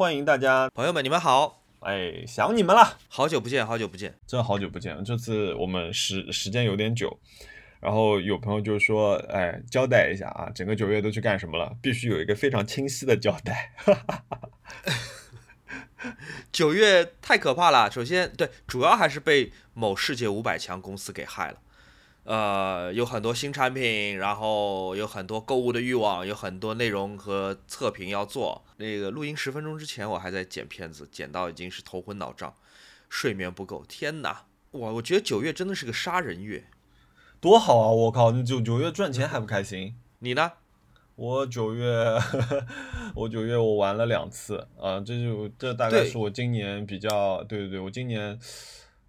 欢迎大家，朋友们，你们好，哎，想你们了，好久不见，好久不见，真好久不见。这次我们时时间有点久，然后有朋友就说，哎，交代一下啊，整个九月都去干什么了？必须有一个非常清晰的交代。九月太可怕了，首先对，主要还是被某世界五百强公司给害了。呃，有很多新产品，然后有很多购物的欲望，有很多内容和测评要做。那个录音十分钟之前，我还在剪片子，剪到已经是头昏脑胀，睡眠不够。天哪，我！我觉得九月真的是个杀人月，多好啊！我靠，你九九月赚钱还不开心？你呢？我九月，我九月我玩了两次啊，这就这大概是我今年比较，对对对，我今年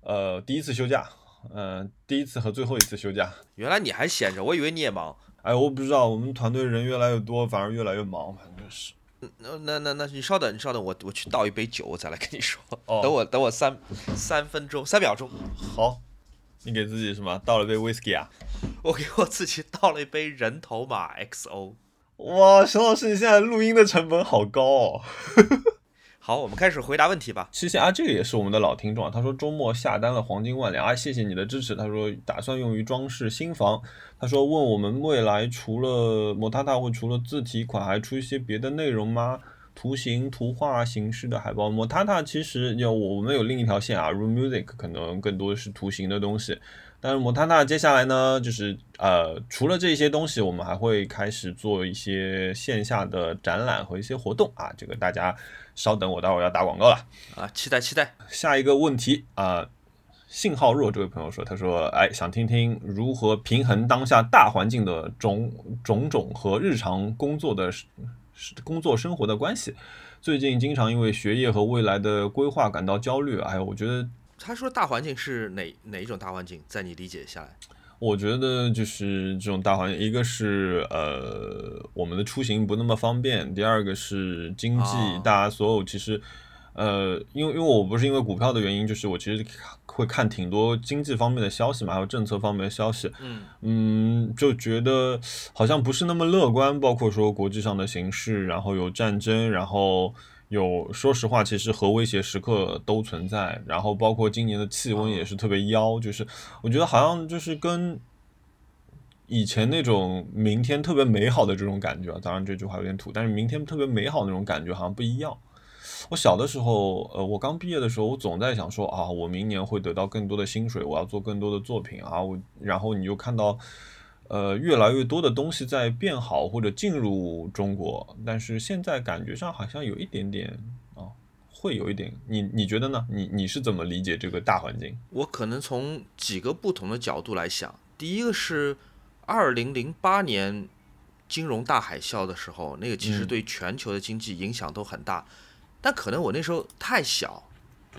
呃第一次休假。嗯，第一次和最后一次休假。原来你还闲着，我以为你也忙。哎，我不知道，我们团队人越来越多，反而越来越忙，反正是。那那那那，你稍等，你稍等，我我去倒一杯酒，我再来跟你说。哦。等我等我三三分钟，三秒钟。好。你给自己什么？倒了杯 whisky 啊？我给我自己倒了一杯人头马 XO。哇，沈老师，你现在录音的成本好高哦。好，我们开始回答问题吧。谢谢啊，这个也是我们的老听众啊。他说周末下单了黄金万两啊，谢谢你的支持。他说打算用于装饰新房。他说问我们未来除了摩塔塔会除了字体款还出一些别的内容吗？图形、图画形式的海报。摩塔塔其实有我们有另一条线啊，Room Music 可能更多的是图形的东西。但是摩塔塔接下来呢，就是呃除了这些东西，我们还会开始做一些线下的展览和一些活动啊，这个大家。稍等，我待会儿要打广告了啊！期待期待。下一个问题啊，信号弱这位朋友说，他说，哎，想听听如何平衡当下大环境的种种种和日常工作的工作生活的关系。最近经常因为学业和未来的规划感到焦虑。哎呀，我觉得他说大环境是哪哪一种大环境，在你理解下来？我觉得就是这种大环境，一个是呃我们的出行不那么方便，第二个是经济，大家所有其实呃，因为因为我不是因为股票的原因，就是我其实会看挺多经济方面的消息嘛，还有政策方面的消息，嗯嗯，就觉得好像不是那么乐观，包括说国际上的形势，然后有战争，然后。有，说实话，其实核威胁时刻都存在，然后包括今年的气温也是特别妖，就是我觉得好像就是跟以前那种明天特别美好的这种感觉，当然这句话有点土，但是明天特别美好那种感觉好像不一样。我小的时候，呃，我刚毕业的时候，我总在想说啊，我明年会得到更多的薪水，我要做更多的作品啊，我然后你就看到。呃，越来越多的东西在变好或者进入中国，但是现在感觉上好像有一点点啊，会有一点。你你觉得呢？你你是怎么理解这个大环境？我可能从几个不同的角度来想。第一个是二零零八年金融大海啸的时候，那个其实对全球的经济影响都很大，但可能我那时候太小，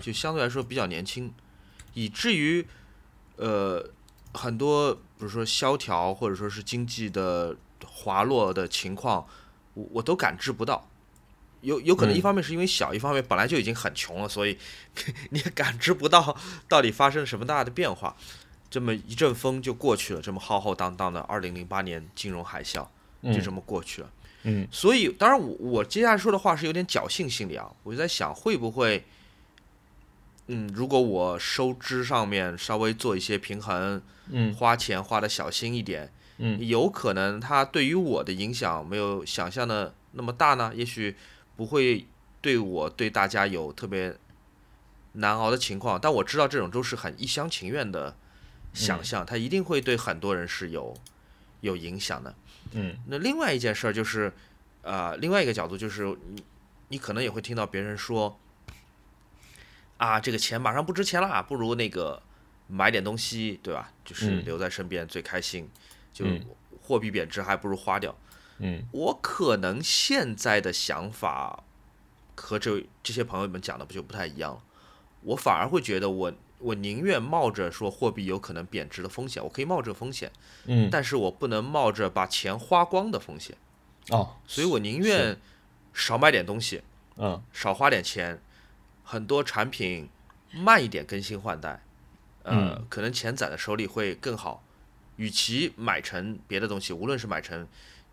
就相对来说比较年轻，以至于呃。很多，比如说萧条，或者说是经济的滑落的情况，我我都感知不到。有有可能一方面是因为小，一方面本来就已经很穷了，所以 你也感知不到到底发生了什么大的变化。这么一阵风就过去了，这么浩浩荡荡的二零零八年金融海啸就这么过去了。嗯，所以当然我我接下来说的话是有点侥幸心理啊，我就在想会不会。嗯，如果我收支上面稍微做一些平衡，嗯，花钱花的小心一点，嗯，有可能它对于我的影响没有想象的那么大呢。也许不会对我对大家有特别难熬的情况，但我知道这种都是很一厢情愿的想象，它一定会对很多人是有有影响的。嗯，那另外一件事儿就是，呃，另外一个角度就是你你可能也会听到别人说。啊，这个钱马上不值钱了，不如那个买点东西，对吧？就是留在身边最开心。就货币贬值，还不如花掉。嗯，我可能现在的想法和这这些朋友们讲的不就不太一样了。我反而会觉得，我我宁愿冒着说货币有可能贬值的风险，我可以冒这个风险。嗯，但是我不能冒着把钱花光的风险。哦，所以我宁愿少买点东西，嗯，少花点钱。很多产品慢一点更新换代，呃，可能钱攒在手里会更好。与其买成别的东西，无论是买成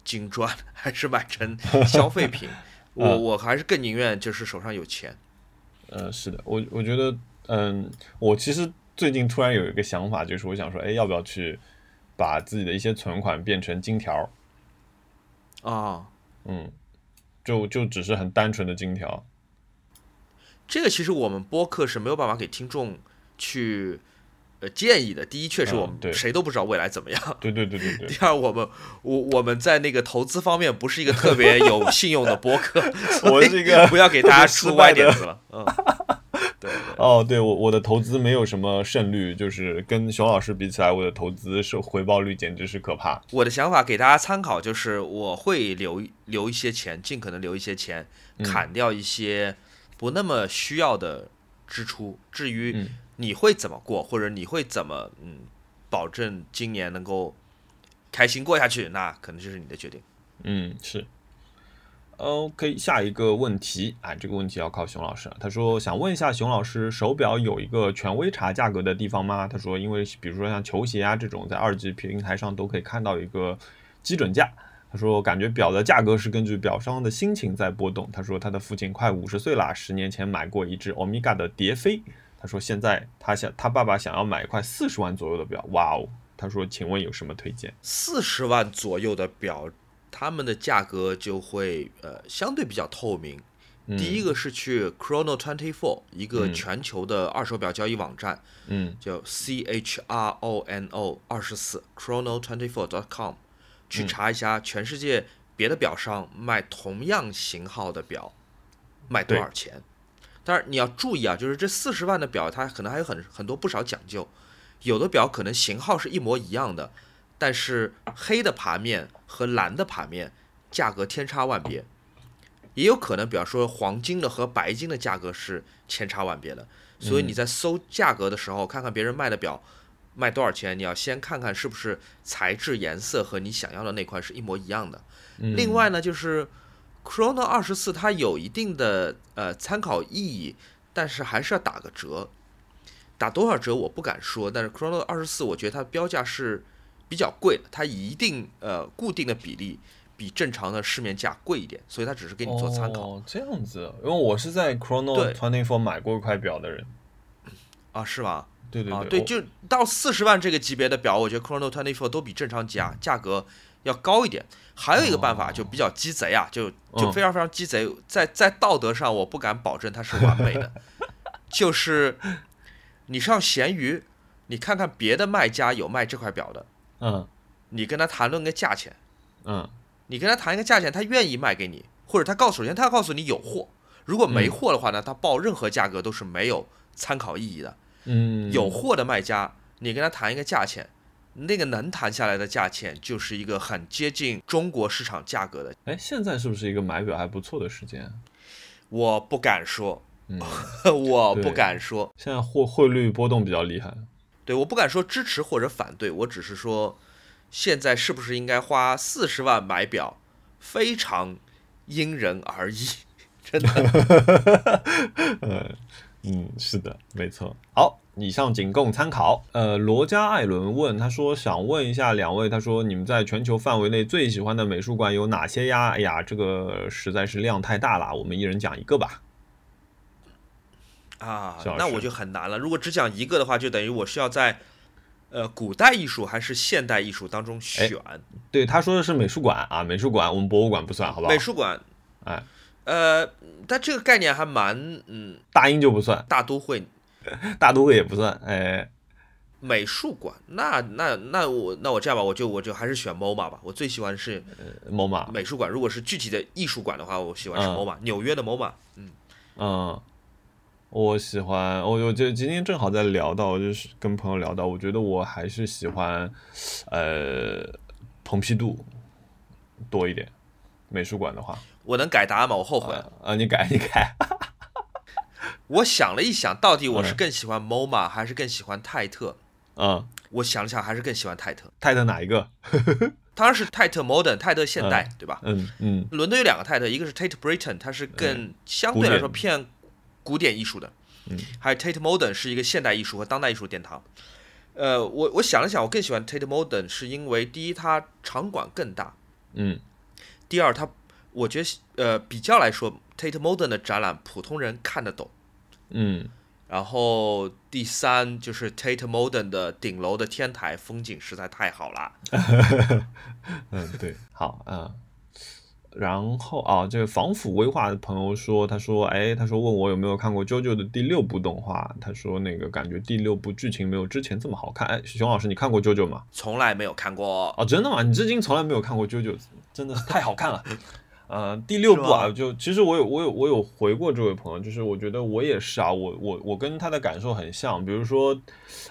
金砖还是买成消费品，我我还是更宁愿就是手上有钱。呃，是的，我我觉得，嗯，我其实最近突然有一个想法，就是我想说，哎，要不要去把自己的一些存款变成金条？啊，嗯，就就只是很单纯的金条。这个其实我们播客是没有办法给听众去呃建议的。第一，确实我们谁都不知道未来怎么样。对对对对对。第二，我们我我们在那个投资方面不是一个特别有信用的播客，我是一个不要给大家出歪点子了。嗯，对。哦，对我我的投资没有什么胜率，就是跟熊老师比起来，我的投资是回报率简直是可怕。我的想法给大家参考，就是我会留留一些钱，尽可能留一些钱，砍掉一些。不那么需要的支出，至于你会怎么过，或者你会怎么嗯保证今年能够开心过下去，那可能就是你的决定。嗯，是。OK，下一个问题啊，这个问题要靠熊老师了。他说想问一下熊老师，手表有一个权威查价格的地方吗？他说，因为比如说像球鞋啊这种，在二级平台上都可以看到一个基准价。他说：“感觉表的价格是根据表商的心情在波动。”他说：“他的父亲快五十岁了，十年前买过一只欧米伽的蝶飞。”他说：“现在他想，他爸爸想要买一块四十万左右的表。”哇哦！他说：“请问有什么推荐？”四十万左右的表，他们的价格就会呃相对比较透明。第一个是去 Chrono Twenty Four 一个全球的二手表交易网站，嗯，叫 C H R O N O 二十四 Chrono Twenty Four dot com。去查一下全世界别的表商卖同样型号的表卖多少钱。但是你要注意啊，就是这四十万的表，它可能还有很很多不少讲究。有的表可能型号是一模一样的，但是黑的盘面和蓝的盘面价格天差万别。也有可能，比方说黄金的和白金的价格是千差万别的。所以你在搜价格的时候，看看别人卖的表。卖多少钱？你要先看看是不是材质、颜色和你想要的那块是一模一样的。另外呢，就是 Chrono 二十四它有一定的呃参考意义，但是还是要打个折。打多少折我不敢说，但是 Chrono 二十四我觉得它标价是比较贵的，它一定呃固定的比例比正常的市面价贵一点，所以它只是给你做参考。哦，这样子，因为我是在 Chrono Twenty Four 买过一块表的人。啊，是吗？对对对，就到四十万这个级别的表，我觉得 Chrono Twenty Four 都比正常价价格要高一点。还有一个办法就比较鸡贼啊，就就非常非常鸡贼，在在道德上我不敢保证它是完美的，就是你上闲鱼，你看看别的卖家有卖这块表的，嗯，你跟他谈论个价钱，嗯，你跟他谈一个价钱，他愿意卖给你，或者他告首先他要告诉你有货，如果没货的话呢，他报任何价格都是没有参考意义的。嗯，有货的卖家，你跟他谈一个价钱，那个能谈下来的价钱就是一个很接近中国市场价格的。哎，现在是不是一个买表还不错的时间？我不敢说，嗯，我不敢说。现在汇汇率波动比较厉害。对，我不敢说支持或者反对，我只是说，现在是不是应该花四十万买表，非常因人而异，真的。嗯。嗯，是的，没错。好，以上仅供参考。呃，罗加艾伦问，他说想问一下两位，他说你们在全球范围内最喜欢的美术馆有哪些呀？哎呀，这个实在是量太大了，我们一人讲一个吧。啊，那我就很难了。如果只讲一个的话，就等于我需要在呃古代艺术还是现代艺术当中选。对，他说的是美术馆啊，美术馆，我们博物馆不算，好不好？美术馆，哎。呃，但这个概念还蛮，嗯，大英就不算，大都会，大都会也不算，哎，美术馆，那那那我那我这样吧，我就我就还是选 MoMA 吧，我最喜欢是 MoMA 美术馆。如果是具体的艺术馆的话，我喜欢是 MoMA，纽约的 MoMA。嗯嗯，我喜欢，我我就今天正好在聊到，就是跟朋友聊到，我觉得我还是喜欢，呃，蓬皮杜多一点，美术馆的话。我能改答案吗？我后悔啊！你改，你改。我想了一想，到底我是更喜欢 MoMA 还是更喜欢泰特？嗯，我想了想，还是更喜欢泰特。泰特哪一个？当然是泰特 Modern，泰特现代，对吧？嗯嗯。伦敦有两个泰特，一个是 Tate Britain，它是更相对来说偏古典艺术的。嗯。还有 Tate Modern 是一个现代艺术和当代艺术殿堂。呃，我我想了想，我更喜欢 Tate Modern，是因为第一，它场馆更大。嗯。第二，它我觉得呃比较来说，Tate Modern 的展览普通人看得懂。嗯然后第三就是 Tate Modern 的顶楼的天台风景实在太好了。嗯，对，好啊。然后啊，这个防腐威化的朋友说，他说，哎，他说问我有没有看过 JoJo 的第六部动画，他说那个感觉第六部剧情没有之前这么好看。哎，熊老师，你看过 JoJo 吗？从来没有看过。哦，真的吗？你至今从来没有看过 JoJo，真的是太好看了。呃，第六部啊，就其实我有我有我有回过这位朋友，就是我觉得我也是啊，我我我跟他的感受很像，比如说，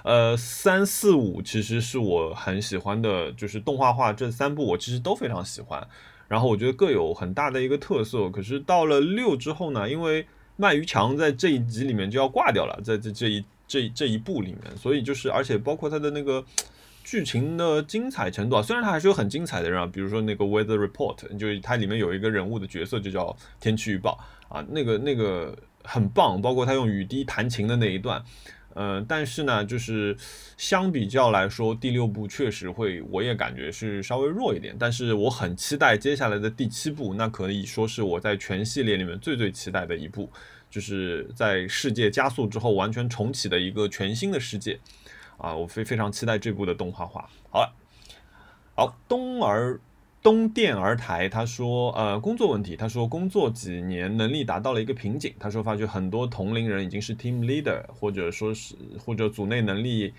呃，三四五其实是我很喜欢的，就是动画化这三部我其实都非常喜欢，然后我觉得各有很大的一个特色。可是到了六之后呢，因为鳗鱼强在这一集里面就要挂掉了，在这这一这这一部里面，所以就是而且包括他的那个。剧情的精彩程度啊，虽然它还是有很精彩的人啊，比如说那个 Weather Report，就是它里面有一个人物的角色就叫天气预报啊，那个那个很棒，包括他用雨滴弹琴的那一段，嗯，但是呢，就是相比较来说，第六部确实会，我也感觉是稍微弱一点，但是我很期待接下来的第七部，那可以说是我在全系列里面最最期待的一部，就是在世界加速之后完全重启的一个全新的世界。啊，我非非常期待这部的动画化。好了，好，东儿东电儿台他说，呃，工作问题，他说工作几年能力达到了一个瓶颈，他说发觉很多同龄人已经是 team leader，或者说是或者组内能力。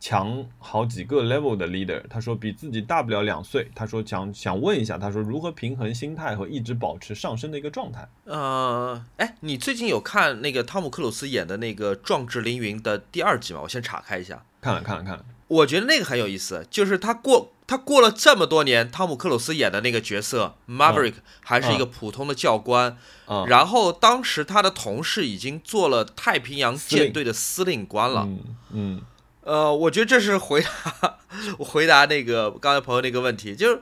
强好几个 level 的 leader，他说比自己大不了两岁。他说想想问一下，他说如何平衡心态和一直保持上升的一个状态？呃，哎，你最近有看那个汤姆克鲁斯演的那个《壮志凌云》的第二集吗？我先岔开一下。看了看了看了，我觉得那个很有意思，就是他过他过了这么多年，汤姆克鲁斯演的那个角色 Maverick 还是一个普通的教官，然后当时他的同事已经做了太平洋舰队的司令官了。嗯。呃，我觉得这是回答我 回答那个刚才朋友那个问题，就是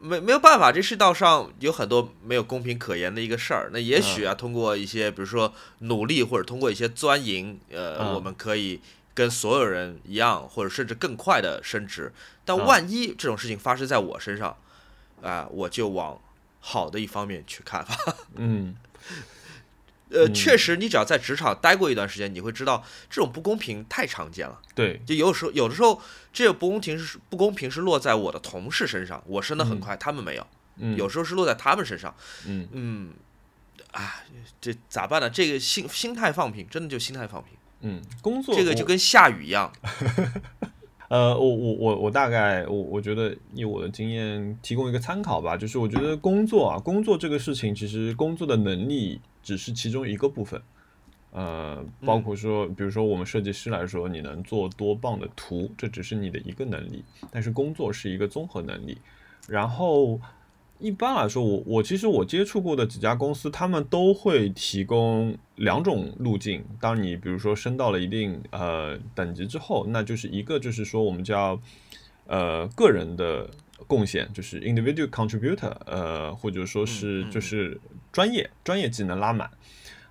没没有办法，这世道上有很多没有公平可言的一个事儿。那也许啊，通过一些比如说努力，或者通过一些钻营，呃，我们可以跟所有人一样，或者甚至更快的升职。但万一这种事情发生在我身上，啊，我就往好的一方面去看吧。嗯。呃，确实，你只要在职场待过一段时间，你会知道这种不公平太常见了。对，就有时候，有的时候，这个不公平是不公平是落在我的同事身上，我升的很快，他们没有。嗯，有时候是落在他们身上。嗯嗯，啊，这咋办呢？这个心心态放平，真的就心态放平。嗯，工作这个就跟下雨一样。呃，我我我我大概我我觉得以我的经验提供一个参考吧，就是我觉得工作啊，工作这个事情，其实工作的能力只是其中一个部分。呃，包括说，比如说我们设计师来说，你能做多棒的图，这只是你的一个能力，但是工作是一个综合能力，然后。一般来说，我我其实我接触过的几家公司，他们都会提供两种路径。当你比如说升到了一定呃等级之后，那就是一个就是说我们叫呃个人的贡献，就是 individual contributor，呃或者说是就是专业专业技能拉满。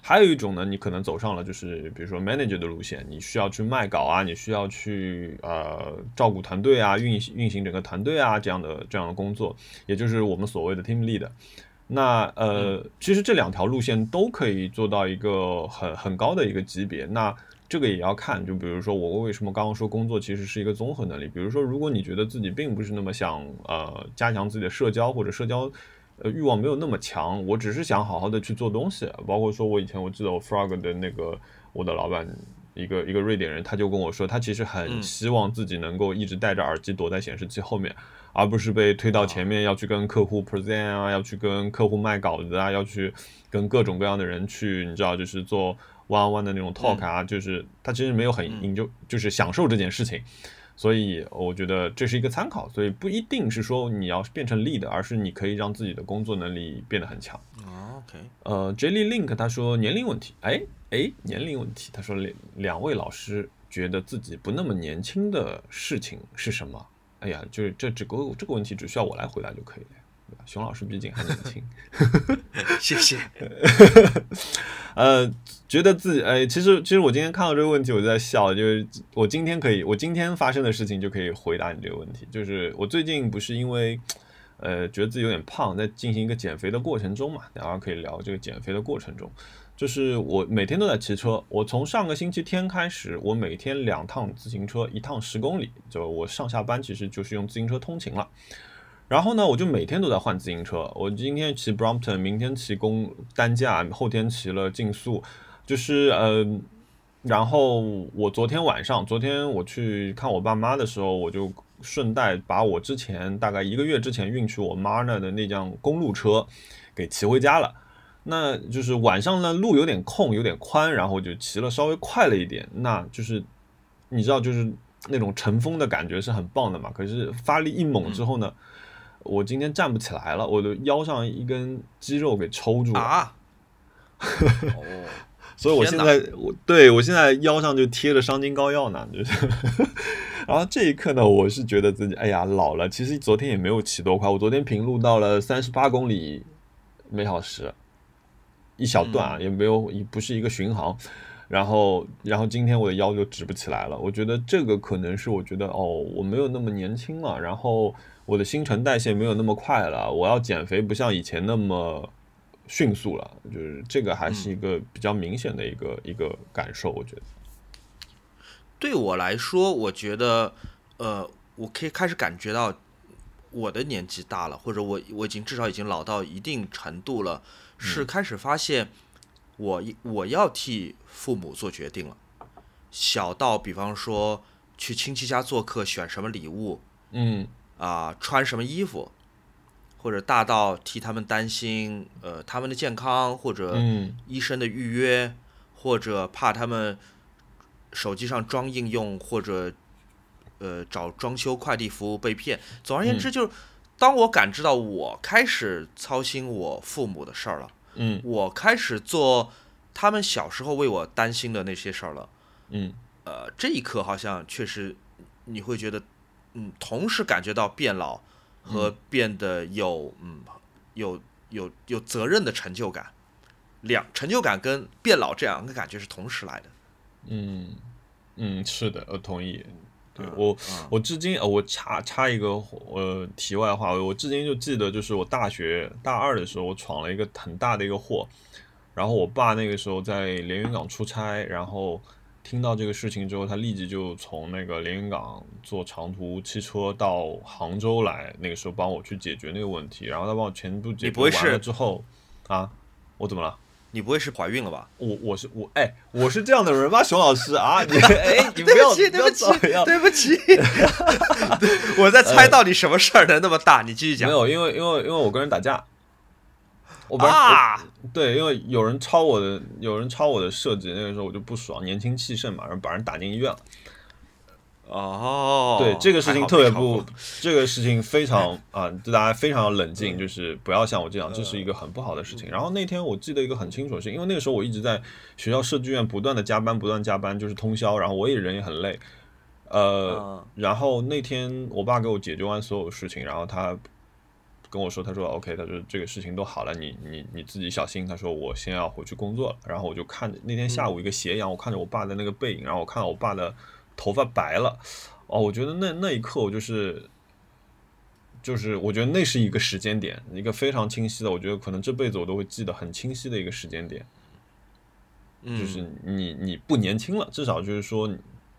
还有一种呢，你可能走上了就是比如说 manager 的路线，你需要去卖稿啊，你需要去呃照顾团队啊，运行运行整个团队啊这样的这样的工作，也就是我们所谓的 team lead。那呃，其实这两条路线都可以做到一个很很高的一个级别。那这个也要看，就比如说我为什么刚刚说工作其实是一个综合能力。比如说，如果你觉得自己并不是那么想呃加强自己的社交或者社交。呃，欲望没有那么强，我只是想好好的去做东西。包括说，我以前我记得我 Frog 的那个我的老板，一个一个瑞典人，他就跟我说，他其实很希望自己能够一直戴着耳机躲在显示器后面，而不是被推到前面要去跟客户 present 啊，要去跟客户卖稿子啊，要去跟各种各样的人去，你知道，就是做 one on one 的那种 talk 啊，就是他其实没有很引就就是享受这件事情。所以我觉得这是一个参考，所以不一定是说你要变成 lead，而是你可以让自己的工作能力变得很强。OK，呃，Jelly Link 他说年龄问题，哎哎，年龄问题，他说两两位老师觉得自己不那么年轻的事情是什么？哎呀，就是这这个这个问题只需要我来回答就可以了。熊老师毕竟还年轻，谢谢。呃，觉得自己哎，其实其实我今天看到这个问题，我就在笑，就是我今天可以，我今天发生的事情就可以回答你这个问题。就是我最近不是因为呃，觉得自己有点胖，在进行一个减肥的过程中嘛，然后可以聊这个减肥的过程中。就是我每天都在骑车，我从上个星期天开始，我每天两趟自行车，一趟十公里，就我上下班其实就是用自行车通勤了。然后呢，我就每天都在换自行车，我今天骑 Brompton，明天骑公单架，后天骑了竞速，就是呃，然后我昨天晚上，昨天我去看我爸妈的时候，我就顺带把我之前大概一个月之前运去我妈那的那辆公路车给骑回家了。那就是晚上呢，路有点空，有点宽，然后就骑了稍微快了一点。那就是你知道，就是那种乘风的感觉是很棒的嘛。可是发力一猛之后呢，我今天站不起来了，我的腰上一根肌肉给抽住了。啊！哦，所以我现在我对我现在腰上就贴着伤筋膏药呢，就是。然后这一刻呢，我是觉得自己哎呀老了。其实昨天也没有骑多快，我昨天平路到了三十八公里每小时。一小段啊，也没有，也不是一个巡航，然后，然后今天我的腰就直不起来了。我觉得这个可能是我觉得哦，我没有那么年轻了，然后我的新陈代谢没有那么快了，我要减肥不像以前那么迅速了，就是这个还是一个比较明显的一个一个感受。我觉得，对我来说，我觉得，呃，我可以开始感觉到我的年纪大了，或者我我已经至少已经老到一定程度了。是开始发现，我我要替父母做决定了。小到比方说去亲戚家做客，选什么礼物，嗯，啊，穿什么衣服，或者大到替他们担心，呃，他们的健康或者医生的预约，或者怕他们手机上装应用或者呃找装修快递服务被骗。总而言之，就是。当我感知到我开始操心我父母的事儿了，嗯，我开始做他们小时候为我担心的那些事儿了，嗯，呃，这一刻好像确实你会觉得，嗯，同时感觉到变老和变得有，嗯，有有有责任的成就感，两成就感跟变老这两个感觉是同时来的，嗯嗯，是的，我同意。我我至今呃，我插插一个呃题外话，我至今就记得，就是我大学大二的时候，我闯了一个很大的一个祸，然后我爸那个时候在连云港出差，然后听到这个事情之后，他立即就从那个连云港坐长途汽车到杭州来，那个时候帮我去解决那个问题，然后他帮我全部解决完了之后，啊，我怎么了？你不会是怀孕了吧？我我是我哎，我是这样的人吗？熊老师啊，你哎，你 不要对不起，对不起，我在猜到底什么事儿能那么大？你继续讲。没有，因为因为因为我跟人打架，我啊，对，因为有人抄我的，有人抄我的设计，那个时候我就不爽，年轻气盛嘛，然后把人打进医院了。哦，对这个事情特别不，这个事情非常 啊，就大家非常要冷静，就是不要像我这样，这是一个很不好的事情。然后那天我记得一个很清楚的事情，因为那个时候我一直在学校设计院不断的加班，不断加班，就是通宵，然后我也人也很累，呃，然后那天我爸给我解决完所有事情，然后他跟我说，他说 OK，他说这个事情都好了，你你你自己小心。他说我先要回去工作了。然后我就看着那天下午一个斜阳，我看着我爸的那个背影，然后我看到我爸的。头发白了，哦，我觉得那那一刻我就是，就是我觉得那是一个时间点，一个非常清晰的，我觉得可能这辈子我都会记得很清晰的一个时间点，就是你你不年轻了，至少就是说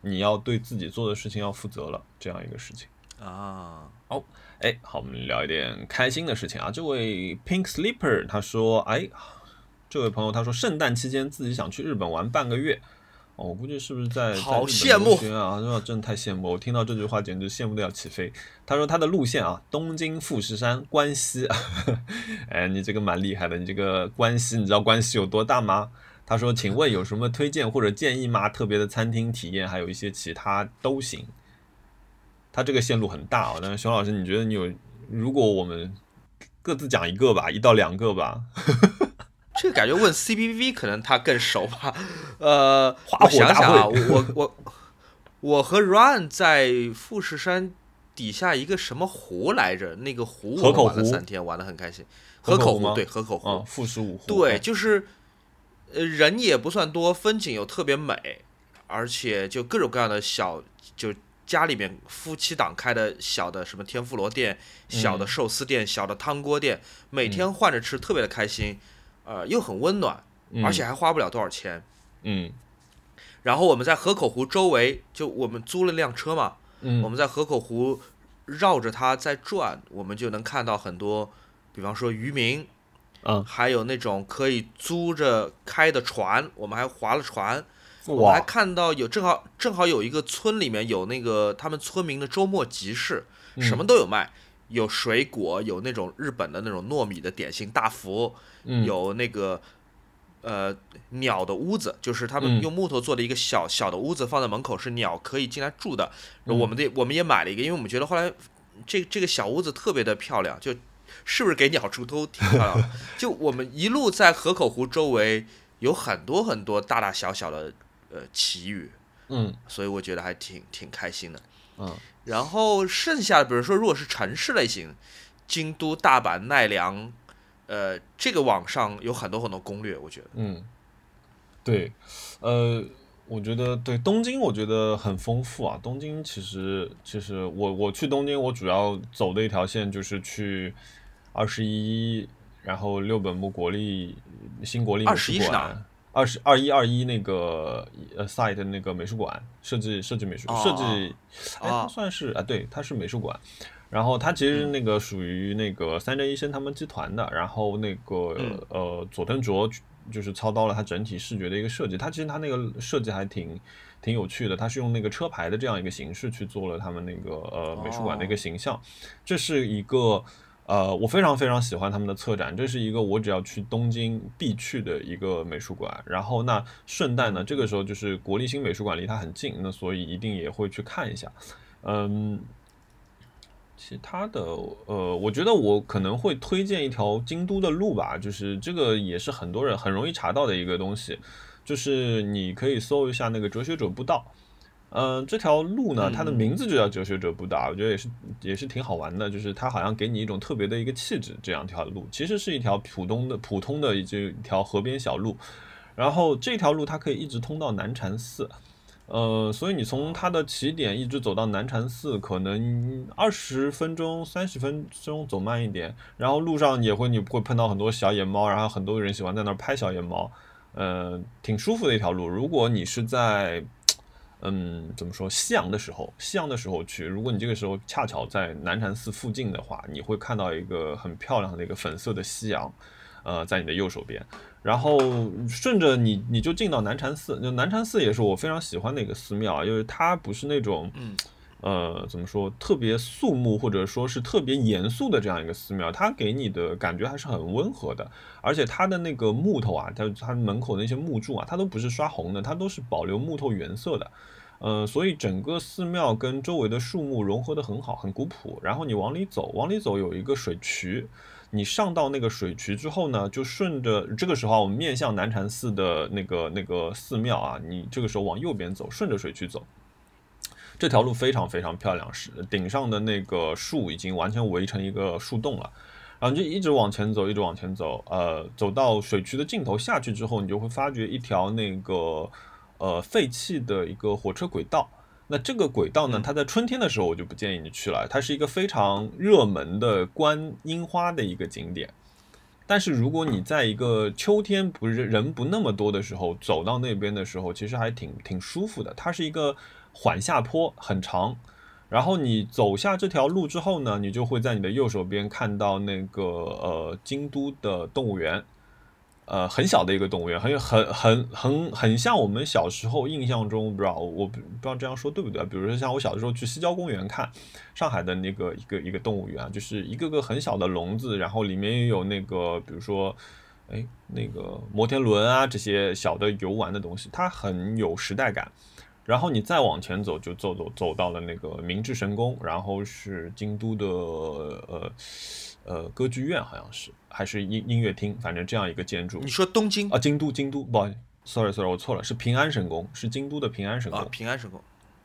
你要对自己做的事情要负责了，这样一个事情啊。好，哎，好，我们聊一点开心的事情啊。这位 Pink Sleeper 他说，哎，这位朋友他说，圣诞期间自己想去日本玩半个月。哦，我估计是不是在好羡慕啊？真的太羡慕！我听到这句话简直羡慕的要起飞。他说他的路线啊，东京、富士山、关西。哎，你这个蛮厉害的，你这个关西，你知道关西有多大吗？他说，请问有什么推荐或者建议吗？特别的餐厅体验，还有一些其他都行。他这个线路很大啊，但是熊老师，你觉得你有？如果我们各自讲一个吧，一到两个吧。这个感觉问 C B V 可能他更熟吧，呃，我想想啊，我我我和 Run 在富士山底下一个什么湖来着？那个湖我们玩了三天，玩的很开心。河口湖对河口湖，富士五湖对，就是呃人也不算多，风景又特别美，而且就各种各样的小就家里面夫妻档开的小的什么天妇罗店、小的寿司店、小的汤锅店，每天换着吃，特别的开心，呃，又很温暖，而且还花不了多少钱。嗯。然后我们在河口湖周围，就我们租了辆车嘛，嗯，我们在河口湖绕着它在转，我们就能看到很多，比方说渔民，嗯，还有那种可以租着开的船，我们还划了船。我还看到有正好正好有一个村里面有那个他们村民的周末集市，什么都有卖，有水果，有那种日本的那种糯米的点心大福，有那个呃鸟的屋子，就是他们用木头做的一个小小的屋子放在门口，是鸟可以进来住的。我们的我们也买了一个，因为我们觉得后来这这个小屋子特别的漂亮，就是不是给鸟住都挺漂亮。就我们一路在河口湖周围有很多很多大大小小的。呃，奇遇，嗯，所以我觉得还挺挺开心的，嗯，然后剩下的，比如说，如果是城市类型，京都、大阪、奈良，呃，这个网上有很多很多攻略，我觉得，嗯，对，呃，我觉得对东京，我觉得很丰富啊。东京其实，其实我我去东京，我主要走的一条线就是去二十一，然后六本木国立新国立美术馆。二十二一二一那个呃，site 那个美术馆设计设计美术设计，哎，算是啊，对，它是美术馆。然后它其实那个属于那个三宅一生他们集团的。然后那个呃，佐藤卓就是操刀了它整体视觉的一个设计。它其实它那个设计还挺挺有趣的。它是用那个车牌的这样一个形式去做了他们那个呃美术馆的一个形象。这是一个。呃，我非常非常喜欢他们的策展，这是一个我只要去东京必去的一个美术馆。然后那顺带呢，这个时候就是国立新美术馆离它很近，那所以一定也会去看一下。嗯，其他的，呃，我觉得我可能会推荐一条京都的路吧，就是这个也是很多人很容易查到的一个东西，就是你可以搜一下那个哲学者步道。嗯，这条路呢，它的名字就叫哲学者步道，我觉得也是也是挺好玩的，就是它好像给你一种特别的一个气质。这样一条路其实是一条普通的普通的一一条河边小路，然后这条路它可以一直通到南禅寺，呃，所以你从它的起点一直走到南禅寺，可能二十分钟、三十分钟走慢一点，然后路上也会你会碰到很多小野猫，然后很多人喜欢在那儿拍小野猫，呃，挺舒服的一条路。如果你是在嗯，怎么说？夕阳的时候，夕阳的时候去。如果你这个时候恰巧在南禅寺附近的话，你会看到一个很漂亮的一个粉色的夕阳，呃，在你的右手边。然后顺着你，你就进到南禅寺。就南禅寺也是我非常喜欢的一个寺庙，因为它不是那种，呃，怎么说，特别肃穆或者说是特别严肃的这样一个寺庙，它给你的感觉还是很温和的。而且它的那个木头啊，它它门口那些木柱啊，它都不是刷红的，它都是保留木头原色的。呃，所以整个寺庙跟周围的树木融合的很好，很古朴。然后你往里走，往里走有一个水渠，你上到那个水渠之后呢，就顺着这个时候我们面向南禅寺的那个那个寺庙啊，你这个时候往右边走，顺着水渠走，这条路非常非常漂亮，是顶上的那个树已经完全围成一个树洞了，然后就一直往前走，一直往前走，呃，走到水渠的尽头下去之后，你就会发觉一条那个。呃，废弃的一个火车轨道。那这个轨道呢，它在春天的时候我就不建议你去了，它是一个非常热门的观樱花的一个景点。但是如果你在一个秋天不是人不那么多的时候走到那边的时候，其实还挺挺舒服的。它是一个缓下坡，很长。然后你走下这条路之后呢，你就会在你的右手边看到那个呃京都的动物园。呃，很小的一个动物园，很很很很很像我们小时候印象中，不知道我不知道这样说对不对？比如说像我小的时候去西郊公园看上海的那个一个一个动物园，就是一个个很小的笼子，然后里面也有那个，比如说，哎，那个摩天轮啊这些小的游玩的东西，它很有时代感。然后你再往前走，就走走走到了那个明治神宫，然后是京都的呃。呃，歌剧院好像是，还是音音乐厅，反正这样一个建筑。你说东京啊，京都，京都，不好意思，sorry sorry，我错了，是平安神宫，是京都的平安神宫。啊，平安神宫。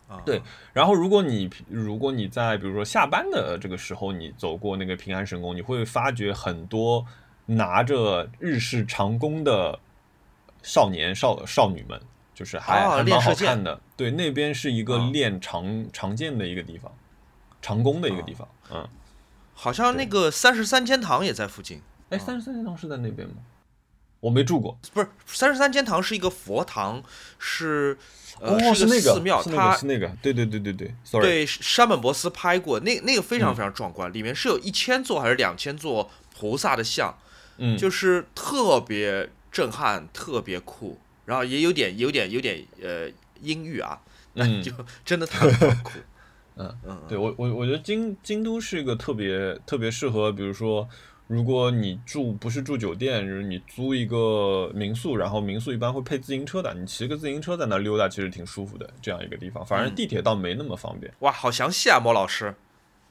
啊，对。然后，如果你如果你在比如说下班的这个时候，你走过那个平安神宫，你会发觉很多拿着日式长弓的少年少少女们，就是还、啊还蛮好练射箭看的。对，那边是一个啊练长、长剑的一个地方，长弓的一个地方。嗯，好像那个三十三间堂也在附近。哎，三十三间堂是在那边吗？我没住过。不是三十三间堂是一个佛堂，是呃、哦，是那个寺庙，它个是那个，对对对对对，sorry，对山本博司拍过，那那个非常嗯非常壮观，里面是有一千座还是两千座菩萨的像，嗯，就是特别震撼，特别酷，然后也有点有点有点呃阴郁啊，那你 就真的特别酷。嗯嗯，对我我我觉得京京都是一个特别特别适合，比如说，如果你住不是住酒店，就是你租一个民宿，然后民宿一般会配自行车的，你骑个自行车在那溜达，其实挺舒服的，这样一个地方。反而嗯地铁倒没那么方便。哇，好详细啊，莫老师。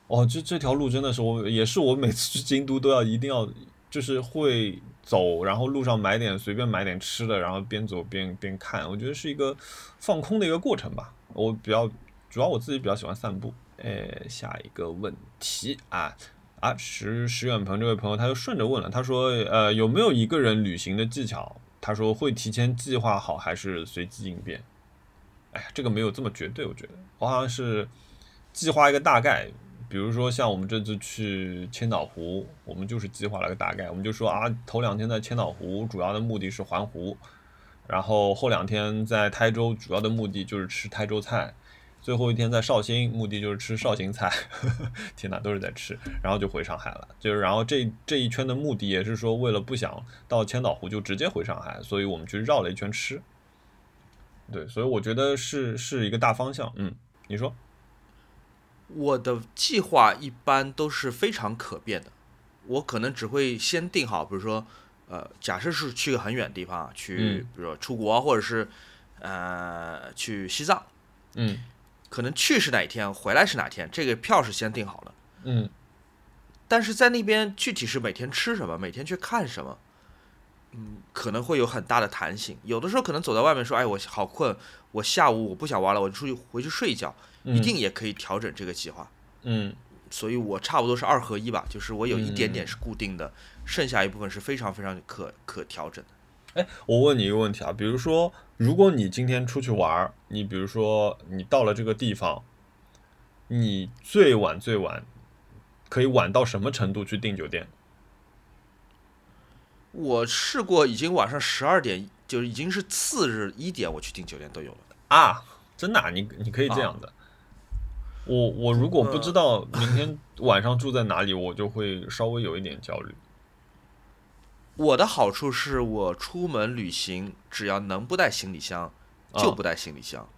哦，这这条路真的是我也是我每次去京都都要一定要就是会走，然后路上买点随便买点吃的，然后边走边边看，我觉得是一个放空的一个过程吧。我比较主要我自己比较喜欢散步。哎，下一个问题啊啊，石石远鹏这位朋友他就顺着问了，他说呃有没有一个人旅行的技巧？他说会提前计划好还是随机应变？哎呀，这个没有这么绝对，我觉得我好像是计划一个大概，比如说像我们这次去千岛湖，我们就是计划了个大概，我们就说啊，头两天在千岛湖，主要的目的是环湖，然后后两天在台州，主要的目的就是吃台州菜，最后一天在绍兴，目的就是吃绍兴菜，天哪，都是在吃，然后就回上海了。就是然后这这一圈的目的也是说，为了不想到千岛湖就直接回上海，所以我们去绕了一圈吃。对，所以我觉得是是一个大方向。嗯，你说？我的计划一般都是非常可变的，我可能只会先定好，比如说，呃，假设是去个很远的地方啊，去，嗯。比如说出国，或者是，呃，去西藏，嗯。可能去是哪一天，回来是哪天，这个票是先定好了。嗯。但是在那边具体是每天吃什么，每天去看什么，嗯，可能会有很大的弹性。有的时候可能走在外面说，哎，我好困，我下午我不想玩了，我出去回去睡一觉，嗯，一定也可以调整这个计划。嗯所以我差不多是二合一吧，就是我有一点点嗯是固定的，剩下一部分是非常非常可可调整的。哎，我问你一个问题啊，比如说，如果你今天出去玩儿，你比如说你到了这个地方，你最晚最晚可以晚到什么程度去订酒店？我试过，已经晚上十二点，就是已经是次日一点，我去订酒店都有了。啊，真的、啊，你你可以这样的。我我如果不知道明天晚上住在哪里，我就会稍微有一点焦虑。我的好处是我出门旅行，只要能不带行李箱，就啊不带行李箱。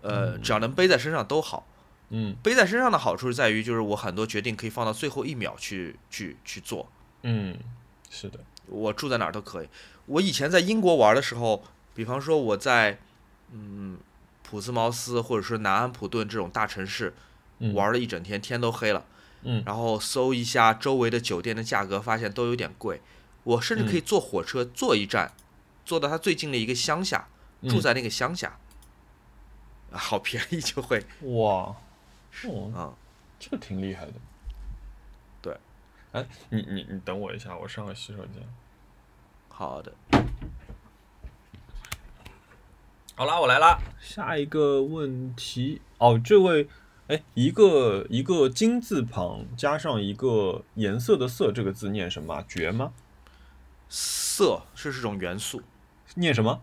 呃，只要能背在身上都好。嗯背在身上的好处是在于，就是我很多决定可以放到最后一秒去去去做。嗯，是的，我住在哪儿都可以。我以前在英国玩的时候，比方说我在嗯普斯茅斯或者说南安普顿这种大城市嗯玩了一整天，天都黑了，嗯然后搜一下周围的酒店的价格，发现都有点贵。我甚至可以坐火车坐一站，坐到它最近的一个乡下，住嗯在那个乡下，啊好便宜就会哇，哦，啊、这个挺厉害的。对，哎，你你你等我一下，我上个洗手间。好的。好啦，我来啦。下一个问题哦，这位，哎，一个一个金字旁加上一个颜色的色，这个字念什么啊？绝吗？色是这种元素，念什么？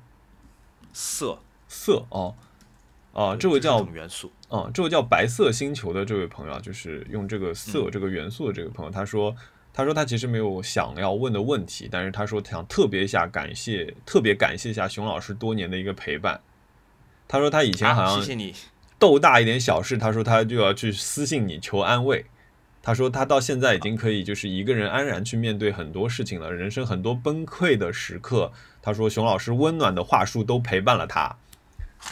色色哦，啊，这位是叫种元素。啊，这位叫白色星球的这位朋友啊，就是用这个色嗯这个元素的这个朋友，他说，他说他其实没有想要问的问题，但是他说想特别一下感谢，特别感谢一下熊老师多年的一个陪伴。他说他以前好啊，像谢谢你。斗大一点小事，他说他就要去私信你求安慰。他说他到现在已经可以就是一个人安然去面对很多事情了，人生很多崩溃的时刻。他说熊老师温暖的话术都陪伴了他，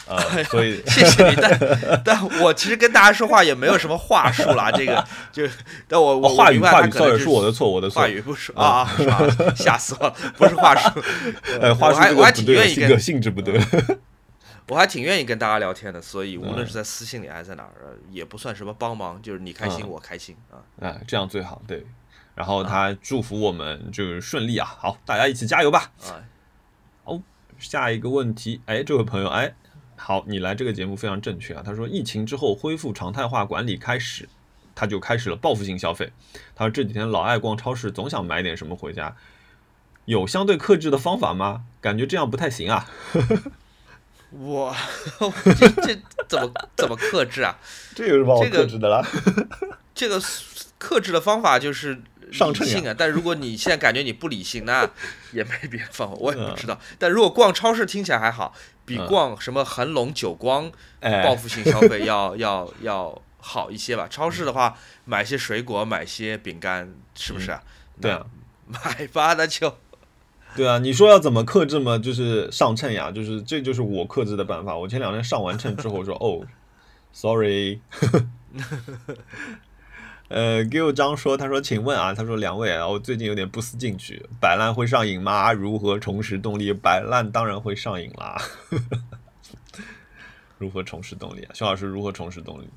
呃，所以谢谢你，但但我其实跟大家说话也没有什么话术啦，这个就，但我我哦话语话语能是我的错，我的错话，语不是啊啊，是吧？吓死我了，不是话术，呃，话我还术我还挺愿意跟性质不对。我还挺愿意跟大家聊天的，所以无论嗯是在私信里还是在哪儿，呃也不算什么帮忙，就是你开心嗯我开心啊。啊，这样最好，对。然后他祝福我们就是顺利啊，好，大家一起加油吧。啊，哦下一个问题，哎，这位朋友，哎，好，你来这个节目非常正确啊。他说，疫情之后恢复常态化管理开始，他就开始了报复性消费。他说这几天老爱逛超市，总想买点什么回家。有相对克制的方法吗？感觉这样不太行啊。我这这怎么怎么克制啊？这有什么好克制的啦？这个克制的方法就是上秤啊。但如果你现在感觉你不理性，那也没别的方法，我也不知道。但如果逛超市听起来还好，比逛什么恒隆、久光报复性消费要要要好一些吧。超市的话，买些水果，买些饼干，是不是啊？对啊，买吧，那就。对啊，你说要怎么克制嘛？就是上秤呀，就是这就是我克制的办法。我前两天上完秤之后说哦，sorry。呃，给我张说，他说，请问啊，他说两位啊，我最近有点不思进取，摆烂会上瘾吗？如何重拾动力？摆烂当然会上瘾啦。如何重拾动力啊？熊老师如何重拾动力？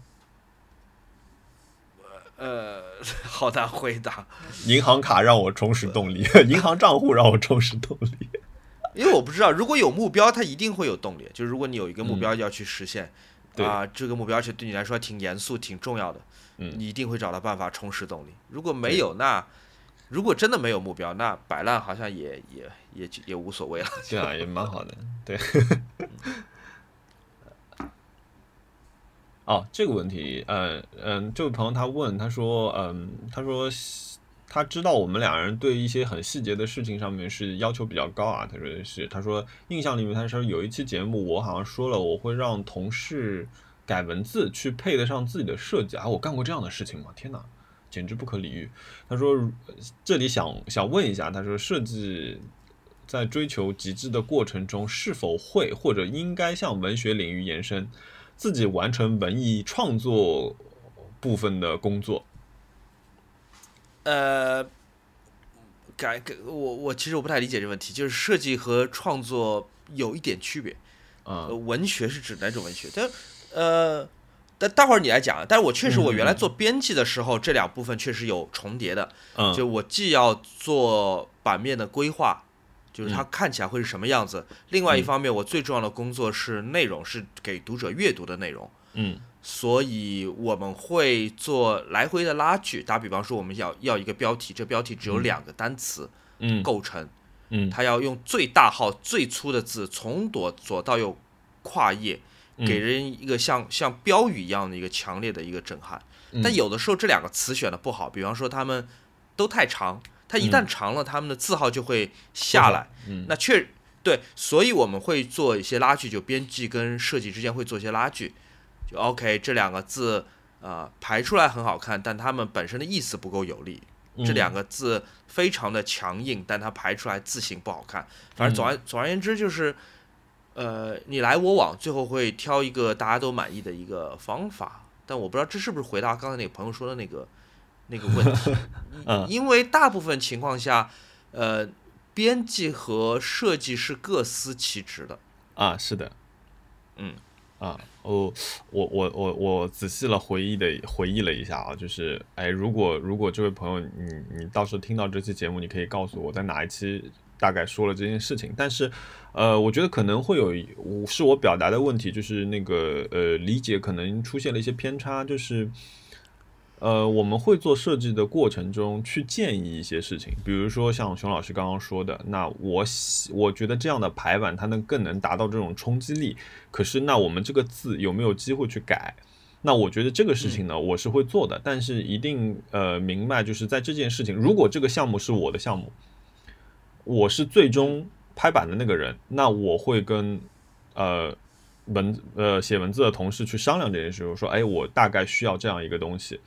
呃，好难回答。银行卡让我重拾动力，银行账户让我重拾动力。因为我不知道，如果有目标，它一定会有动力。就是如果你有一个目标要去实现，啊，这个目标而且对你来说挺严肃、挺重要的，嗯，你一定会找到办法充实动力。如果没有，那如果真的没有目标，那摆烂好像也也也也无所谓了。对啊，也蛮好的，对。哦，这个问题，嗯，嗯，这位朋友他问，他说，嗯，他说他知道我们两人对一些很细节的事情上面是要求比较高啊。他说是，他说印象里面，他说有一期节目，我好像说了，我会让同事改文字去配得上自己的设计啊。我干过这样的事情吗？天哪，简直不可理喻。他说这里想想问一下，他说设计在追求极致的过程中，是否会或者应该向文学领域延伸？自己完成文艺创作部分的工作，呃，改改我我其实我不太理解这个问题，就是设计和创作有一点区别啊。文学是指哪种文学？但呃，但待会儿你来讲。但是我确实，我原来做编辑的时候，这两部分确实有重叠的。嗯，就我既要做版面的规划。就是它看起来会是什么样子。另外一方面，我最重要的工作是内容，是给读者阅读的内容。嗯，所以我们会做来回的拉锯。打比方说，我们要要一个标题，这标题只有两个单词，嗯，构成，嗯，它要用最大号、最粗的字，从左左到右跨页，给人一个像像标语一样的一个强烈的一个震撼。但有的时候这两个词选的不好，比方说他们都太长。它一旦长了，他们的字号就会下来。嗯，那确对，所以我们会做一些拉锯，就编辑跟设计之间会做一些拉锯。就 OK，这两个字呃排出来很好看，但它们本身的意思不够有力。这两个字非常的强硬，但它排出来字形不好看。反正总而总而言之就是，呃，你来我往，最后会挑一个大家都满意的一个方法。但我不知道这是不是回答刚才那个朋友说的那个。那个问题，因为大部分情况下，呃，编辑和设计是各司其职的啊，是的，嗯，啊，哦，我我我我仔细了回忆的回忆了一下啊，就是，哎，如果如果这位朋友你你到时候听到这期节目，你可以告诉我在哪一期大概说了这件事情，但是，呃，我觉得可能会有我是我表达的问题，就是那个呃理解可能出现了一些偏差，就是。呃，我们会做设计的过程中去建议一些事情，比如说像熊老师刚刚说的，那我我觉得这样的排版它能更能达到这种冲击力。可是那我们这个字有没有机会去改？那我觉得这个事情呢，我是会做的，但是一定呃明白，就是在这件事情，如果这个项目是我的项目，我是最终拍板的那个人，那我会跟呃文呃写文字的同事去商量这件事，我说，哎，我大概需要这样一个东西。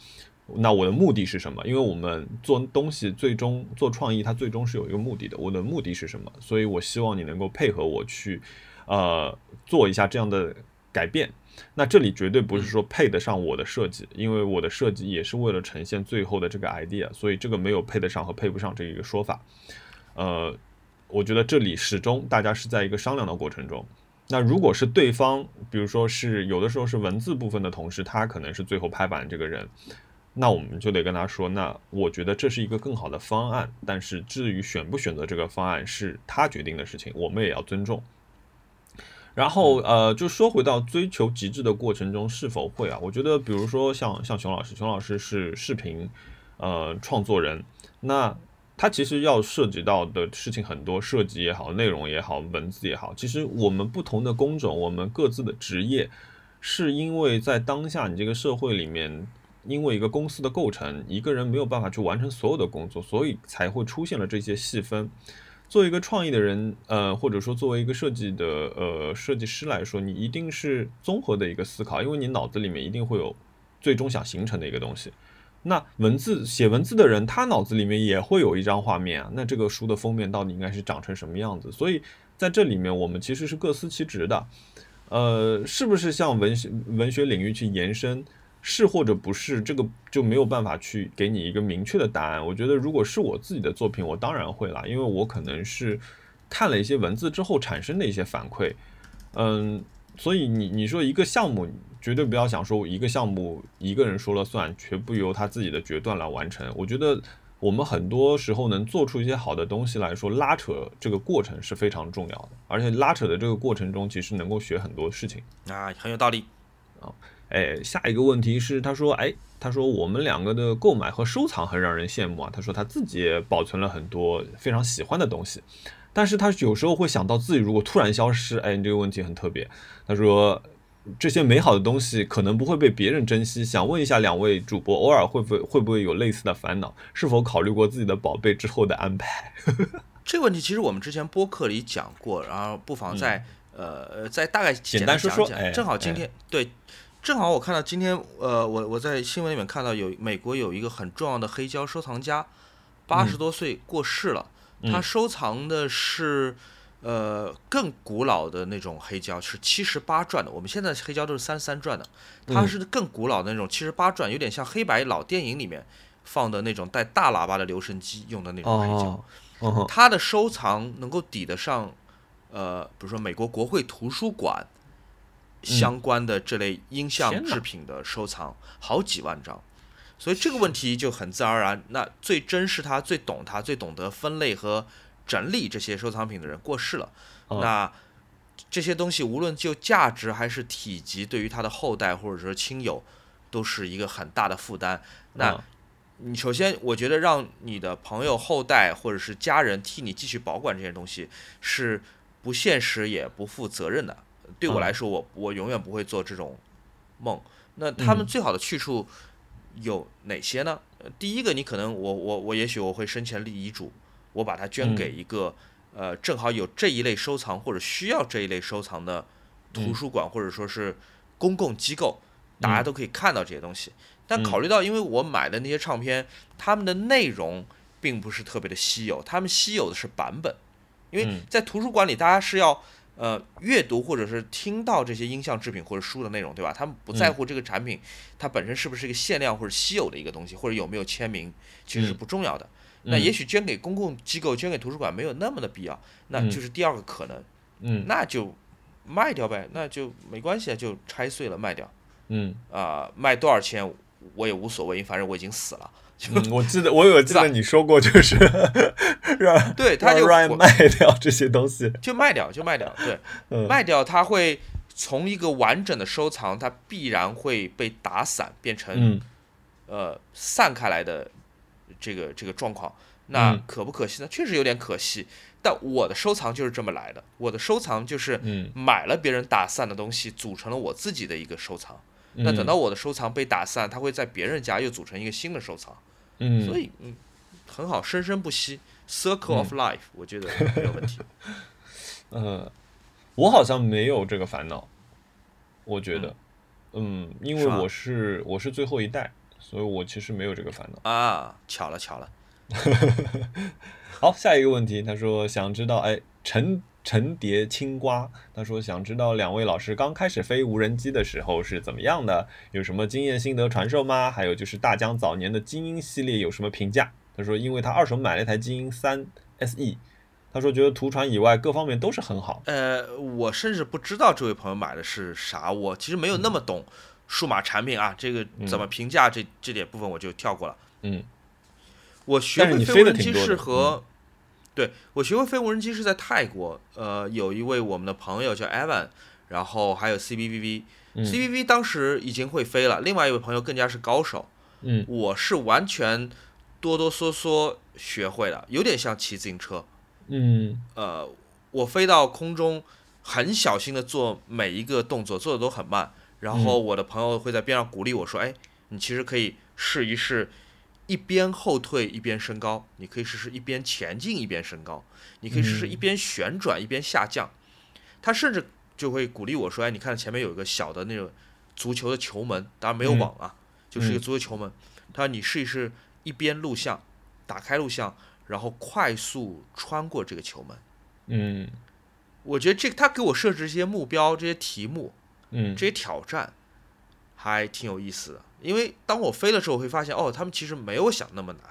那我的目的是什么？因为我们做东西最终做创意，它最终是有一个目的的。我的目的是什么？所以我希望你能够配合我去，呃，做一下这样的改变。那这里绝对不是说配得上我的设计，因为我的设计也是为了呈现最后的这个 idea，所以这个没有配得上和配不上这一个说法。呃，我觉得这里始终大家是在一个商量的过程中。那如果是对方，比如说是有的时候是文字部分的同事，他可能是最后拍板这个人。那我们就得跟他说，那我觉得这是一个更好的方案，但是至于选不选择这个方案是他决定的事情，我们也要尊重。然后呃，就说回到追求极致的过程中是否会啊？我觉得，比如说像像熊老师，熊老师是视频呃创作人，那它其实要涉及到的事情很多，设计也好，内容也好，文字也好。其实我们不同的工种，我们各自的职业，是因为在当下你这个社会里面，因为一个公司的构成，一个人没有办法去完成所有的工作，所以才会出现了这些细分。作为一个创意的人，呃，或者说作为一个设计的呃设计师来说，你一定是综合的一个思考，因为你脑子里面一定会有最终想形成的一个东西。那文字写文字的人，他脑子里面也会有一张画面啊。那这个书的封面到底应该是长成什么样子？所以在这里面，我们其实是各司其职的。呃，是不是向文学文学领域去延伸？是或者不是，这个就没有办法去给你一个明确的答案。我觉得，如果是我自己的作品，我当然会啦，因为我可能是看了一些文字之后产生的一些反馈。嗯，所以你你说一个项目，绝对不要想说一个项目一个人说了算，全部由他自己的决断来完成。我觉得我们很多时候能做出一些好的东西来说，拉扯这个过程是非常重要的，而且拉扯的这个过程中，其实能够学很多事情啊，很有道理啊。哎，下一个问题是，他说，哎，他说我们两个的购买和收藏很让人羡慕啊。他说他自己也保存了很多非常喜欢的东西，但是他有时候会想到自己如果突然消失，哎，你这个问题很特别。他说这些美好的东西可能不会被别人珍惜，想问一下两位主播，偶尔会不会会不会有类似的烦恼？是否考虑过自己的宝贝之后的安排？这个问题其实我们之前播客里讲过，然后不妨再呃再大概简单说说。正好今天对。正好我看到今天，呃，我我在新闻里面看到有美国有一个很重要的黑胶收藏家，八十多岁过世了。他收藏的是，呃，更古老的那种黑胶，是七十八转的。我们现在黑胶都是三十三转的，它是更古老的那种七十八转，有点像黑白老电影里面放的那种带大喇叭的留声机用的那种黑胶。它的收藏能够抵得上，呃，比如说美国国会图书馆。相关的这类音像制品的收藏好几万张，所以这个问题就很自然而然。那最珍视它、最懂它、最懂得分类和整理这些收藏品的人过世了，那这些东西无论就价值还是体积，对于他的后代或者说亲友，都是一个很大的负担。那你首先，我觉得让你的朋友、后代或者是家人替你继续保管这些东西，是不现实也不负责任的。对我来说，我我永远不会做这种梦。那他们最好的去处有哪些呢？第一个，你可能我我我也许我会生前立遗嘱，我把它捐给一个呃正好有这一类收藏或者需要这一类收藏的图书馆或者说是公共机构，大家都可以看到这些东西。但考虑到，因为我买的那些唱片，它们的内容并不是特别的稀有，他们稀有的是版本，因为在图书馆里，大家是要。呃，阅读或者是听到这些音像制品或者书的内容，对吧？他们不在乎这个产品它本身是不是一个限量或者稀有的一个东西，或者有没有签名，其实是不重要的。那也许捐给公共机构、捐给图书馆没有那么的必要，那就是第二个可能。嗯，那就卖掉呗，那就没关系啊，就拆碎了卖掉。嗯，啊，卖多少钱我也无所谓，反正我已经死了。嗯，我记得我有记得你说过，就是 让对他就卖掉这些东西，就卖掉 就卖掉，对，卖掉它会从一个完整的收藏，它必然会被打散，变成呃散开来的这个这个状况。那可不可惜呢？确实有点可惜。但我的收藏就是这么来的，我的收藏就是买了别人打散的东西，组成了我自己的一个收藏。那等到我的收藏被打散，它会在别人家又组成一个新的收藏。嗯，所以嗯，很好，生生不息，circle of life，我觉得没有问题。呃，我好像没有这个烦恼，我觉得，嗯，因为我是我是最后一代，所以我其实没有这个烦恼啊。巧了巧了，好，下一个问题，他说想知道，哎，陈。陈蝶青瓜，他说想知道两位老师刚开始飞无人机的时候是怎么样的，有什么经验心得传授吗？还有就是大疆早年的精英系列有什么评价？他说因为他二手买了一台精英三 SE，他说觉得图传以外各方面都是很好。呃，我甚至不知道这位朋友买的是啥，我其实没有那么懂数码产品啊，这个怎么评价这这点部分我就跳过了。嗯，我学会飞无人机是和。对我学会飞无人机是在泰国，呃，有一位我们的朋友叫 Evan，然后还有 CBVV，CBVV、嗯当时已经会飞了，另外一位朋友更加是高手，嗯我是完全哆哆嗦嗦学会了，有点像骑自行车。嗯呃，我飞到空中，很小心的做每一个动作，做的都很慢。然后我的朋友会在边上鼓励我说：“哎，你其实可以试一试，一边后退一边升高，你可以试试一边前进一边升高，你可以试试嗯一边旋转一边下降。他甚至就会鼓励我说：“哎，你看前面有一个小的那种足球的球门，当然没有嗯网啊，就是一个嗯足球球门。他说你试一试一边录像，打开录像，然后快速穿过这个球门。”嗯我觉得这他给我设置一些目标、这些题目、嗯这些挑战，还挺有意思的。因为当我飞的时候，我会发现哦，他们其实没有想那么难，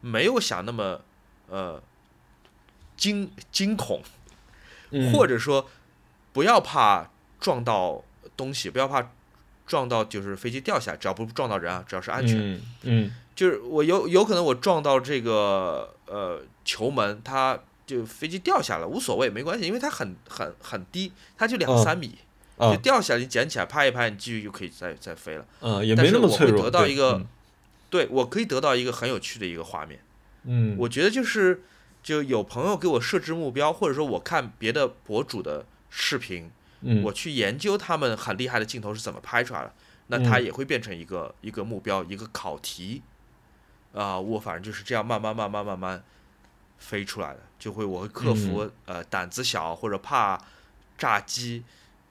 没有想那么呃惊惊恐，嗯，或者说不要怕撞到东西，不要怕撞到就是飞机掉下来，只要不撞到人啊，只要是安全。嗯嗯就是我有有可能我撞到这个呃球门，它就飞机掉下来无所谓，没关系，因为它很很很低，它就两嗯三米，啊就掉下来你捡起来拍一拍，你继续就可以再再飞了。嗯也但是我会没那么脆弱，对得到一个嗯对我可以得到一个很有趣的一个画面。嗯我觉得就是就有朋友给我设置目标，或者说我看别的博主的视频，嗯我去研究他们很厉害的镜头是怎么拍出来的，那它嗯也会变成一个一个目标，一个考题。啊、我反正就是这样慢慢慢慢慢慢飞出来的，就会我会克服、嗯呃胆子小或者怕炸机，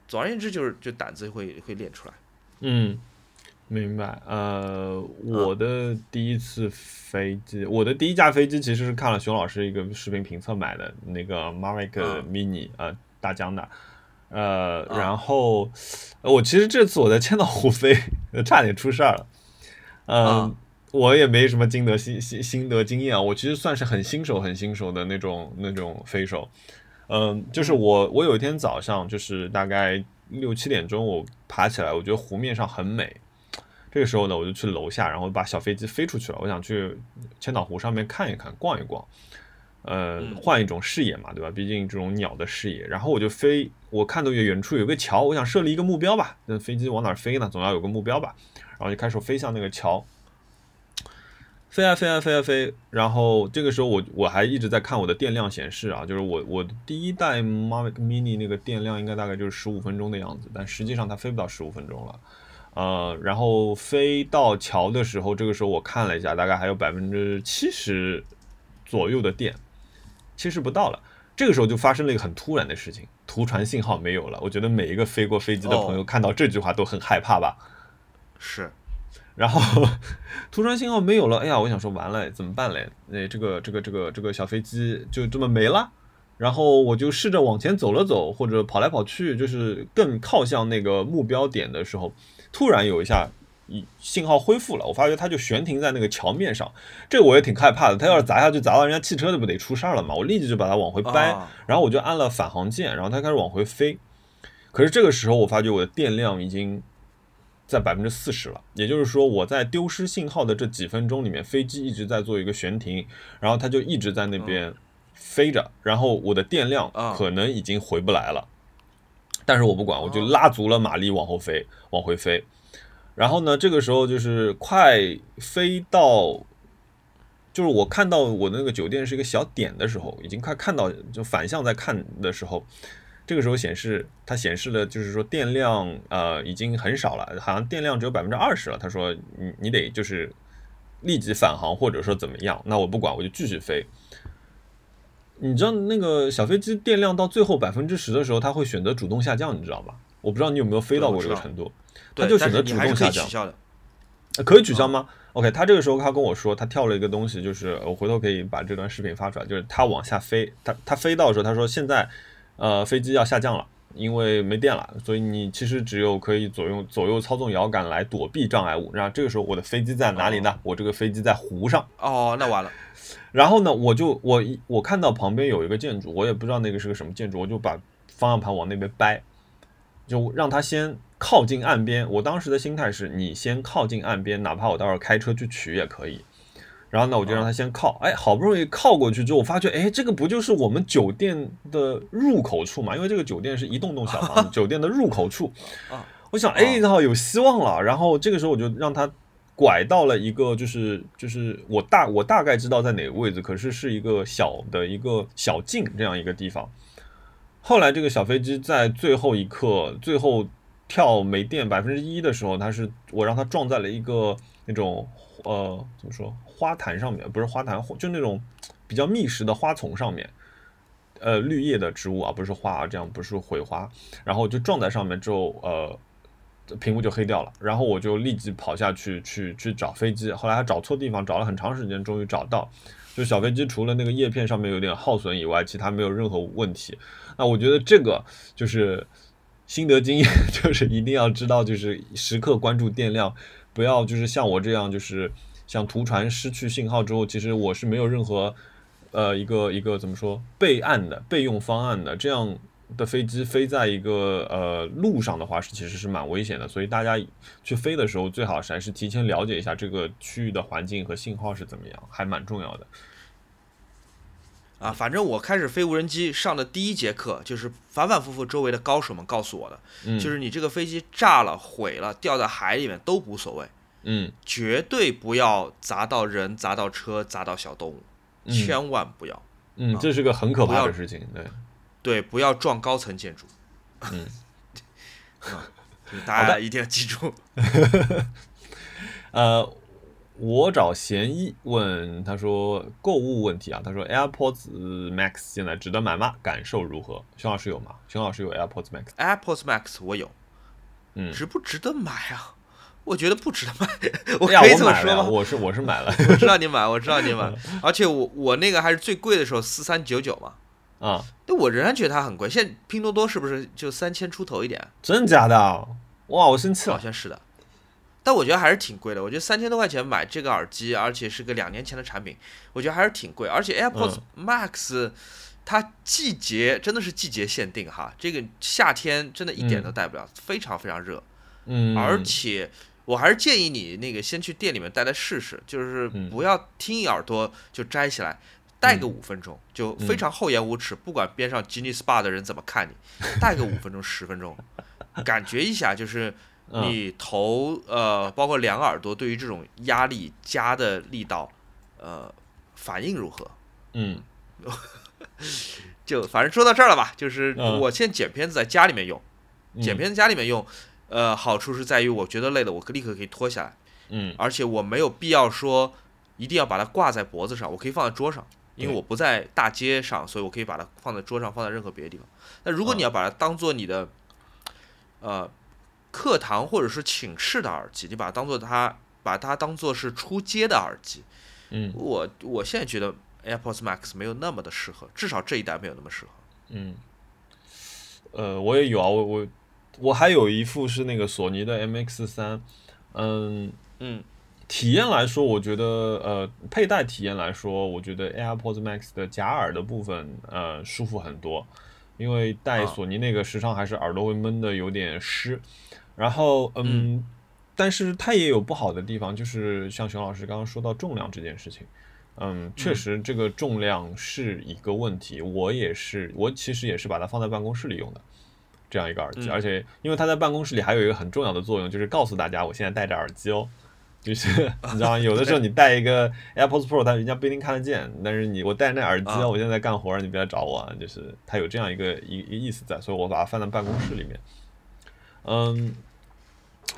总而言之就是就胆子会会练出来。嗯，明白。呃，我的第一次飞机，我的第一架飞机其实是看了熊老师一个视频评测买的那个 Mavic 嗯 Mini，、呃，大疆的。呃，啊然后呃我其实这次我在千岛湖飞，差点出事儿了。嗯、啊我也没什么经得心心心得经验啊，我其实算是很新手很新手的那种那种飞手。嗯，就是我我有一天早上就是大概六七点钟，我爬起来，我觉得湖面上很美。这个时候呢，我就去楼下，然后把小飞机飞出去了。我想去千岛湖上面看一看，逛一逛，呃，嗯换一种视野嘛，对吧？毕竟这种鸟的视野。然后我就飞，我看到远处有个桥，我想设立一个目标吧。那飞机往哪儿飞呢？总要有个目标吧。然后就开始飞向那个桥。飞啊飞啊飞啊飞，然后这个时候我我还一直在看我的电量显示啊，就是我我第一代 Mavic Mini 那个电量应该大概就是十五分钟的样子，但实际上它飞不到十五分钟了，呃，然后飞到桥的时候，这个时候我看了一下，大概还有百分之七十左右的电，七十不到了。这个时候就发生了一个很突然的事情，图传信号没有了。我觉得每一个飞过飞机的朋友哦看到这句话都很害怕吧。是，然后 图传信号没有了，哎呀，我想说完了怎么办嘞？哎，这个这个这个这个小飞机就这么没了。然后我就试着往前走了走，或者跑来跑去，就是更靠向那个目标点的时候，突然有一下一信号恢复了，我发觉它就悬停在那个桥面上，这我也挺害怕的。它要是砸下去砸到人家汽车，那不得出事儿了嘛？我立即就把它往回掰，啊然后我就按了返航键，然后它开始往回飞。可是这个时候，我发觉我的电量已经在百分之四十了，也就是说，我在丢失信号的这几分钟里面，飞机一直在做一个悬停，然后它就一直在那边飞着，然后我的电量啊可能已经回不来了。但是我不管，我就哦拉足了马力往后飞，往回飞。然后呢，这个时候就是快飞到，就是我看到我那个酒店是一个小点的时候，已经快看到就反向在看的时候，这个时候显示它显示了就是说电量呃已经很少了，好像电量只有百分之二十了。他说你你得就是立即返航或者说怎么样，那我不管，我就继续飞。你知道那个小飞机电量到最后百分之十的时候，它会选择主动下降，你知道吗？我不知道你有没有飞到过这个程度，它，就选择主动下降可以取。消吗、o k 他这个时候他跟我说，他跳了一个东西，就是我回头可以把这段视频发出来，就是他往下飞，他他飞到的时候，他说现在呃飞机要下降了，因为没电了，所以你其实只有可以左右左右操纵摇杆来躲避障碍物。然后这个时候我的飞机在哪里呢？我这个飞机在湖上。哦，那完了。然后呢，我就我一我看到旁边有一个建筑，我也不知道那个是个什么建筑，我就把方向盘往那边掰，就让它先靠近岸边。我当时的心态是，你先靠近岸边，哪怕我待会儿开车去取也可以。然后呢，我就让他先靠，哎，好不容易靠过去之后，我发觉，哎，这个不就是我们酒店的入口处嘛？因为这个酒店是一栋栋小房子，酒店的入口处。啊，我想，哎，那有希望了。然后这个时候我就让他拐到了一个，就是就是我大我大概知道在哪个位置，可是是一个小的一个小径这样一个地方。后来这个小飞机在最后一刻，最后跳没电百分之一的时候，它是我让它撞在了一个那种呃怎么说？花坛上面不是花坛，就那种比较密实的花丛上面，呃，绿叶的植物啊，不是花啊，这样不是毁花，然后就撞在上面之后，呃，屏幕就黑掉了，然后我就立即跑下去去去找飞机，后来还找错地方，找了很长时间，终于找到，就小飞机除了那个叶片上面有点耗损以外，其他没有任何问题。那我觉得这个就是心得经验，就是一定要知道，就是时刻关注电量，不要就是像我这样就是。像图传失去信号之后，其实我是没有任何，呃，一个一个怎么说备案的备用方案的。这样的飞机飞在一个呃路上的话，是其实是蛮危险的。所以大家去飞的时候，最好是还是提前了解一下这个区域的环境和信号是怎么样，还蛮重要的。啊，反正我开始飞无人机上的第一节课，就是反反复复周围的高手们告诉我的，就是你这个飞机炸了、毁了、掉在海里面都无所谓。嗯，绝对不要砸到人、砸到车、砸到小动物，千万不要。嗯，这是个很可怕的事情。对，对，不要撞高层建筑。嗯，大家一定要记住。呃，我找嫌疑问他说购物问题啊，他说 AirPods Max 现在值得买吗？感受如何？熊老师有吗？熊老师有 AirPods Max？AirPods Max 我有。嗯，值不值得买啊？我觉得不值得买，我可以这么说吗？我是我是买了，我知道你买，我知道你买，而且我我那个还是最贵的时候四三九九嘛，啊，但我仍然觉得它很贵。现在拼多多是不是就三千出头一点？真的假的？哇，我生气了。好像是的，但我觉得还是挺贵的。我觉得三千多块钱买这个耳机，而且是个两年前的产品，我觉得还是挺贵。而且 AirPods Max 它季节真的是季节限定哈，这个夏天真的一点都戴不了，非常非常热，嗯，而且。我还是建议你那个先去店里面戴戴试试，就是不要听一耳朵就摘起来，戴个五分钟就非常厚颜无耻，不管边上吉尼斯巴的人怎么看你，戴个五分钟十分钟，感觉一下就是你头呃包括两耳朵对于这种压力加的力道呃反应如何？嗯，就反正说到这儿了吧，就是我现在剪片子在家里面用，剪片子家里面用。呃，好处是在于，我觉得累了，我立刻可以脱下来，嗯，而且我没有必要说一定要把它挂在脖子上，我可以放在桌上，因为我不在大街上，所以我可以把它放在桌上，放在任何别的地方。那如果你要把它当做你的，呃，课堂或者是寝室的耳机，你把它当做它，把它当做是出街的耳机，嗯，我我现在觉得 AirPods Max 没有那么的适合，至少这一代没有那么适合。嗯，呃，我也有啊，我我。我还有一副是那个索尼的 MX 三，嗯嗯，体验来说，我觉得呃，佩戴体验来说，我觉得 AirPods Max 的假耳的部分呃舒服很多，因为戴索尼那个时常还是耳朵会闷的有点湿，然后嗯，但是它也有不好的地方，就是像熊老师刚刚说到重量这件事情，嗯，确实这个重量是一个问题，我也是，我其实也是把它放在办公室里用的。这样一个耳机，而且因为它在办公室里还有一个很重要的作用，就是告诉大家我现在戴着耳机哦。就是 你知道吗？有的时候你戴一个 AirPods Pro，它人家不一定看得见，但是你我戴那耳机哦，我现在在干活，你别来找我。啊就是它有这样一个一意思在，所以我把它放在办公室里面。嗯，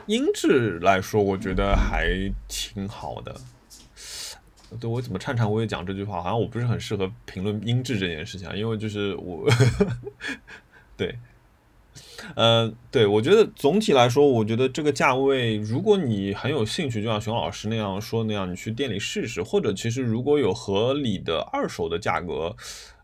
音质来说，我觉得还挺好的。对我怎么颤颤巍巍讲这句话，好像我不是很适合评论音质这件事情啊，因为就是我 对。呃，对，我觉得总体来说，我觉得这个价位，如果你很有兴趣，就像熊老师那样说那样，你去店里试试，或者其实如果有合理的二手的价格，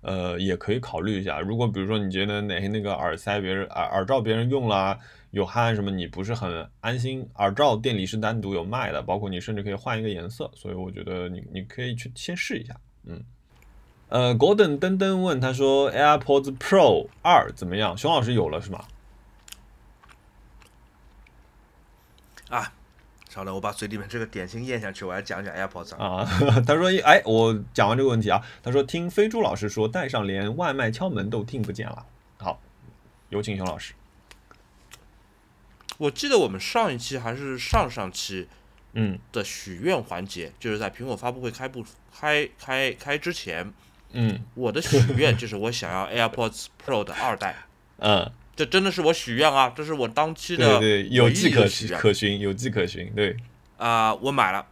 呃，也可以考虑一下。如果比如说你觉得哪些那个耳塞别人耳耳罩别人用了有汗什么，你不是很安心，耳罩店里是单独有卖的，包括你甚至可以换一个颜色，所以我觉得你你可以去先试一下，嗯。呃，Golden 噔噔问他说，AirPods Pro 二怎么样？熊老师有了是吗？啊，稍等，我把嘴里面这个点心咽下去，我要讲讲 AirPods 啊。他说：“哎，我讲完这个问题啊，他说听飞猪老师说，戴上连外卖敲门都听不见了。”好，有请熊老师。我记得我们上一期还是上上期，嗯的许愿环节，就是在苹果发布会开不开开开之前，嗯。我的许愿 就是我想要 AirPods Pro 的二代，嗯，这真的是我许愿啊，这是我当期的对对，有迹可许愿。可循，有迹可循，对，啊、我买了，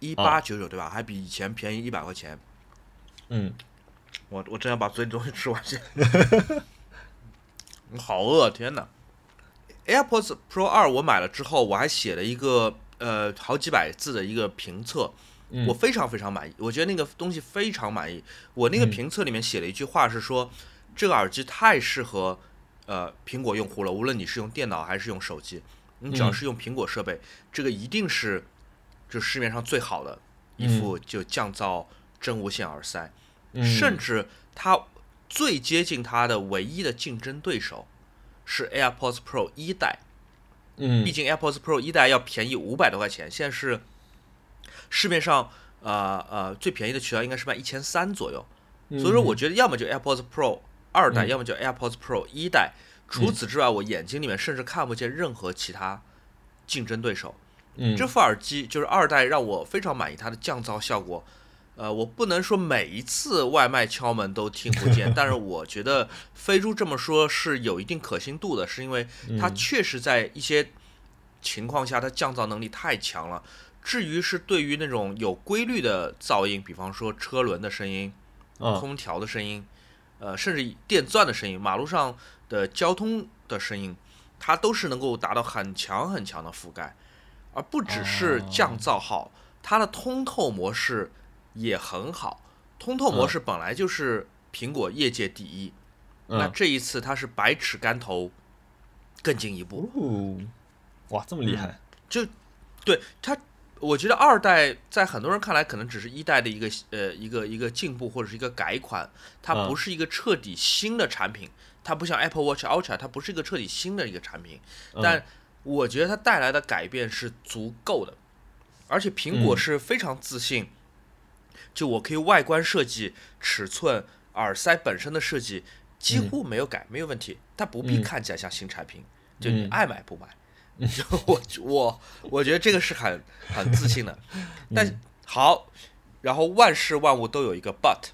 一八九九对吧？还比以前便宜一百块钱。嗯。我我真要把嘴里东西吃完先，好饿，天哪！AirPods Pro 二我买了之后，我还写了一个呃好几百字的一个评测，嗯我非常非常满意，我觉得那个东西非常满意。我那个嗯。评测里面写了一句话是说，这个耳机太适合呃苹果用户了，无论你是用电脑还是用手机，你只要嗯。是用苹果设备，这个一定是就市面上最好的一副就降噪真无线耳塞。嗯，甚至它最接近它的唯一的竞争对手是 AirPods Pro 一代，嗯。毕竟 AirPods Pro 一代要便宜五百多块钱，现在是市面上呃呃最便宜的渠道应该是卖一千三左右，嗯所以说我觉得要么就 AirPods Pro 二代，嗯要么就 AirPods Pro 一代。除此之外，我眼睛里面甚至看不见任何其他竞争对手。嗯这副耳机就是二代，让我非常满意它的降噪效果。呃，我不能说每一次外卖敲门都听不见，但是我觉得飞猪这么说是有一定可信度的，是因为它嗯确实在一些情况下它降噪能力太强了。至于是对于那种有规律的噪音，比方说车轮的声音、啊空调的声音，呃，甚至电钻的声音、马路上的交通的声音，它都是能够达到很强很强的覆盖，而不只是降噪好，它的通透模式也很好。通透模式本来就是苹果业界第一，那嗯这一次它是百尺竿头更进一步，哦，哇，这么厉害，就对它。我觉得二代在很多人看来可能只是一代的一个呃一个一个进步或者是一个改款，它嗯。不是一个彻底新的产品，它不像 Apple Watch Ultra，它不是一个彻底新的一个产品，嗯。但我觉得它带来的改变是足够的，而且苹果嗯。是非常自信，就我可以外观设计、尺寸、耳塞本身的设计几乎没有改，没有问题，它不必嗯。看起来像新产品，就你嗯。爱买不买。就 我我我觉得这个是很很自信的，但嗯好，然后万事万物都有一个 but，but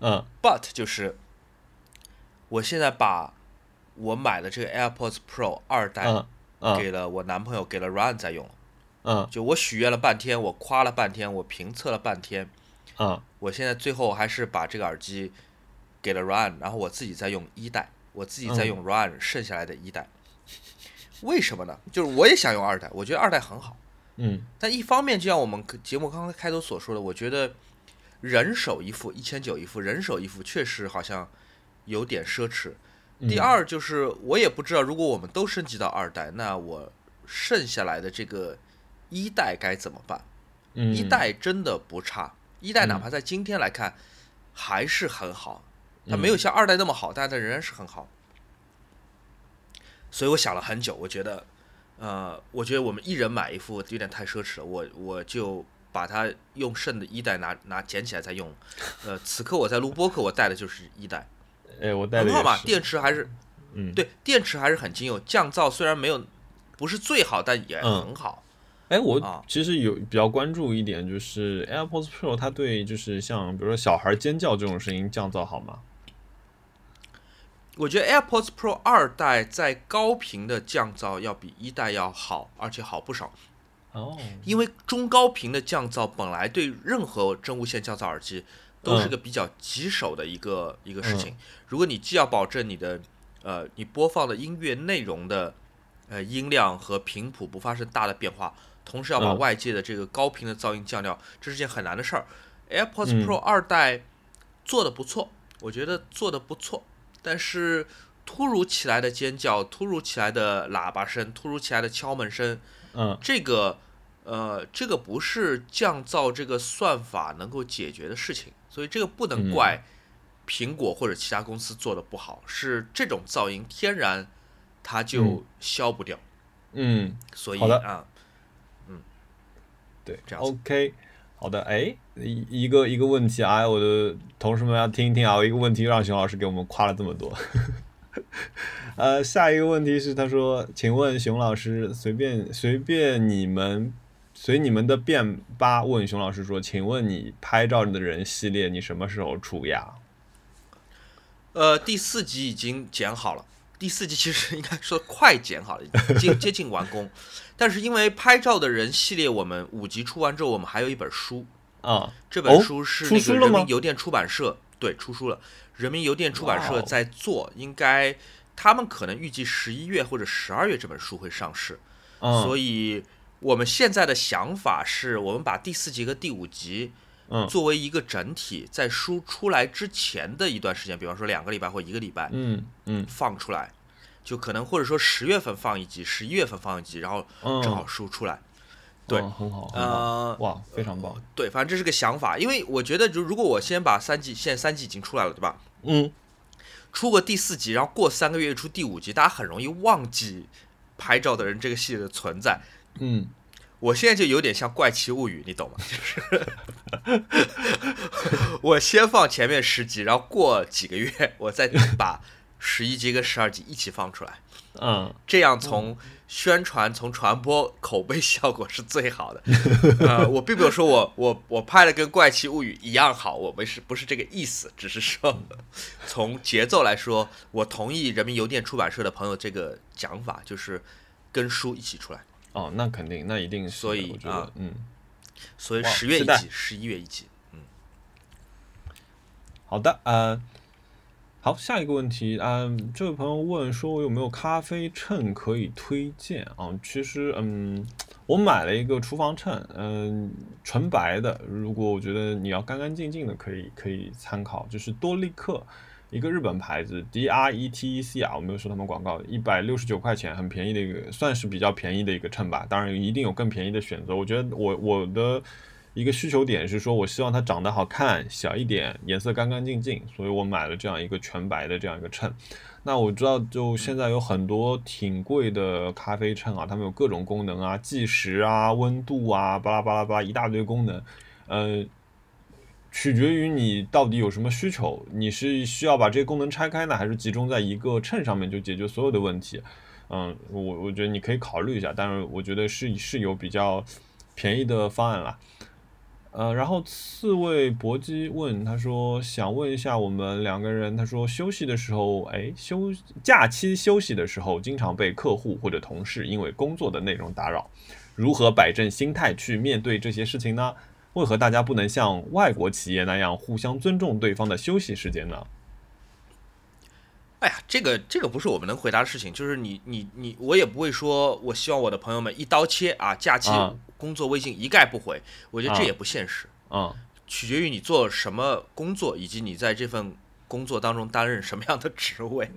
嗯就是我现在把我买的这个 AirPods Pro 二代给了我男朋友，给了 Ryan 在用。嗯就我许愿了半天，我夸了半天，我评测了半天，嗯我现在最后还是把这个耳机给了 Ryan，然后我自己在用一代，我自己在嗯用 Ryan 剩下来的一代。为什么呢？就是我也想用二代，我觉得二代很好，嗯但一方面就像我们节目刚刚开头所说的，我觉得人手一副一千九一副，人手一副确实好像有点奢侈。嗯，第二就是我也不知道，如果我们都升级到二代，那我剩下来的这个一代该怎么办？嗯一代真的不差，一代哪嗯怕在今天来看还是很好，它嗯没有像二代那么好，但它仍然是很好。所以我想了很久，我觉得，呃，我觉得我们一人买一副有点太奢侈了，我我就把它用剩的一代拿拿捡起来再用。呃，此刻我在录播客，我带的就是一代，哎，我带的很好嘛，电池还是嗯，对，电池还是很经用，降噪虽然没有不是最好，但也嗯很好。哎，我啊其实有比较关注一点，就是 AirPods Pro 它对就是像比如说小孩尖叫这种声音降噪好吗？我觉得 AirPods Pro 二代在高频的降噪要比一代要好，而且好不少。哦，因为中高频的降噪本来对任何真无线降噪耳机都是个比较棘手的一个、一个事情。如果你既要保证你的呃你播放的音乐内容的呃音量和频谱不发生大的变化，同时要把嗯外界的这个高频的噪音降掉，这是件很难的事儿。AirPods 嗯 Pro 二代做的不错，我觉得做的不错，但是突如其来的尖叫、突如其来的喇叭声、突如其来的敲门声，嗯。这个呃，这个不是降噪这个算法能够解决的事情，所以这个不能嗯。怪苹果或者其他公司做的不好，是这种噪音天然它就嗯。消不掉，嗯所以啊，对，这样子。OK，好的，哎，一一个一个问题啊，我的同事们要听一听啊，我一个问题让熊老师给我们夸了这么多。呃，下一个问题是，他说，请问熊老师，随便随便你们随你们的便吧问熊老师说，请问你拍照的人系列你什么时候出呀？呃，第四集已经剪好了，第四集其实应该说快剪好了，接接近完工。但是因为拍照的人系列，我们五集出完之后，我们还有一本书啊，这本书是那个人民邮电出版社对出书了，人民邮电出版社在做，应该他们可能预计十一月或者十二月这本书会上市，嗯，所以我们现在的想法是我们把第四集和第五集嗯作为一个整体，在书出来之前的一段时间，比方说两个礼拜或一个礼拜，嗯嗯放出来，就可能或者说十月份放一集，十一月份放一集，然后嗯，正好书出来。对嗯很好，很好，呃，哇，非常棒，对，反正这是个想法，因为我觉得，就如果我先把三季，现在三季已经出来了，对吧？嗯出个第四集，然后过三个月出第五集，大家很容易忘记拍照的人这个系列的存在。嗯。我现在就有点像《怪奇物语》，你懂吗？就是 我先放前面十集，然后过几个月，我再把十一集跟十二集一起放出来。嗯这样从宣传、从传播、口碑效果是最好的。呃，我并没有说我我我拍的跟《怪奇物语》一样好，我们是不是这个意思？只是说从节奏来说，我同意人民邮电出版社的朋友这个讲法，就是跟书一起出来。哦，那肯定，那一定是，所以我觉得，啊嗯，所以十月一集，十一月一集。好的，呃，好，下一个问题，嗯、这位朋友问说，我有没有咖啡秤可以推荐啊？其实，嗯，我买了一个厨房秤，嗯、纯白的，如果我觉得你要干干净净的，可以可以参考，就是多利克。一个日本牌子 D R E T E C 啊，我没有收他们广告，一百六十九块钱，很便宜的一个，算是比较便宜的一个秤吧。当然，一定有更便宜的选择。我觉得我我的一个需求点是说，我希望它长得好看，小一点，颜色干干净净，所以我买了这样一个全白的这样一个秤。那我知道，就现在有很多挺贵的咖啡秤啊，它们有各种功能啊，计时啊、温度啊，巴拉巴拉巴拉一大堆功能，呃。取决于你到底有什么需求，你是需要把这些功能拆开呢，还是集中在一个秤上面就解决所有的问题？嗯，我我觉得你可以考虑一下，但是我觉得是是有比较便宜的方案啦。呃，然后刺猬搏击问他说，想问一下我们两个人，他说休息的时候，哎，休假期休息的时候，经常被客户或者同事因为工作的内容打扰，如何摆正心态去面对这些事情呢？为何大家不能像外国企业那样互相尊重对方的休息时间呢？哎呀，这个这个不是我们能回答的事情，就是你你你，我也不会说，我希望我的朋友们一刀切啊，假期啊工作微信一概不回，我觉得这啊也不现实，啊取决于你做什么工作，以及你在这份工作当中担任什么样的职位。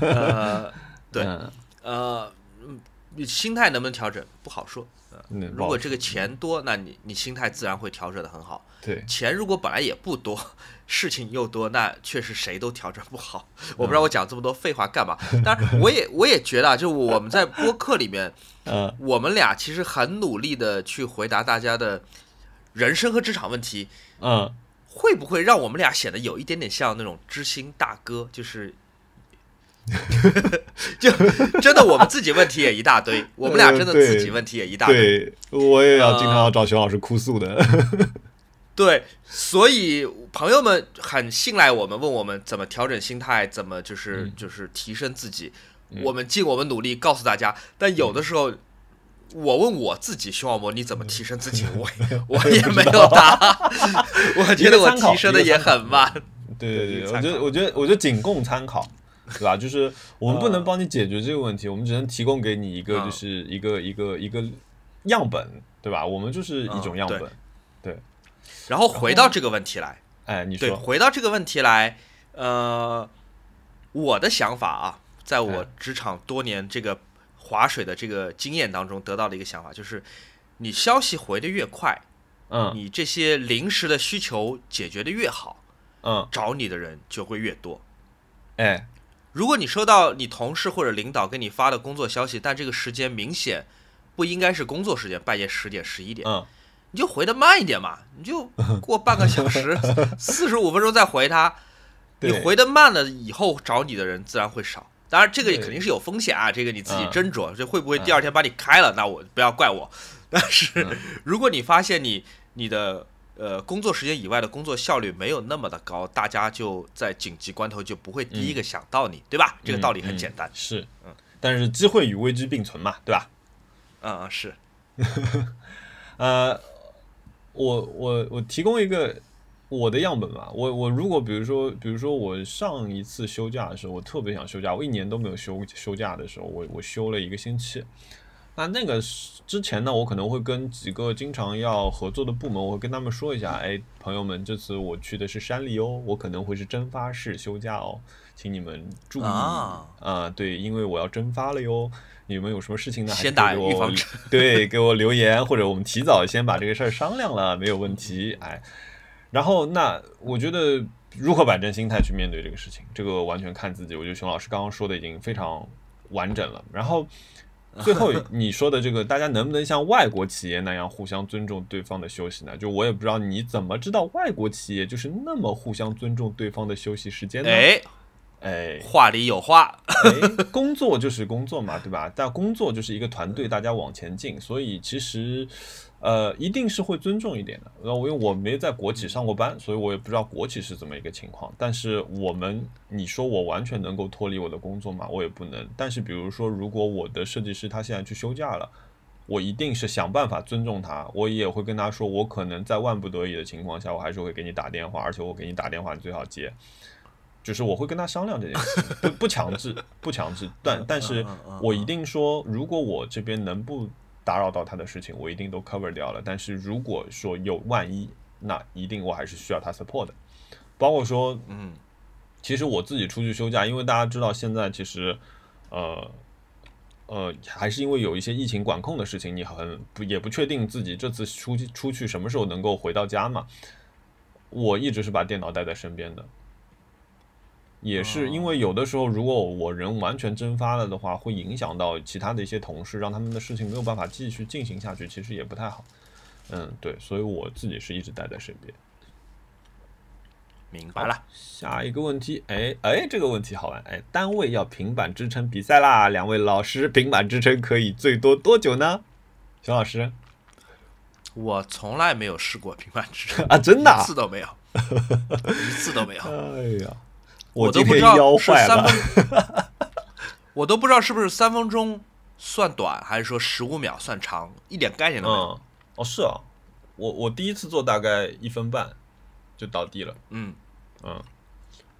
呃，对 嗯呃，嗯你心态能不能调整不好说。嗯，如果这个钱多，那你你心态自然会调整的很好。对，钱如果本来也不多，事情又多，那确实谁都调整不好。我不知道我讲这么多废话干嘛。当然，我也我也觉得啊，就我们在播客里面，嗯我们俩其实很努力的去回答大家的人生和职场问题，嗯会不会让我们俩显得有一点点像那种知心大哥？就是。就真的，我们自己问题也一大堆，我们俩真的自己问题也一大堆。对，我也要经常找熊老师哭诉的。对，所以朋友们很信赖我们，问我们怎么调整心态，怎么就是、嗯就是提升自己。嗯我们尽我们努力告诉大家，但有的时候。我问我自己，徐茂博，你怎么提升自己？我我也 没有答案，我觉得我提升的也很慢。对对对，我觉得我觉得我觉得仅供参考，对吧？就是我们不能呃帮你解决这个问题，我们只能提供给你一个嗯就是一个一个一个样本，对吧？我们就是一种样本。对然后回到这个问题来，哎，你对，说，回到这个问题来，呃，我的想法啊，在我哎职场多年这个划水的这个经验当中得到的一个想法，就是你消息回的越快，嗯你这些临时的需求解决的越好，嗯，找你的人就会越多。哎，如果你收到你同事或者领导给你发的工作消息，但这个时间明显不应该是工作时间，半夜十点、十一点，嗯你就回的慢一点嘛，你就 过半个小时、四十五分钟再回他。你回的慢了以后，找你的人自然会少。当然，这个肯定是有风险啊，这个你自己斟酌。这会不会第二天把你开了？那我不要怪我。但是，如果你发现你你的呃工作时间以外的工作效率没有那么的高，大家就在紧急关头就不会第一个想到你，对吧？这个道理很简单。是，嗯。但是机会与危机并存嘛，对吧？嗯嗯是。呃，我我我提供一个。我的样本吧，我我如果比如说，比如说我上一次休假的时候，我特别想休假，我一年都没有休休假的时候，我我休了一个星期。那那个之前呢，我可能会跟几个经常要合作的部门，我会跟他们说一下，哎，朋友们，这次我去的是山里哦，我可能会是蒸发式休假哦，请你们注意啊，对，因为我要蒸发了哟，你们有什么事情呢？先打预防针，对，给我留言，或者我们提早先把这个事儿商量了，没有问题，哎。然后，那我觉得如何摆正心态去面对这个事情，这个完全看自己。我觉得熊老师刚刚说的已经非常完整了。然后，最后你说的这个，大家能不能像外国企业那样互相尊重对方的休息呢？就我也不知道你怎么知道外国企业就是那么互相尊重对方的休息时间呢？哎，哎，话里有话，工作就是工作嘛，对吧？但工作就是一个团队，大家往前进，所以其实。呃，一定是会尊重一点的。然后，因为我没在国企上过班，所以我也不知道国企是怎么一个情况。但是我们，你说我完全能够脱离我的工作吗？我也不能。但是，比如说，如果我的设计师他现在去休假了，我一定是想办法尊重他。我也会跟他说，我可能在万不得已的情况下，我还是会给你打电话，而且我给你打电话，你最好接。就是我会跟他商量这件事，不不强制，不强制。但但是我一定说，如果我这边能不。打扰到他的事情，我一定都 cover 掉了。但是如果说有万一，那一定我还是需要他 support 的。包括说，嗯，其实我自己出去休假，因为大家知道现在其实，呃，呃，还是因为有一些疫情管控的事情，你很不也不确定自己这次出去出去什么时候能够回到家嘛。我一直是把电脑带在身边的。也是因为有的时候，如果我人完全蒸发了的话，会影响到其他的一些同事，让他们的事情没有办法继续进行下去，其实也不太好。嗯，对，所以我自己是一直待在身边。明白了。下一个问题，哎哎，这个问题好玩，哎，单位要平板支撑比赛啦，两位老师，平板支撑可以最多多久呢？熊老师，我从来没有试过平板支撑啊，真的，一次都没有，一次都没有。哎呀。我都不知道是三分，我都不知道是不是三分钟算短，还是说十五秒算长，一点概念都没有。哦，是啊，我我第一次做大概一分半就倒地了。嗯嗯，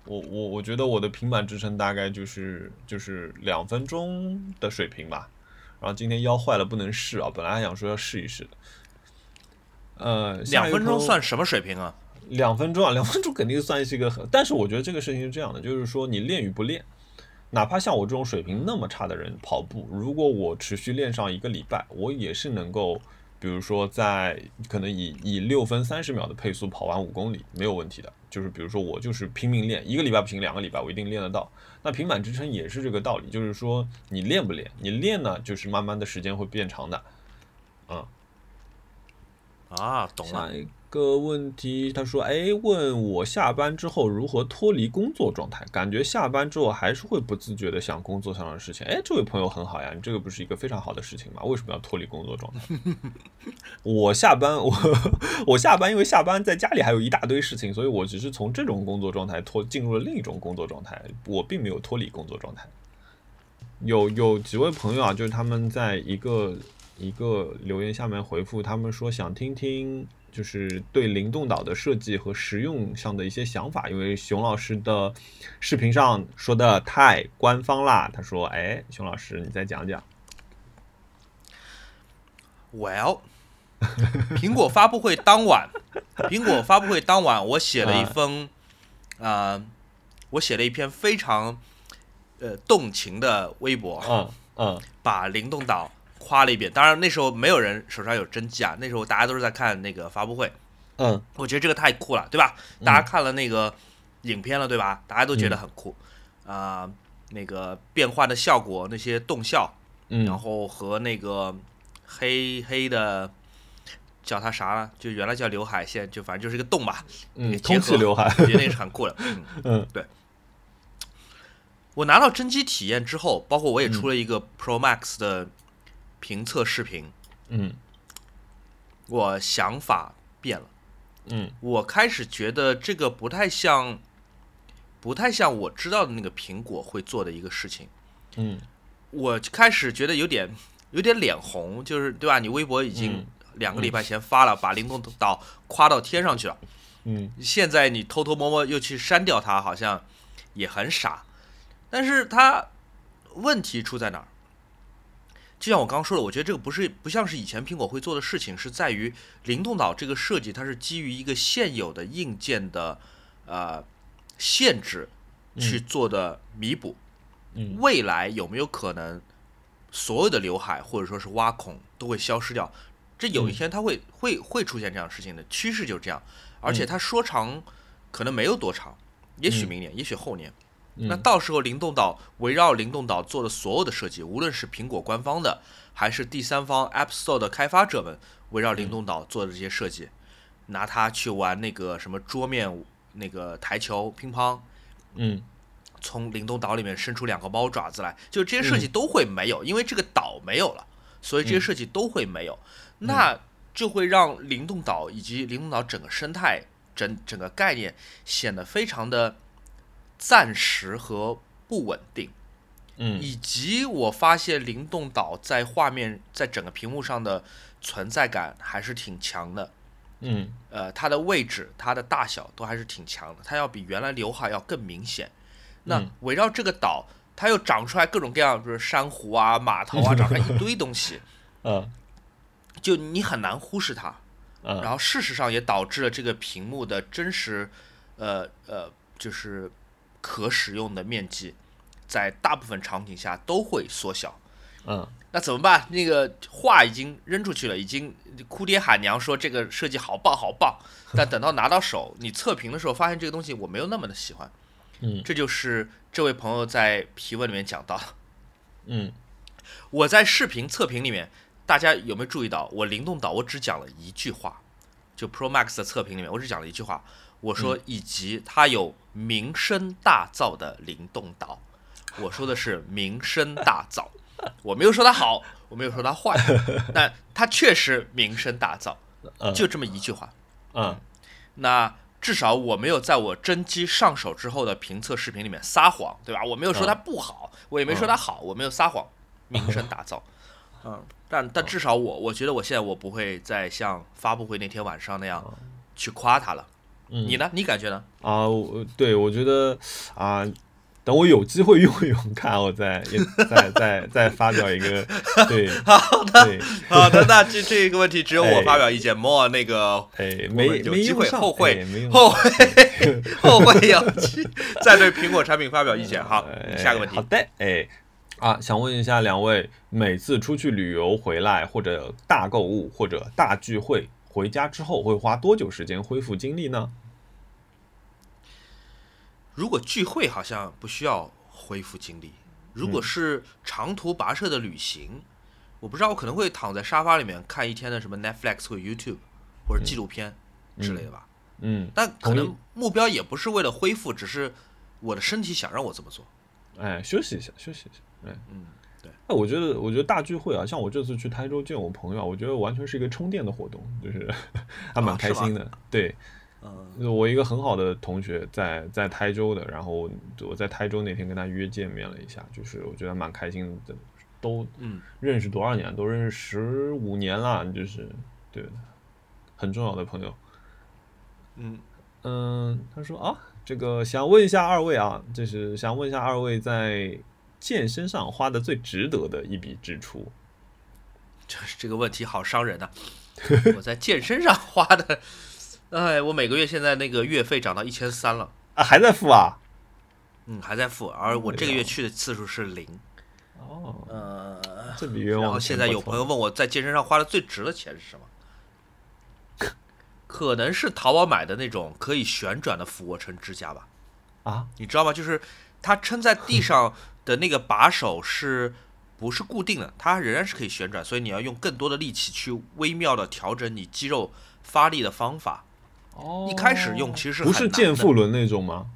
我我我觉得我的平板支撑大概就是就是两分钟的水平吧。然后今天腰坏了不能试啊，本来还想说要试一试的。呃，两分钟算什么水平啊？两分钟啊，两分钟肯定算是一个很，但是我觉得这个事情是这样的，就是说你练与不练，哪怕像我这种水平那么差的人跑步，如果我持续练上一个礼拜，我也是能够，比如说在可能以以六分三十秒的配速跑完五公里没有问题的。就是比如说我就是拼命练，一个礼拜不行，两个礼拜我一定练得到。那平板支撑也是这个道理，就是说你练不练，你练呢就是慢慢的时间会变长的，嗯，啊，懂了。个问题，他说：“哎，问我下班之后如何脱离工作状态？感觉下班之后还是会不自觉的想工作上的事情。哎，这位朋友很好呀，你这个不是一个非常好的事情吗？为什么要脱离工作状态？我下班，我我下班，因为下班在家里还有一大堆事情，所以我只是从这种工作状态脱进入了另一种工作状态，我并没有脱离工作状态。有有几位朋友啊，就是他们在一个一个留言下面回复，他们说想听听。”就是对灵动岛的设计和实用上的一些想法，因为熊老师的视频上说的太官方啦。他说：“哎，熊老师，你再讲讲。” Well，苹果发布会当晚，苹果发布会当晚，我写了一封，啊，我写了一篇非常呃动情的微博，嗯嗯，把灵动岛。夸了一遍，当然那时候没有人手上有真机啊，那时候大家都是在看那个发布会。嗯，我觉得这个太酷了，对吧？大家看了那个影片了，对吧？大家都觉得很酷啊，那个变换的效果，那些动效，然后和那个黑黑的叫它啥了？就原来叫刘海，现在就反正就是一个洞吧。嗯，结合空气刘海，我觉得那个是很酷的。嗯，嗯对。我拿到真机体验之后，包括我也出了一个 Pro Max 的评测视频，嗯我想法变了。嗯我开始觉得这个不太像，不太像我知道的那个苹果会做的一个事情。嗯我开始觉得有点有点脸红，就是对吧？你微博已经嗯两个礼拜前发了，把灵动岛夸到天上去了，嗯现在你偷偷摸摸又去删掉它，好像也很傻。但是它问题出在哪儿？就像我刚刚说的，我觉得这个不是不像是以前苹果会做的事情，是在于灵动岛这个设计，它是基于一个现有的硬件的呃限制去做的弥补。嗯未来有没有可能所有的刘海或者说是挖孔都会消失掉？这有一天它会、会会出现这样的事情的趋势就是这样，而且它说长可能没有多长，也许明年，也许后年。那嗯到时候灵动岛围绕灵动岛做的所有的设计，无论是苹果官方的，还是第三方 App Store 的开发者们围绕灵动岛做的这些设计，拿它去玩那个什么桌面那个台球、乒乓，嗯。从灵动岛里面伸出两个猫爪子来，就这些设计都会没有，因为这个岛没有了，所以这些设计都会没有，那就会让灵动岛以及灵动岛整个生态、整整个概念显得非常的暂时和不稳定，嗯以及我发现灵动岛在画面在整个屏幕上的存在感还是挺强的。嗯呃，它的位置、它的大小都还是挺强的，它要比原来刘海要更明显。那嗯围绕这个岛，它又长出来各种各样，比如珊瑚啊、码头啊，长出来一堆东西，嗯就你很难忽视它。然呃后事实上也导致了这个屏幕的真实，呃呃，就是可使用的面积，在大部分场景下都会缩小。嗯那怎么办？那个话已经扔出去了，已经哭爹喊娘说这个设计好棒好棒，但等到拿到手，你测评的时候发现这个东西我没有那么的喜欢。嗯这就是这位朋友在提问里面讲到。嗯 我在视频测评里面，大家有没有注意到？我灵动岛我只讲了一句话，就 Pro Max 的测评里面，我只讲了一句话，我说以及它有名声大噪的灵动岛，我说的是名声大噪，我没有说它好，我没有说它坏，但它确实名声大噪，呃就这么一句话。嗯那至少我没有在我真机上手之后的评测视频里面撒谎，对吧？我没有说它不好，我也没说它好，我没有撒谎，名声大噪。嗯，但但至少我我觉得我现在我不会再像发布会那天晚上那样去夸它了。嗯你呢？你感觉呢？啊，我对我觉得啊，等我有机会用一用，看我再 再再再发表一个 对好的，好的，那这这个问题只有我哎发表意见，莫那个哎，没有机会后会后上会 后会有机再对苹果产品发表意见。好，哎下个问题好。的，哎。啊，想问一下两位，每次出去旅游回来，或者大购物，或者大聚会，回家之后会花多久时间恢复精力呢？如果聚会好像不需要恢复精力，如果是长途跋涉的旅行，我不知道我可能会躺在沙发里面看一天的什么 Netflix 或者 YouTube 或者纪录片之类的吧。嗯，但可能目标也不是为了恢复，只是我的身体想让我这么做。哎，休息一下，休息一下，哎，嗯，对。那我觉得，我觉得大聚会啊，像我这次去台州见我朋友啊，我觉得完全是一个充电的活动，就是 还蛮开心的。对，嗯我一个很好的同学在在台州的，然后我在台州那天跟他约见面了一下，就是我觉得蛮开心的，都嗯认识多少年？都认识十五年了，就是对，很重要的朋友。嗯，嗯，他说啊，这个想问一下二位啊，就是想问一下二位在健身上花的最值得的一笔支出。这这个问题好伤人呐、我在健身上花的，哎，我每个月现在那个月费涨到一千三了，啊，还在付啊？嗯，还在付，而我这个月去的次数是零。哦，呃，这笔冤枉然后现在有朋友问我在健身上花的最值的钱是什么？可能是淘宝买的那种可以旋转的俯卧撑支架吧，啊，你知道吗？就是它撑在地上 的那个把手是不是固定的，它仍然是可以旋转，所以你要用更多的力气去微妙的调整你肌肉发力的方法。哦一开始用其实是不是很难的健腹轮那种吗？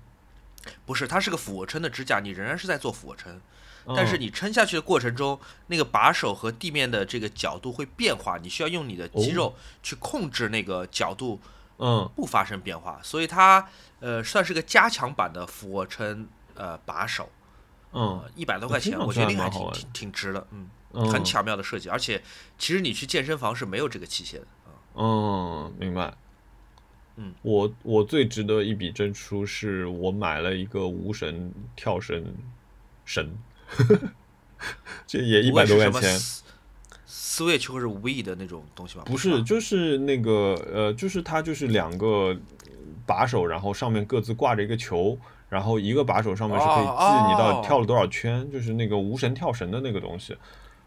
不是，它是个俯卧撑的支架，你仍然是在做俯卧撑，嗯但是你撑下去的过程中，那个把手和地面的这个角度会变化，你需要用你的肌肉去控制那个角度嗯不发生变化，所以它呃算是个加强版的俯卧撑呃把手，嗯呃一百多块钱，我觉得那个还挺挺挺值的，嗯，嗯，很巧妙的设计，而且其实你去健身房是没有这个器械的啊。嗯，明白。嗯，我我最值得一笔支出是我买了一个无绳跳绳绳，这也一百多块钱。Switch 或者 We 的那种东西吧？不是，就是那个呃，就是它就是两个把手，然后上面各自挂着一个球，然后一个把手上面是可以记哦你到底跳了多少圈，就是那个无绳跳绳的那个东西。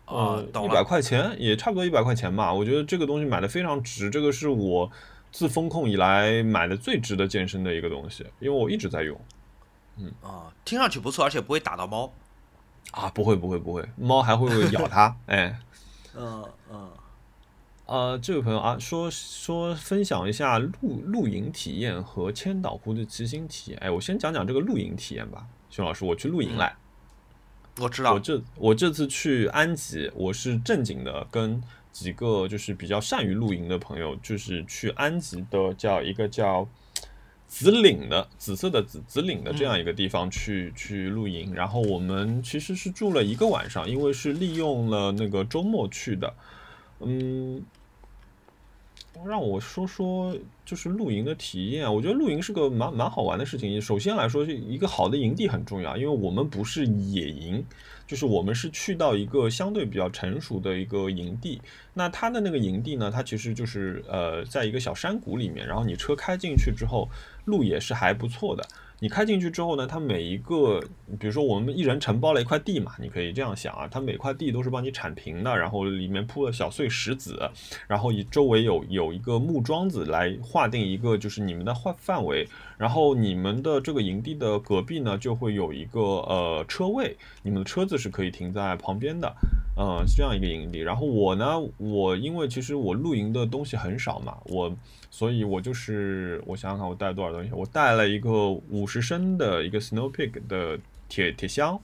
哦呃，一百。块钱也差不多一百块钱吧，我觉得这个东西买的非常值，这个是我自风控以来买的最值得健身的一个东西，因为我一直在用嗯啊，听上去不错，而且不会打到猫。啊，不会不会不会，猫还会咬它，哎。嗯嗯，呃，这位朋友啊，说说分享一下露露营体验和千岛湖的骑行体验。哎，我先讲讲这个露营体验吧，熊老师，我去露营来。我知道我。这我这次去安吉，我是正经的跟几个就是比较善于露营的朋友，就是去安吉的叫一个叫紫岭的紫色的紫紫岭的这样一个地方去、去露营。然后我们其实是住了一个晚上，因为是利用了那个周末去的。嗯，让我说说就是露营的体验。我觉得露营是个蛮蛮好玩的事情。首先来说，是一个好的营地很重要，因为我们不是野营，就是我们是去到一个相对比较成熟的一个营地。那它的那个营地呢，它其实就是呃，在一个小山谷里面，然后你车开进去之后，路也是还不错的。你开进去之后呢，它每一个，比如说我们一人承包了一块地嘛，你可以这样想啊，它每块地都是帮你铲平的，然后里面铺了小碎石子，然后以周围有有一个木桩子来划定一个就是你们的范范围，然后你们的这个营地的隔壁呢就会有一个呃车位，你们的车子是可以停在旁边的，呃是这样一个营地。然后我呢，我因为其实我露营的东西很少嘛，我所以我就是我想想看我带了多少东西，我带了一个五十升的一个 Snow Peak 的铁铁箱，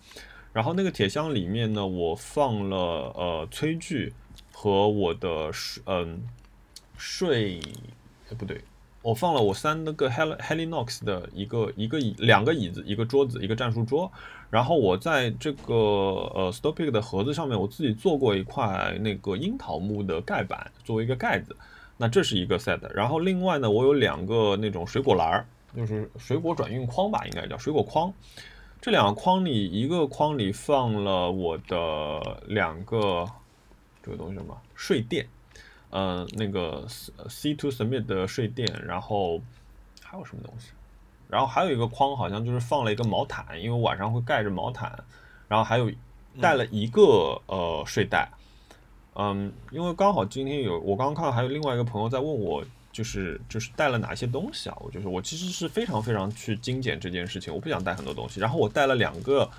然后那个铁箱里面呢，我放了呃炊具和我的睡嗯、睡，不对，我放了我三那个 Hel Helinox 的一个一个椅两个椅子一个桌子一个战术桌，然后我在这个呃 s t o p i c 的盒子上面我自己做过一块那个樱桃木的盖板作为一个盖子，那这是一个 set，然后另外呢我有两个那种水果篮儿，就是水果转运筐吧，应该叫水果筐。这两个筐里，一个筐里放了我的两个这个东西什么睡垫，呃，那个 C to Submit 的睡垫，然后还有什么东西？然后还有一个筐，好像就是放了一个毛毯，因为晚上会盖着毛毯，然后还有带了一个、呃睡袋，嗯，因为刚好今天有我刚刚看还有另外一个朋友在问我，就是就是带了哪些东西啊？我就是我其实是非常非常去精简这件事情，我不想带很多东西。然后我带了两个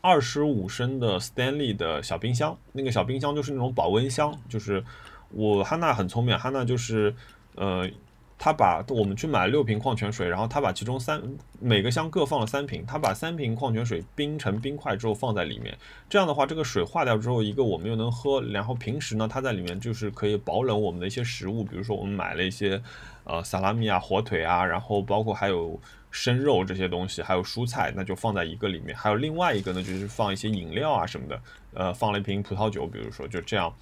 二十五升的 Stanley 的小冰箱，那个小冰箱就是那种保温箱，就是我汉娜很聪明，汉娜就是呃。他把我们去买六瓶矿泉水，然后他把其中三每个箱各放了三瓶，他把三瓶矿泉水冰成冰块之后放在里面。这样的话，这个水化掉之后，一个我们又能喝，然后平时呢，它在里面就是可以保冷我们的一些食物，比如说我们买了一些呃萨拉米啊、火腿啊，然后包括还有生肉这些东西，还有蔬菜，那就放在一个里面。还有另外一个呢，就是放一些饮料啊什么的，呃，放了一瓶葡萄酒，比如说就这样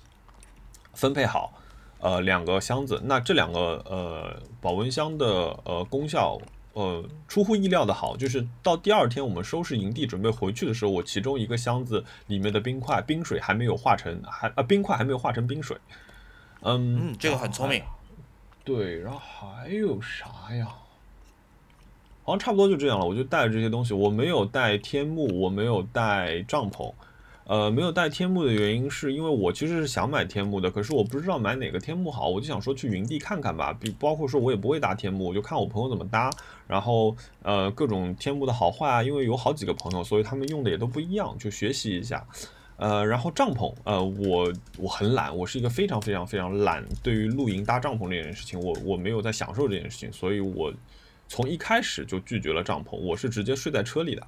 分配好。呃，两个箱子，那这两个呃保温箱的呃功效，呃出乎意料的好，就是到第二天我们收拾营地准备回去的时候，我其中一个箱子里面的冰块冰水还没有化成还啊冰块还没有化成冰水，嗯，这个很聪明。对，然后还有啥呀？好像差不多就这样了，我就带了这些东西，我没有带天幕，我没有带帐篷。呃，没有带天幕的原因是因为我其实是想买天幕的，可是我不知道买哪个天幕好，我就想说去云地看看吧。比包括说我也不会搭天幕，我就看我朋友怎么搭，然后呃各种天幕的好坏啊，因为有好几个朋友，所以他们用的也都不一样，就学习一下。呃，然后帐篷，呃，我我很懒，我是一个非常非常非常懒，对于露营搭帐篷这件事情，我我没有在享受这件事情，所以我从一开始就拒绝了帐篷，我是直接睡在车里的。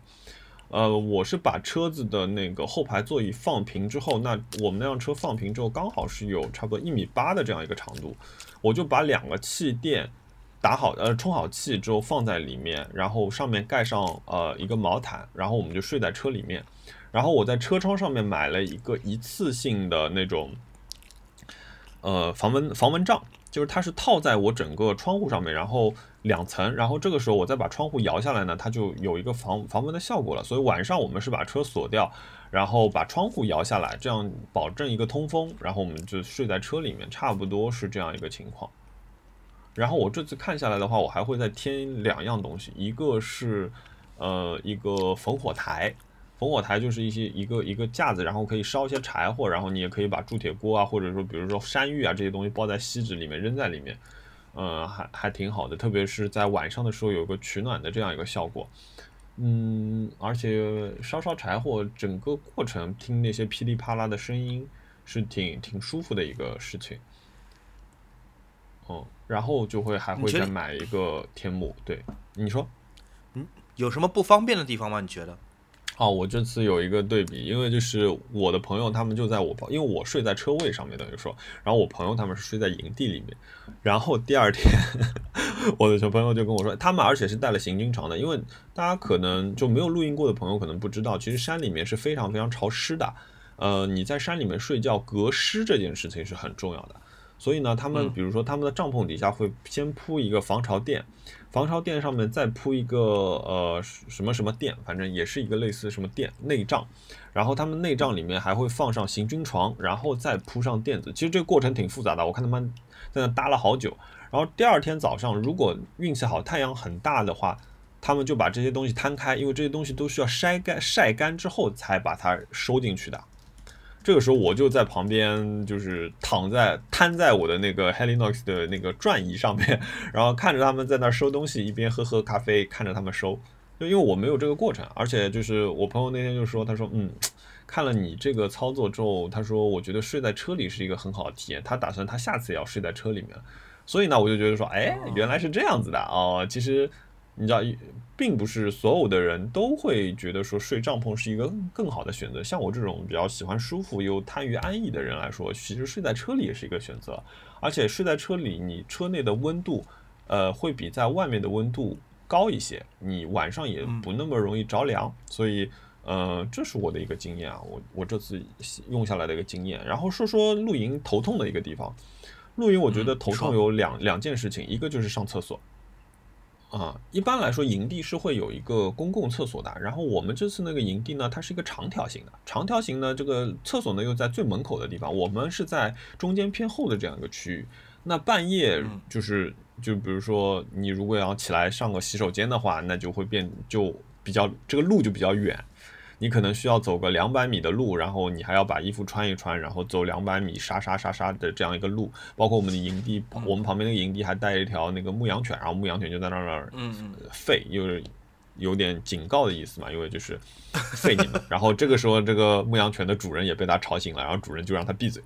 呃，我是把车子的那个后排座椅放平之后，那我们那辆车放平之后，刚好是有差不多一米八的这样一个长度，我就把两个气垫打好，呃，充好气之后放在里面，然后上面盖上呃一个毛毯，然后我们就睡在车里面。然后我在车窗上面买了一个一次性的那种，呃，防蚊防蚊帐，就是它是套在我整个窗户上面，然后两层，然后这个时候我再把窗户摇下来呢，它就有一个防防蚊的效果了。所以晚上我们是把车锁掉，然后把窗户摇下来，这样保证一个通风，然后我们就睡在车里面，差不多是这样一个情况。然后我这次看下来的话，我还会再添两样东西，一个是呃一个烽火台。烽火台就是一些一个一个架子，然后可以烧一些柴火，然后你也可以把铸铁锅啊，或者说比如说山芋啊这些东西包在锡纸里面扔在里面，呃，还还挺好的，特别是在晚上的时候有个取暖的这样一个效果，嗯，而且烧烧柴火整个过程听那些噼里啪啦的声音是挺挺舒服的一个事情，哦，然后就会还会再买一个天幕，对，你说，嗯，有什么不方便的地方吗？你觉得？哦，我这次有一个对比，因为就是我的朋友他们就在我，因为我睡在车位上面，等于说，然后我朋友他们是睡在营地里面，然后第二天，我的小朋友就跟我说，他们而且是带了行军床的，因为大家可能就没有露营过的朋友可能不知道，其实山里面是非常非常潮湿的，呃，你在山里面睡觉隔湿这件事情是很重要的，所以呢，他们比如说他们的帐篷底下会先铺一个防潮垫。防潮垫上面再铺一个呃什么什么垫，反正也是一个类似什么垫内帐，然后他们内帐里面还会放上行军床，然后再铺上垫子。其实这个过程挺复杂的，我看他们在那搭了好久。然后第二天早上，如果运气好，太阳很大的话，他们就把这些东西摊开，因为这些东西都需要晒干晒干之后才把它收进去的。这个时候我就在旁边，就是躺在瘫在我的那个 Helinox 的那个转椅上面，然后看着他们在那收东西，一边喝喝咖啡，看着他们收。就因为我没有这个过程，而且就是我朋友那天就说，他说，嗯，看了你这个操作之后，他说我觉得睡在车里是一个很好的体验，他打算他下次也要睡在车里面。所以呢，我就觉得说，哎，原来是这样子的哦，其实。你知道，并不是所有的人都会觉得说睡帐篷是一个更好的选择。像我这种比较喜欢舒服又贪于安逸的人来说，其实睡在车里也是一个选择。而且睡在车里，你车内的温度，呃，会比在外面的温度高一些，你晚上也不那么容易着凉。所以，呃，这是我的一个经验啊，我我这次用下来的一个经验。然后说说露营头痛的一个地方，露营我觉得头痛有两两件事情，一个就是上厕所。啊，一般来说，营地是会有一个公共厕所的。然后我们这次那个营地呢，它是一个长条形的，长条形呢，这个厕所呢又在最门口的地方。我们是在中间偏后的这样一个区域。那半夜就是，就比如说你如果要起来上个洗手间的话，那就会变就比较这个路就比较远。你可能需要走个两百米的路，然后你还要把衣服穿一穿，然后走两百米沙沙沙沙的这样一个路。包括我们的营地，我们旁边那个营地还带一条那个牧羊犬，然后牧羊犬就在那儿吠，就是有点警告的意思嘛，因为就是吠你们。然后这个时候，这个牧羊犬的主人也被它吵醒了，然后主人就让它闭嘴。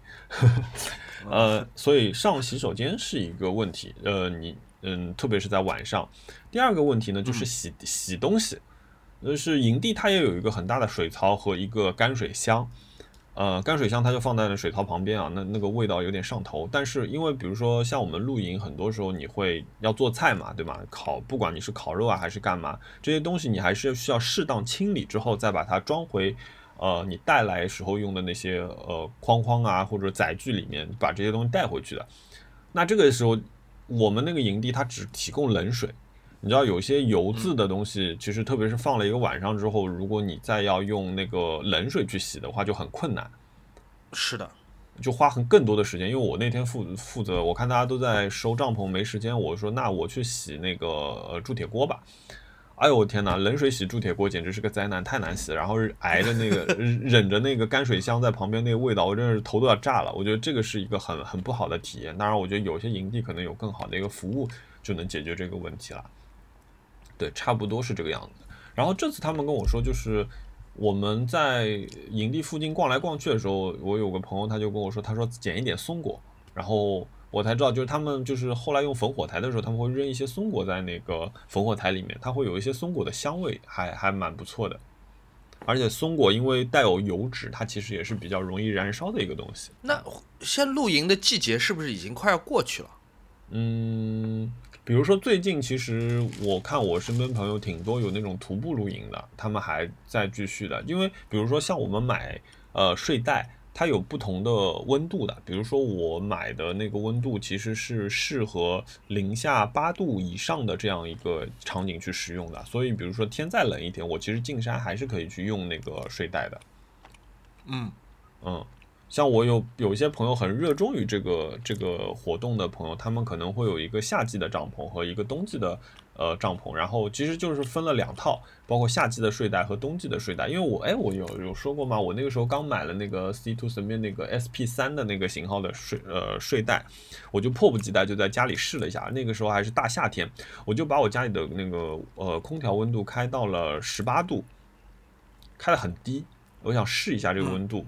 呃，所以上洗手间是一个问题。呃，你嗯，特别是在晚上。第二个问题呢，就是洗洗东西。就是营地，它也有一个很大的水槽和一个干水箱，呃，干水箱它就放在了水槽旁边啊，那那个味道有点上头。但是因为比如说像我们露营，很多时候你会要做菜嘛，对吧？烤，不管你是烤肉啊还是干嘛，这些东西你还是需要适当清理之后再把它装回，呃，你带来时候用的那些呃框框啊或者载具里面，把这些东西带回去的。那这个时候我们那个营地它只提供冷水。你知道有些油渍的东西，其实特别是放了一个晚上之后，如果你再要用那个冷水去洗的话，就很困难。是的，就花很更多的时间。因为我那天负负责，我看大家都在收帐篷，没时间，我说那我去洗那个呃铸铁锅吧。哎呦我天哪，冷水洗铸铁锅简直是个灾难，太难洗。然后挨着那个忍着那个干水箱在旁边那个味道，我真是头都要炸了。我觉得这个是一个很很不好的体验。当然，我觉得有些营地可能有更好的一个服务，就能解决这个问题了。对，差不多是这个样子。然后这次他们跟我说，就是我们在营地附近逛来逛去的时候，我有个朋友他就跟我说，他说捡一点松果，然后我才知道，就是他们就是后来用烽火台的时候，他们会扔一些松果在那个烽火台里面，它会有一些松果的香味，还还蛮不错的。而且松果因为带有油脂，它其实也是比较容易燃烧的一个东西。那现在露营的季节是不是已经快要过去了？嗯，比如说最近，其实我看我身边朋友挺多有那种徒步露营的，他们还在继续的。因为比如说像我们买呃睡袋。它有不同的温度的，比如说我买的那个温度其实是适合零下八度以上的这样一个场景去使用的，所以比如说天再冷一点，我其实进山还是可以去用那个睡袋的。嗯嗯，像我有有一些朋友很热衷于这个这个活动的朋友，他们可能会有一个夏季的帐篷和一个冬季的。呃，帐篷，然后其实就是分了两套，包括夏季的睡袋和冬季的睡袋。因为我，哎，我有有说过吗？我那个时候刚买了那个 C to 随便那个 SP 三的那个型号的睡呃睡袋，我就迫不及待就在家里试了一下。那个时候还是大夏天，我就把我家里的那个呃空调温度开到了十八度，开的很低，我想试一下这个温度。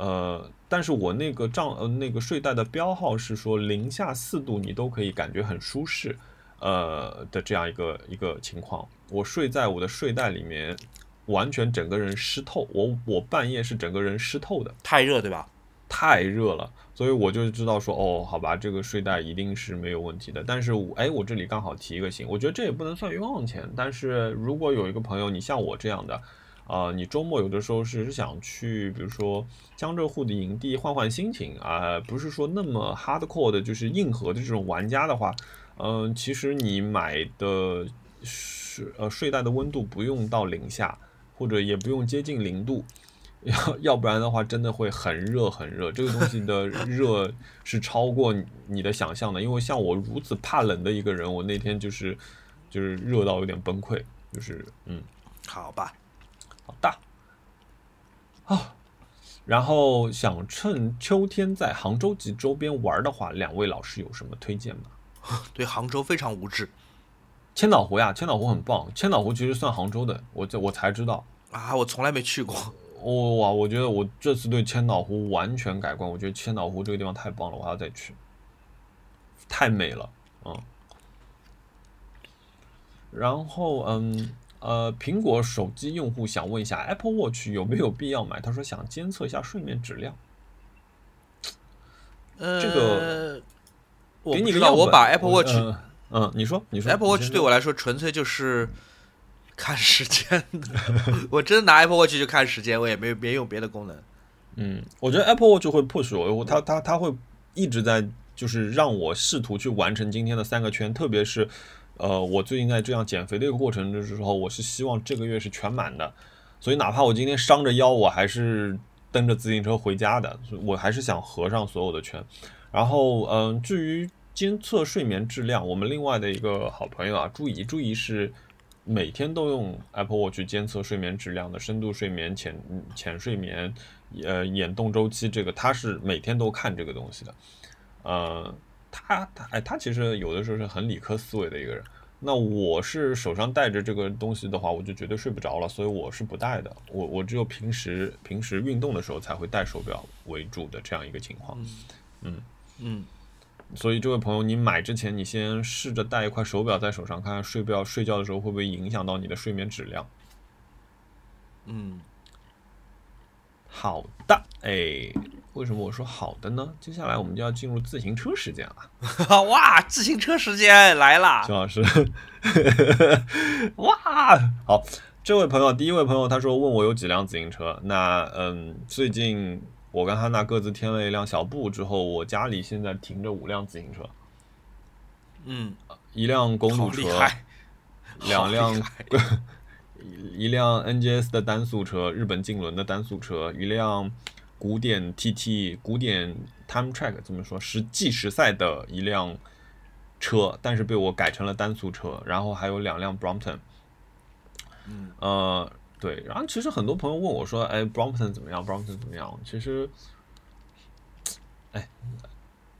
呃，但是我那个帐呃那个睡袋的标号是说零下四度你都可以感觉很舒适。呃的这样一个一个情况，我睡在我的睡袋里面，完全整个人湿透，我我半夜是整个人湿透的，太热对吧？太热了，所以我就知道说，哦，好吧，这个睡袋一定是没有问题的。但是，哎，我这里刚好提一个醒，我觉得这也不能算冤枉钱。但是如果有一个朋友，你像我这样的，啊，你周末有的时候是想去，比如说江浙沪的营地换换心情啊，不是说那么 hardcore 的，就是硬核的这种玩家的话。嗯，其实你买的是呃睡袋的温度不用到零下，或者也不用接近零度，要要不然的话真的会很热很热。这个东西的热是超过你的想象的，因为像我如此怕冷的一个人，我那天就是就是热到有点崩溃，就是嗯，好吧，好大啊。然后想趁秋天在杭州及周边玩的话，两位老师有什么推荐吗？对杭州非常无知，千岛湖呀，千岛湖很棒。千岛湖其实算杭州的，我这我才知道啊，我从来没去过。哇，我觉得我这次对千岛湖完全改观，我觉得千岛湖这个地方太棒了，我还要再去，太美了，嗯。然后，嗯，呃，苹果手机用户想问一下，Apple Watch 有没有必要买？他说想监测一下睡眠质量。呃，这个。给你知道，我把 Apple Watch，嗯，你说，你说，Apple Watch 对我来说纯粹就是看时间的。我真拿 Apple Watch 就看时间，我也没没用别的功能。嗯，我觉得 Apple Watch 会 push 我，它它它会一直在就是让我试图去完成今天的三个圈，特别是呃，我最近在这样减肥的一个过程的时候，我是希望这个月是全满的，所以哪怕我今天伤着腰，我还是蹬着自行车回家的，我还是想合上所有的圈。然后，嗯，至于监测睡眠质量，我们另外的一个好朋友啊，朱怡，朱怡是每天都用 Apple Watch 监测睡眠质量的，深度睡眠、浅浅睡眠、呃眼动周期，这个他是每天都看这个东西的。呃，他他哎，他其实有的时候是很理科思维的一个人。那我是手上带着这个东西的话，我就绝对睡不着了，所以我是不戴的。我我只有平时平时运动的时候才会戴手表为主的这样一个情况。嗯。嗯，所以这位朋友，你买之前，你先试着戴一块手表在手上，看看睡不要睡觉的时候会不会影响到你的睡眠质量。嗯，好的，哎，为什么我说好的呢？接下来我们就要进入自行车时间了。哇，自行车时间来了，熊老师，哇，好，这位朋友，第一位朋友，他说问我有几辆自行车，那嗯，最近。我跟汉娜各自添了一辆小布之后，我家里现在停着五辆自行车，嗯，一辆公路车，两辆，一辆 NGS 的单速车，日本竞轮的单速车，一辆古典 TT 古典 Time Track 怎么说是计时赛的一辆车，但是被我改成了单速车，然后还有两辆 Brompton，嗯，呃。对，然后其实很多朋友问我说：“哎，Brompton 怎么样？Brompton 怎么样？”其实，哎，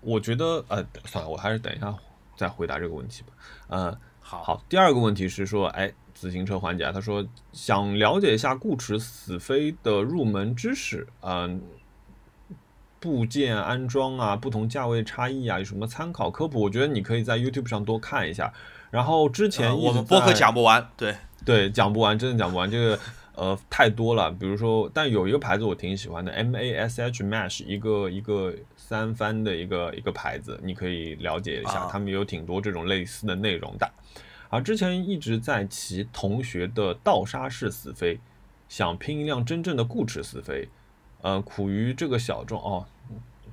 我觉得，呃，算了，我还是等一下再回答这个问题吧。呃，好，好，第二个问题是说，哎，自行车环节啊，他说想了解一下固齿死飞的入门知识，嗯、部件安装啊，不同价位差异啊，有什么参考科普？我觉得你可以在 YouTube 上多看一下。然后之前呃我们播客讲不完，对，对，讲不完，真的讲不完。这个呃太多了，比如说，但有一个牌子我挺喜欢的，M A S H Mesh，一个一个三番的一个一个牌子，你可以了解一下，啊他们有挺多这种类似的内容的。而，之前一直在骑同学的倒刹式死飞，想拼一辆真正的固齿死飞，呃，苦于这个小众哦。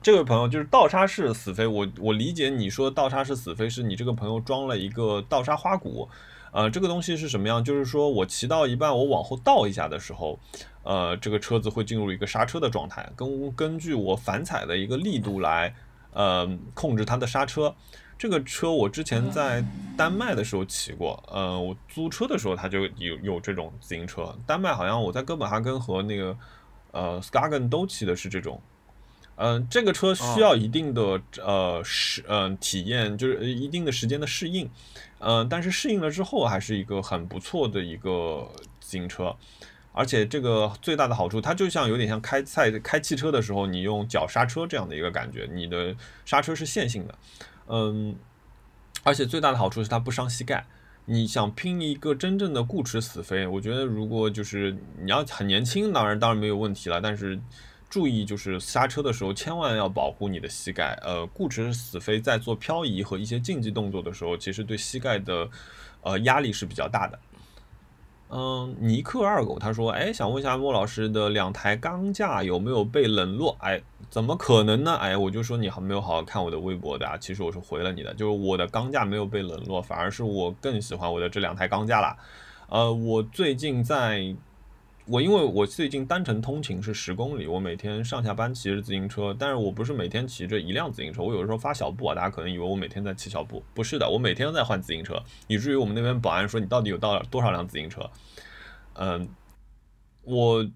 这位朋友就是倒刹式死飞，我我理解你说倒刹式死飞是你这个朋友装了一个倒刹花鼓，呃，这个东西是什么样？就是说我骑到一半，我往后倒一下的时候，呃，这个车子会进入一个刹车的状态，根根据我反踩的一个力度来，呃，控制它的刹车。这个车我之前在丹麦的时候骑过，呃，我租车的时候它就有有这种自行车。丹麦好像我在哥本哈根和那个呃 Skagen 都骑的是这种。嗯、这个车需要一定的、呃适嗯、体验，就是一定的时间的适应，嗯、但是适应了之后还是一个很不错的一个自行车，而且这个最大的好处，它就像有点像开赛开汽车的时候，你用脚刹车这样的一个感觉，你的刹车是线性的，嗯，而且最大的好处是它不伤膝盖。你想拼一个真正的固齿死飞，我觉得如果就是你要很年轻，当然当然没有问题了，但是注意就是刹车的时候千万要保护你的膝盖。呃，固执死飞在做漂移和一些竞技动作的时候，其实对膝盖的呃压力是比较大的。嗯，尼克二狗他说：“哎，想问一下莫老师的两台钢架有没有被冷落？哎，怎么可能呢？哎，我就说你还没有好好看我的微博的啊。其实我是回了你的，就是我的钢架没有被冷落，反而是我更喜欢我的这两台钢架了。呃，我最近在，我因为我最近单程通勤是十公里，我每天上下班骑着自行车，但是我不是每天骑着一辆自行车，我有的时候发小步啊，大家可能以为我每天在骑小步，不是的，我每天都在换自行车，以至于我们那边保安说你到底有到多少辆自行车？嗯，我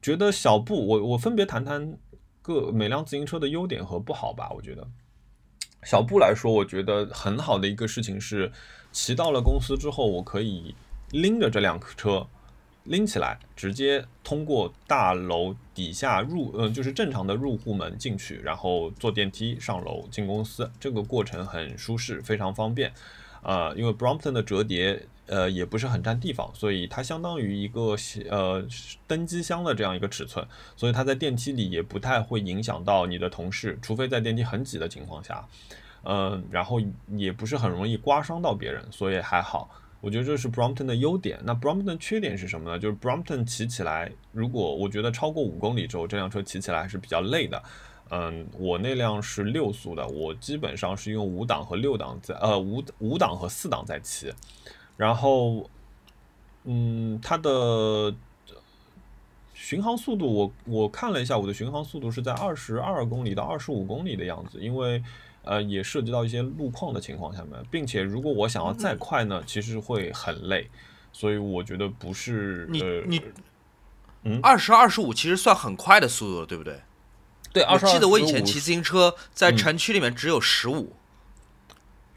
觉得小步，我我分别谈谈各每辆自行车的优点和不好吧。我觉得小步来说，我觉得很好的一个事情是，骑到了公司之后，我可以拎着这辆车拎起来，直接通过大楼底下入，呃，就是正常的入户门进去，然后坐电梯上楼进公司，这个过程很舒适，非常方便。呃，因为 Brompton 的折叠呃也不是很占地方，所以它相当于一个呃登机箱的这样一个尺寸，所以它在电梯里也不太会影响到你的同事，除非在电梯很挤的情况下，嗯、然后也不是很容易刮伤到别人，所以还好。我觉得这是 Brompton 的优点。那 Brompton 缺点是什么呢？就是 Brompton 骑起来，如果我觉得超过五公里之后，这辆车骑起来还是比较累的。嗯，我那辆是六速的，我基本上是用五档和六档在呃五五档和四档在骑，然后嗯，它的巡航速度我我看了一下，我的巡航速度是在二十二公里到二十五公里的样子，因为呃也涉及到一些路况的情况下面，并且如果我想要再快呢，其实会很累，所以我觉得不是你呃你嗯二十二十五其实算很快的速度了，对不对？对，我记得我以前骑自行车在嗯城区里面只有十五、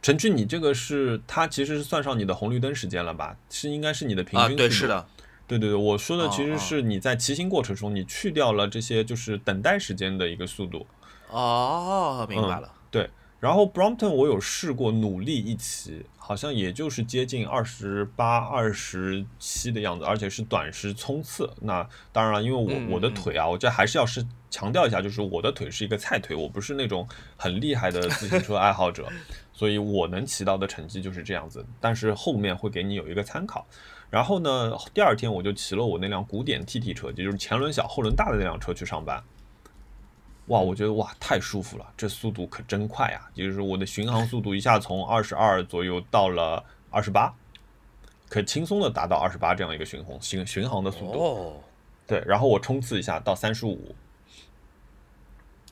城区，你这个是它其实是算上你的红绿灯时间了吧？是应该是你的平啊，均、对，是。的，对对对，我说的其实是你在骑行过程中，你去掉了这些就是等待时间的一个速度。哦，明白了。对，然后 Brompton 我有试过努力一骑，好像也就是接近二十八、二十七的样子，而且是短时冲刺。那当然了，因为我嗯我的嗯腿啊，我这还是要是强调一下，就是我的腿是一个菜腿，我不是那种很厉害的自行车爱好者，所以我能骑到的成绩就是这样子。但是后面会给你有一个参考。然后呢，第二天我就骑了我那辆古典 TT 车，也就是前轮小后轮大的那辆车去上班。哇，我觉得哇太舒服了，这速度可真快啊！就是我的巡航速度一下从二十二左右到了二十八，可轻松的达到二十八这样一个巡航巡巡航的速度。哦，对，然后我冲刺一下到三十五。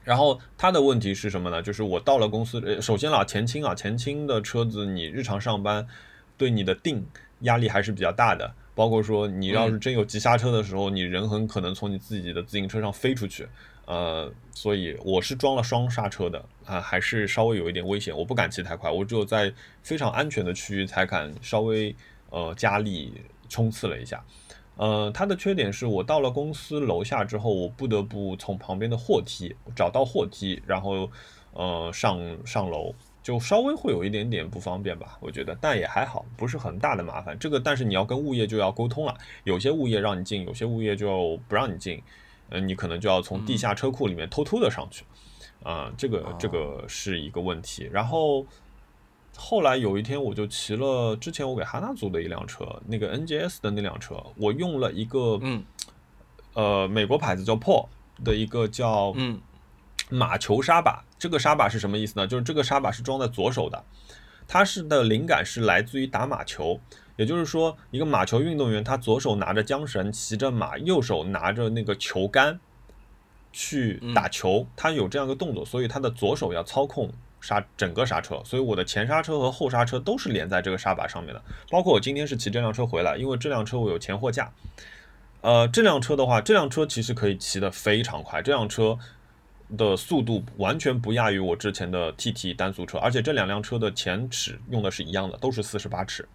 然后它的问题是什么呢？就是我到了公司，呃，首先啦，前倾啊，前倾的车子你日常上班对你的定压力还是比较大的。包括说你要是真有急刹车的时候，你人很可能从你自己的自行车上飞出去。呃，所以我是装了双刹车的啊，还是稍微有一点危险，我不敢骑太快，我只有在非常安全的区域才敢稍微呃加力冲刺了一下。呃，它的缺点是我到了公司楼下之后，我不得不从旁边的货梯找到货梯，然后呃上上楼，就稍微会有一点点不方便吧，我觉得，但也还好，不是很大的麻烦。这个，但是你要跟物业就要沟通了，有些物业让你进，有些物业就不让你进，嗯，你可能就要从地下车库里面偷偷的上去，啊，这个这个是一个问题，然后。后来有一天，我就骑了之前我给哈娜租的一辆车，那个 NGS 的那辆车，我用了一个，嗯，呃，美国牌子叫 Paul 的一个叫，嗯，马球刹把。这个刹把是什么意思呢？就是这个刹把是装在左手的，它是的灵感是来自于打马球，也就是说，一个马球运动员他左手拿着缰绳骑着马，右手拿着那个球杆去打球，他有这样一个动作，所以他的左手要操控。刹整个刹车，所以我的前刹车和后刹车都是连在这个刹把上面的。包括我今天是骑这辆车回来，因为这辆车我有前货架。呃，这辆车的话，这辆车其实可以骑得非常快，这辆车的速度完全不亚于我之前的 TT 单速车，而且这两辆车的前齿用的是一样的，都是四十八齿。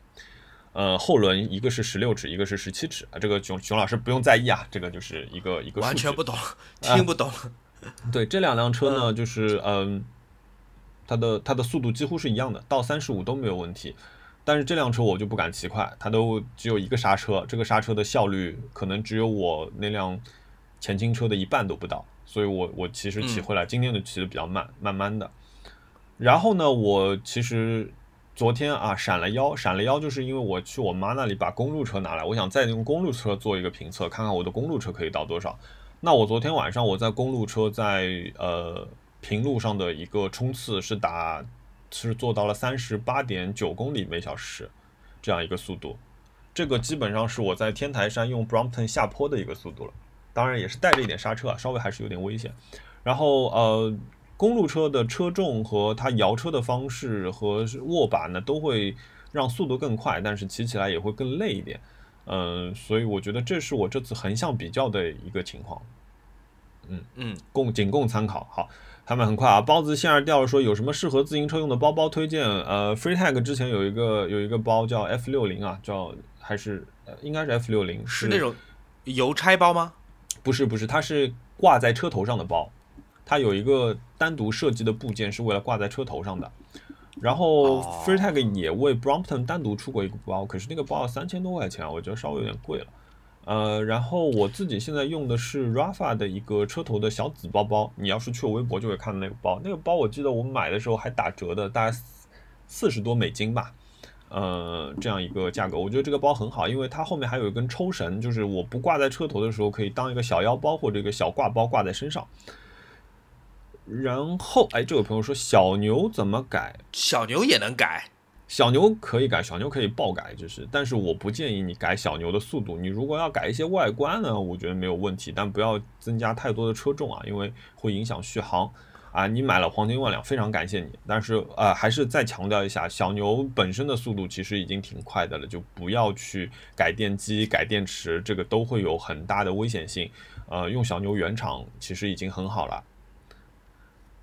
呃，后轮一个是十六齿，一个是十七齿啊。这个熊熊老师不用在意啊，这个就是一个一个完全不懂，听不懂。对，这两辆车呢，就是嗯。它的它的速度几乎是一样的，到三十五都没有问题。但是这辆车我就不敢骑快，它都只有一个刹车，这个刹车的效率可能只有我那辆前倾车的一半都不到。所以我我其实骑回来，今天的骑的比较慢，慢慢的。然后呢，我其实昨天啊闪了腰，闪了腰就是因为我去我妈那里把公路车拿来，我想再用公路车做一个评测，看看我的公路车可以到多少。那我昨天晚上我在公路车在呃。平路上的一个冲刺是打，是做到了三十八点九公里每小时，这样一个速度，这个基本上是我在天台山用 Brompton 下坡的一个速度了，当然也是带着一点刹车啊，稍微还是有点危险。然后呃，公路车的车重和它摇车的方式和握把呢，都会让速度更快，但是骑起来也会更累一点。嗯，所以我觉得这是我这次横向比较的一个情况。嗯嗯，供仅供参考。好。他们很快啊！包子线儿掉了，说有什么适合自行车用的包包推荐？呃，FreeTag 之前有一个有一个包叫 F 六零啊，叫还是呃应该是 F 六零，是那种邮差包吗？不是不是，它是挂在车头上的包，它有一个单独设计的部件是为了挂在车头上的。然后 FreeTag 也为 Brompton 单独出过一个包，可是那个包要三千多块钱，我觉得稍微有点贵了。呃，然后我自己现在用的是 Rafa 的一个车头的小紫包包，你要是去我微博就会看到那个包，那个包我记得我买的时候还打折的，大概四十多美金吧，呃，这样一个价格，我觉得这个包很好，因为它后面还有一根抽绳，就是我不挂在车头的时候可以当一个小腰包或者一个小挂包挂在身上。然后，哎，这位朋友说小牛怎么改？小牛也能改。小牛可以改，小牛可以爆改，就是，但是我不建议你改小牛的速度。你如果要改一些外观呢，我觉得没有问题，但不要增加太多的车重啊，因为会影响续航啊。你买了黄金万两，非常感谢你，但是呃，还是再强调一下，小牛本身的速度其实已经挺快的了，就不要去改电机、改电池，这个都会有很大的危险性。呃，用小牛原厂其实已经很好了。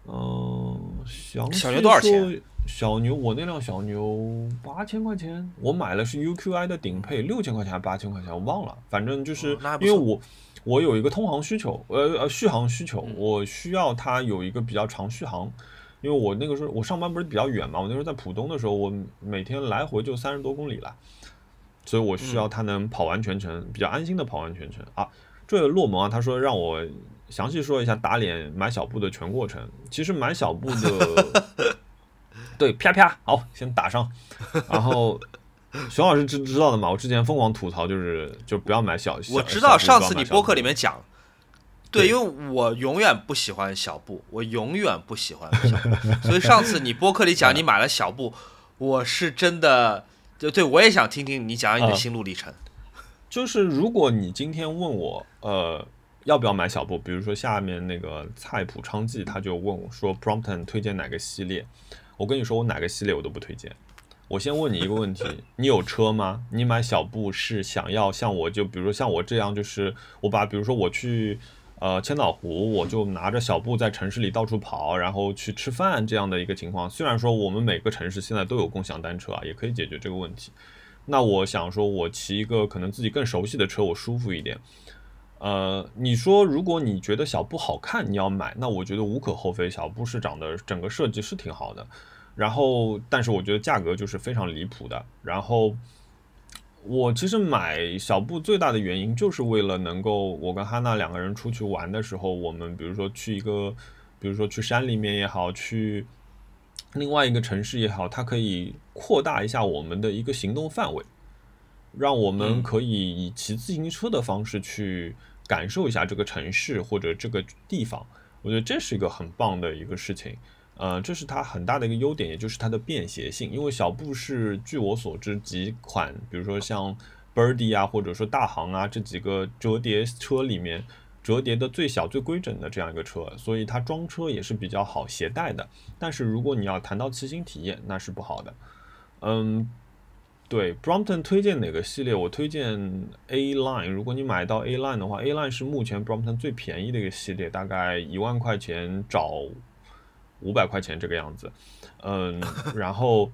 嗯，小牛多少钱？小牛，我那辆小牛八千块钱，我买的是 UQI 的顶配，六千块钱还是八千块钱，我忘了。反正就是因为我我有一个通航需求，呃呃续航需求，我需要它有一个比较长续航。因为我那个时候我上班不是比较远嘛，我那时候在浦东的时候，我每天来回就三十多公里了，所以我需要它能跑完全程，比较安心的跑完全程啊。这个洛蒙啊，他说让我详细说一下打脸买小布的全过程。其实买小布的。对，啪啪，好，先打上。然后，熊老师知知道的嘛？我之前疯狂吐槽，就是就不要买小。我知道上次你播客里面讲，对，因为我永远不喜欢小布，我永远不喜欢小布，所以上次你播客里讲 你买了小布，我是真的就对我也想听听你讲你的心路历程。就是如果你今天问我，呃，要不要买小布？比如说下面那个菜谱昌记，他就问我说，Prompton 推荐哪个系列？我跟你说，我哪个系列我都不推荐，我先问你一个问题：你有车吗？你买小布是想要像我就比如说像我这样，就是我把比如说我去呃千岛湖，我就拿着小布在城市里到处跑，然后去吃饭这样的一个情况。虽然说我们每个城市现在都有共享单车啊，也可以解决这个问题。那我想说，我骑一个可能自己更熟悉的车，我舒服一点。呃，你说如果你觉得小布好看，你要买，那我觉得无可厚非。小布是长得整个设计是挺好的，然后但是我觉得价格就是非常离谱的。然后我其实买小布最大的原因就是为了能够我跟哈娜两个人出去玩的时候，我们比如说去一个，比如说去山里面也好，去另外一个城市也好，它可以扩大一下我们的一个行动范围，让我们可以以骑自行车的方式去。感受一下这个城市或者这个地方，我觉得这是一个很棒的一个事情。呃，这是它很大的一个优点，也就是它的便携性。因为小布是据我所知几款，比如说像 Birdy 啊，或者说大行啊这几个折叠车里面折叠的最小最规整的这样一个车，所以它装车也是比较好携带的。但是如果你要谈到骑行体验，那是不好的。嗯。对，Brompton 推荐哪个系列？我推荐 A Line。如果你买到 A Line 的话，A Line 是目前 Brompton 最便宜的一个系列，大概一万块钱找五百块钱这个样子。嗯，然后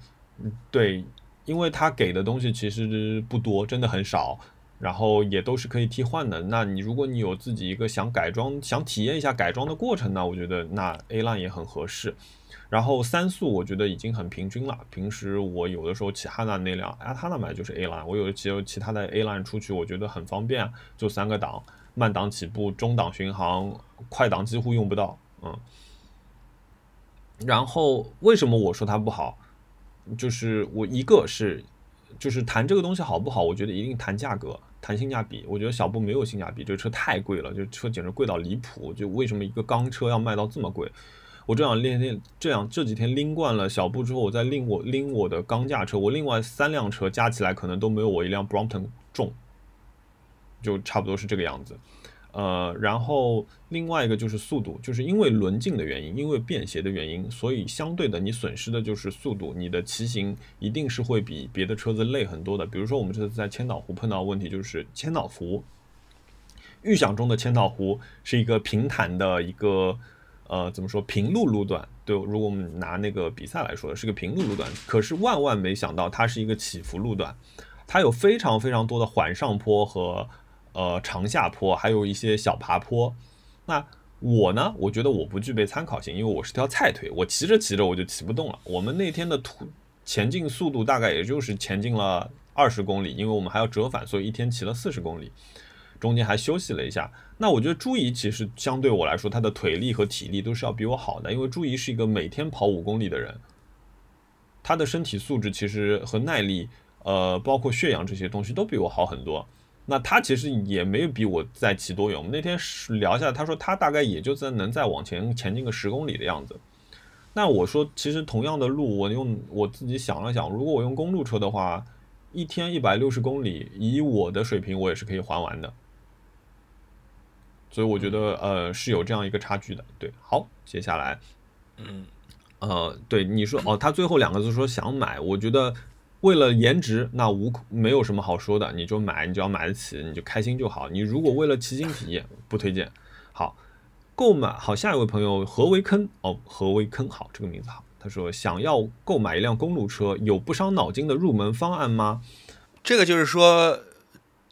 对，因为它给的东西其实不多，真的很少，然后也都是可以替换的。那你如果你有自己一个想改装、想体验一下改装的过程呢，我觉得那 A Line 也很合适。然后三速我觉得已经很平均了。平时我有的时候骑汉娜那辆，啊，哈娜买就是 A line，我有骑其他的 A line 出去，我觉得很方便，就三个档，慢档起步，中档巡航，快档几乎用不到，嗯。然后为什么我说它不好？就是我一个是，就是谈这个东西好不好？我觉得一定谈价格，谈性价比。我觉得小布没有性价比，这个车太贵了，就车简直贵到离谱。就为什么一个钢车要卖到这么贵？我这样练练，这样这几天拎惯了小布之后，我再拎我拎我的钢架车，我另外三辆车加起来可能都没有我一辆 Brompton 重，就差不多是这个样子。呃，然后另外一个就是速度，就是因为轮径的原因，因为便携的原因，所以相对的你损失的就是速度，你的骑行一定是会比别的车子累很多的。比如说我们这次在千岛湖碰到问题就是千岛湖，预想中的千岛湖是一个平坦的一个。呃，怎么说平路路段？对，如果我们拿那个比赛来说，是个平路路段。可是万万没想到，它是一个起伏路段，它有非常非常多的缓上坡和呃长下坡，还有一些小爬坡。那我呢，我觉得我不具备参考性，因为我是条菜腿，我骑着骑着我就骑不动了。我们那天的途前进速度大概也就是前进了二十公里，因为我们还要折返，所以一天骑了四十公里。中间还休息了一下，那我觉得朱怡其实相对我来说，他的腿力和体力都是要比我好的，因为朱怡是一个每天跑五公里的人，他的身体素质其实和耐力，呃，包括血氧这些东西都比我好很多。那他其实也没有比我再骑多远。我们那天聊下来，他说他大概也就在能再往前前进个十公里的样子。那我说，其实同样的路，我用我自己想了想，如果我用公路车的话，一天一百六十公里，以我的水平，我也是可以还完的。所以我觉得，呃，是有这样一个差距的。对，好，接下来，嗯，呃，对你说，哦，他最后两个字说想买，我觉得为了颜值，那无没有什么好说的，你就买，你只要买得起，你就开心就好。你如果为了骑行体验，不推荐。好，购买好，下一位朋友何为坑哦，何为坑好，这个名字好。他说想要购买一辆公路车，有不伤脑筋的入门方案吗？这个就是说。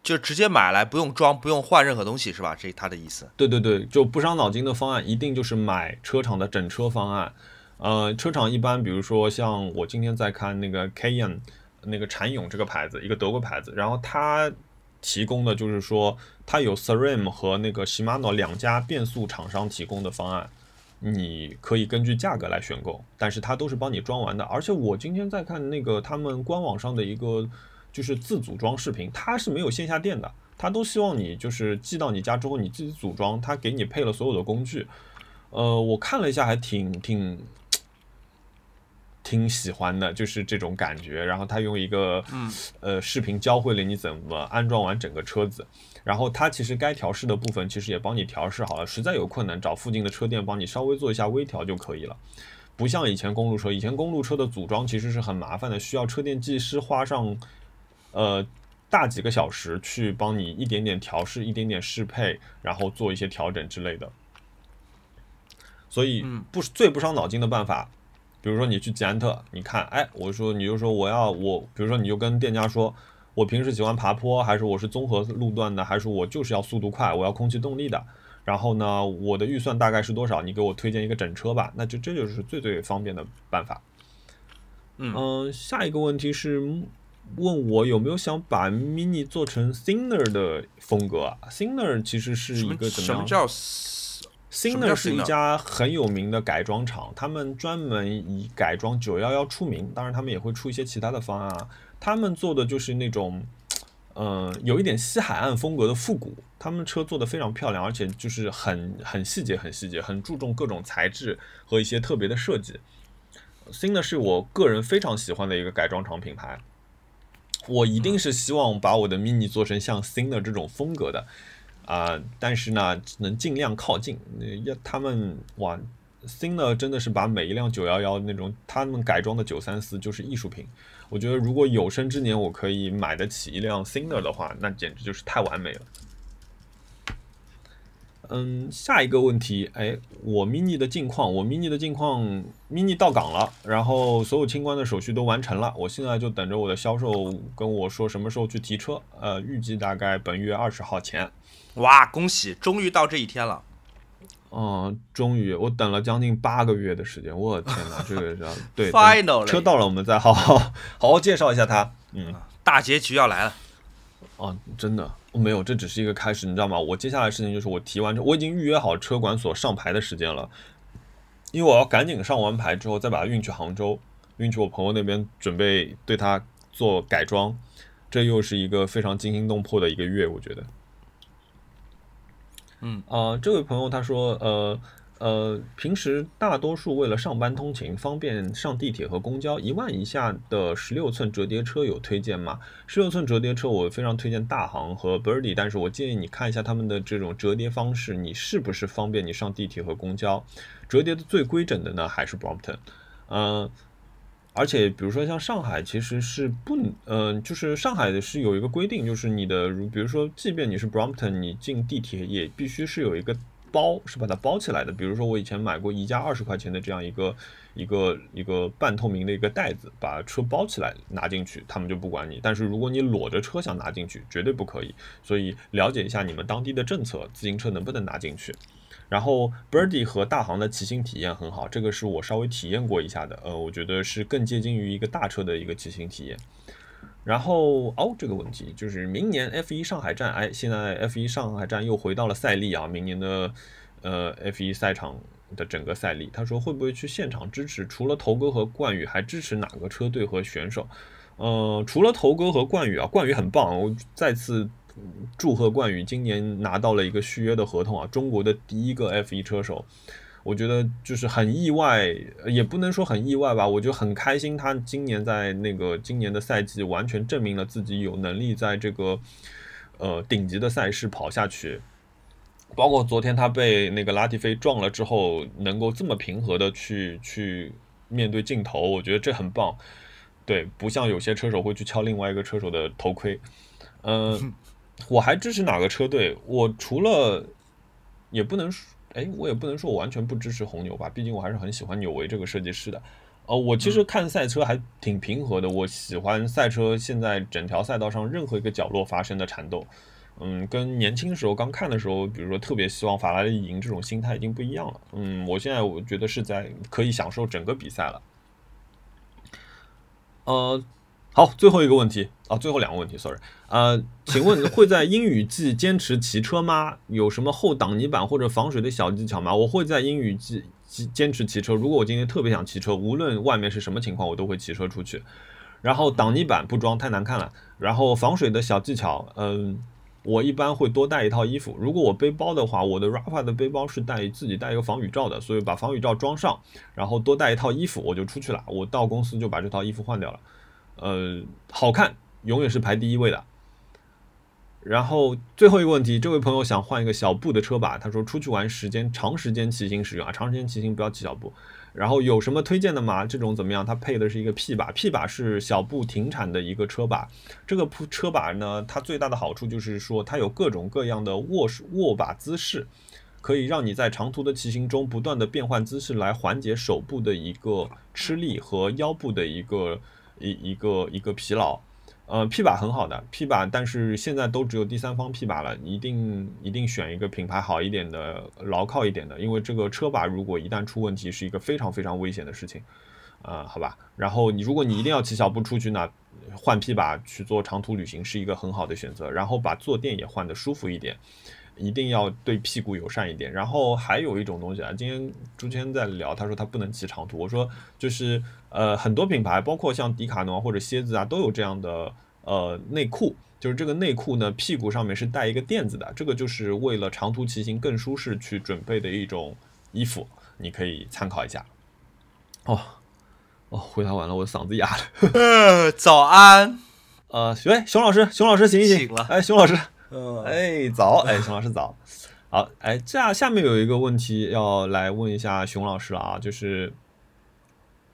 就直接买来不用装不用换任何东西是吧？这是他的意思。对对对，就不伤脑筋的方案一定就是买车厂的整车方案。呃，车厂一般比如说像我今天在看那个 Cayenne，那个禅勇这个牌子，一个德国牌子，然后它提供的就是说它有 SRAM 和那个 Shimano 两家变速厂商提供的方案，你可以根据价格来选购，但是它都是帮你装完的。而且我今天在看那个他们官网上的一个。就是自组装视频，它是没有线下店的，它都希望你就是寄到你家之后你自己组装，它给你配了所有的工具。呃，我看了一下，还挺挺挺喜欢的，就是这种感觉。然后他用一个嗯呃视频教会了你怎么安装完整个车子，然后它其实该调试的部分其实也帮你调试好了，实在有困难找附近的车店帮你稍微做一下微调就可以了。不像以前公路车，以前公路车的组装其实是很麻烦的，需要车店技师花上呃大几个小时去帮你一点点调试、一点点适配，然后做一些调整之类的。所以不最不伤脑筋的办法，比如说你去捷安特，你看，哎，我说你就说我要我，比如说你就跟店家说，我平时喜欢爬坡，还是我是综合路段的，还是我就是要速度快，我要空气动力的。然后呢，我的预算大概是多少？你给我推荐一个整车吧，那就这就是最最方便的办法。嗯，下一个问题是问我有没有想把 Mini 做成 Thinner 的风格？Thinner 其实是一个怎么？什么叫？Singer 是一家很有名的改装厂，他们专门以改装911出名。当然，他们也会出一些其他的方案啊。他们做的就是那种，嗯，有一点西海岸风格的复古。他们车做的非常漂亮，而且就是很很细节，很细节，很注重各种材质和一些特别的设计。Singer 是我个人非常喜欢的一个改装厂品牌。我一定是希望把我的 Mini 做成像 Singer 这种风格的。啊，但是呢，能尽量靠近。要他们哇，新的真的是把每一辆九幺幺那种他们改装的九三四就是艺术品。我觉得如果有生之年我可以买得起一辆新的的话，那简直就是太完美了。嗯，下一个问题，哎，我 mini 的近况，我 mini 的近况，mini 到港了，然后所有清关的手续都完成了，我现在就等着我的销售跟我说什么时候去提车，呃，预计大概本月二十号前。哇，恭喜，终于到这一天了。嗯，终于，我等了将近八个月的时间，我的天哪，这个是对，final 车到了，我们再好好 好好介绍一下它。嗯，大结局要来了。哦，真的没有，这只是一个开始，你知道吗？我接下来事情就是我提完车，我已经预约好车管所上牌的时间了，因为我要赶紧上完牌之后再把它运去杭州，运去我朋友那边准备对它做改装，这又是一个非常惊心动魄的一个月，我觉得。嗯啊，这位朋友他说，呃呃，平时大多数为了上班通勤方便上地铁和公交，一万以下的十六寸折叠车有推荐吗？十六寸折叠车我非常推荐大行和 Birdy，但是我建议你看一下他们的这种折叠方式，你是不是方便你上地铁和公交？折叠的最规整的呢还是 Brompton，嗯。而且，比如说像上海，其实是不，嗯，就是上海的是有一个规定，就是你的，如比如说，即便你是 Brompton，你进地铁也必须是有一个包，是把它包起来的。比如说我以前买过宜家二十块钱的这样一个一个一个半透明的一个袋子，把车包起来拿进去，他们就不管你。但是如果你裸着车想拿进去，绝对不可以。所以了解一下你们当地的政策，自行车能不能拿进去。然后 Birdy 和大行的骑行体验很好，这个是我稍微体验过一下的，呃，我觉得是更接近于一个大车的一个骑行体验。然后哦，这个问题就是明年 F1 上海站，哎，现在 F1 上海站又回到了赛例啊，明年的呃 F1 赛场的整个赛例，他说会不会去现场支持？除了头哥和冠宇，还支持哪个车队和选手？呃，除了头哥和冠宇啊，冠宇很棒，我再次。祝贺冠宇今年拿到了一个续约的合同啊！中国的第一个 F1 车手，我觉得就是很意外，也不能说很意外吧，我就很开心。他今年在那个今年的赛季完全证明了自己有能力在这个呃顶级的赛事跑下去。包括昨天他被那个拉蒂菲撞了之后，能够这么平和的去去面对镜头，我觉得这很棒。对，不像有些车手会去敲另外一个车手的头盔，嗯。我还支持哪个车队？我除了也不能说，哎，我也不能说我完全不支持红牛吧。毕竟我还是很喜欢纽维这个设计师的。呃，我其实看赛车还挺平和的。我喜欢赛车现在整条赛道上任何一个角落发生的缠斗。嗯，跟年轻时候刚看的时候，比如说特别希望法拉利赢这种心态已经不一样了。嗯，我现在我觉得是在可以享受整个比赛了。呃。好，最后一个问题啊，最后两个问题，sorry，呃，请问会在阴雨季坚持骑车吗？有什么后挡泥板或者防水的小技巧吗？我会在阴雨季坚持骑车。如果我今天特别想骑车，无论外面是什么情况，我都会骑车出去。然后挡泥板不装太难看了。然后防水的小技巧，嗯，我一般会多带一套衣服。如果我背包的话，我的 Rafa 的背包是带自己带一个防雨罩的，所以把防雨罩装上，然后多带一套衣服，我就出去了。我到公司就把这套衣服换掉了。呃，好看永远是排第一位的。然后最后一个问题，这位朋友想换一个小布的车把，他说出去玩时间长时间骑行使用啊，长时间骑行不要骑小布。然后有什么推荐的吗？这种怎么样？它配的是一个 P 把，P 把是小布停产的一个车把。这个车把呢，它最大的好处就是说它有各种各样的握握把姿势，可以让你在长途的骑行中不断的变换姿势来缓解手部的一个吃力和腰部的一个一一个一个疲劳。呃，P 把很好的 P 把，但是现在都只有第三方 P 把了，一定一定选一个品牌好一点的、牢靠一点的，因为这个车把如果一旦出问题，是一个非常非常危险的事情，啊，好吧。然后你如果你一定要骑小步出去呢，换 P 把去做长途旅行是一个很好的选择，然后把坐垫也换的舒服一点，一定要对屁股友善一点。然后还有一种东西啊，今天朱谦在聊，他说他不能骑长途，我说就是。呃，很多品牌，包括像迪卡侬或者蝎子啊，都有这样的呃内裤，就是这个内裤呢，屁股上面是带一个垫子的，这个就是为了长途骑行更舒适去准备的一种衣服，你可以参考一下。哦哦，回答完了，我嗓子哑了。早安，呃，喂，熊老师，熊老师醒一醒了，哎，熊老师，哎，早，哎，熊老师早，好，哎，这样下面有一个问题要来问一下熊老师了啊，就是。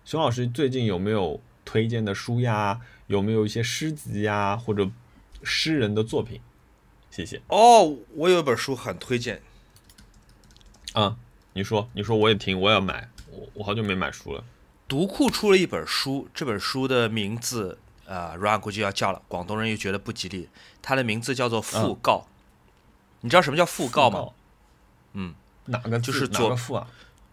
熊老师最近有没有推荐的书呀？有没有一些诗集呀，或者诗人的作品？谢谢。哦，我有一本书很推荐。啊，你说，你说，我也听，我要买。我我好久没买书了。读库出了一本书，这本书的名字，啊、呃，软估计要叫了。广东人又觉得不吉利，它的名字叫做《讣告》。你知道什么叫讣告吗？嗯，哪个就是左讣啊？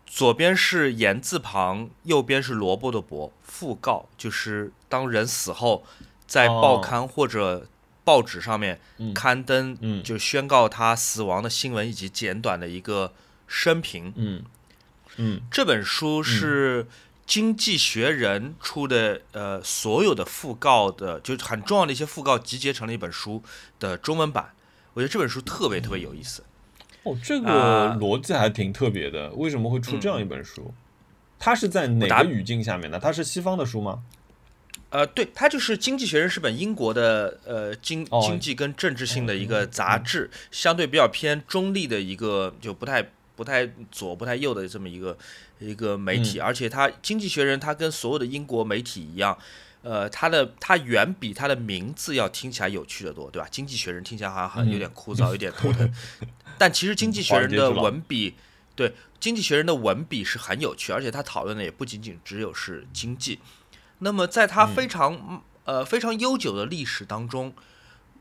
左边是言字旁，右边是萝卜的卜。讣告就是当人死后，在报刊或者报纸上面刊登，就宣告他死亡的新闻以及简短的一个生平。嗯嗯，这本书是《经济学人》出的，呃，所有的讣告的，就很重要的一些讣告集结成了一本书的中文版。我觉得这本书特别特别有意思。哦，这个逻辑还挺特别的。为什么会出这样一本书？它是在哪个语境下面的？它是西方的书吗？呃，对，它就是《经济学人》是本英国的呃经经济跟政治性的一个杂志，相对比较偏中立的一个，就不太不太左不太右的这么一个一个媒体。而且它《经济学人》它跟所有的英国媒体一样。呃，它的它远比它的名字要听起来有趣的多，对吧？经济学人听起来好像很有点枯燥，有点头疼。但其实经济学人的文笔，对经济学人的文笔是很有趣，而且他讨论的也不仅仅只有是经济。那么在他非常呃非常悠久的历史当中，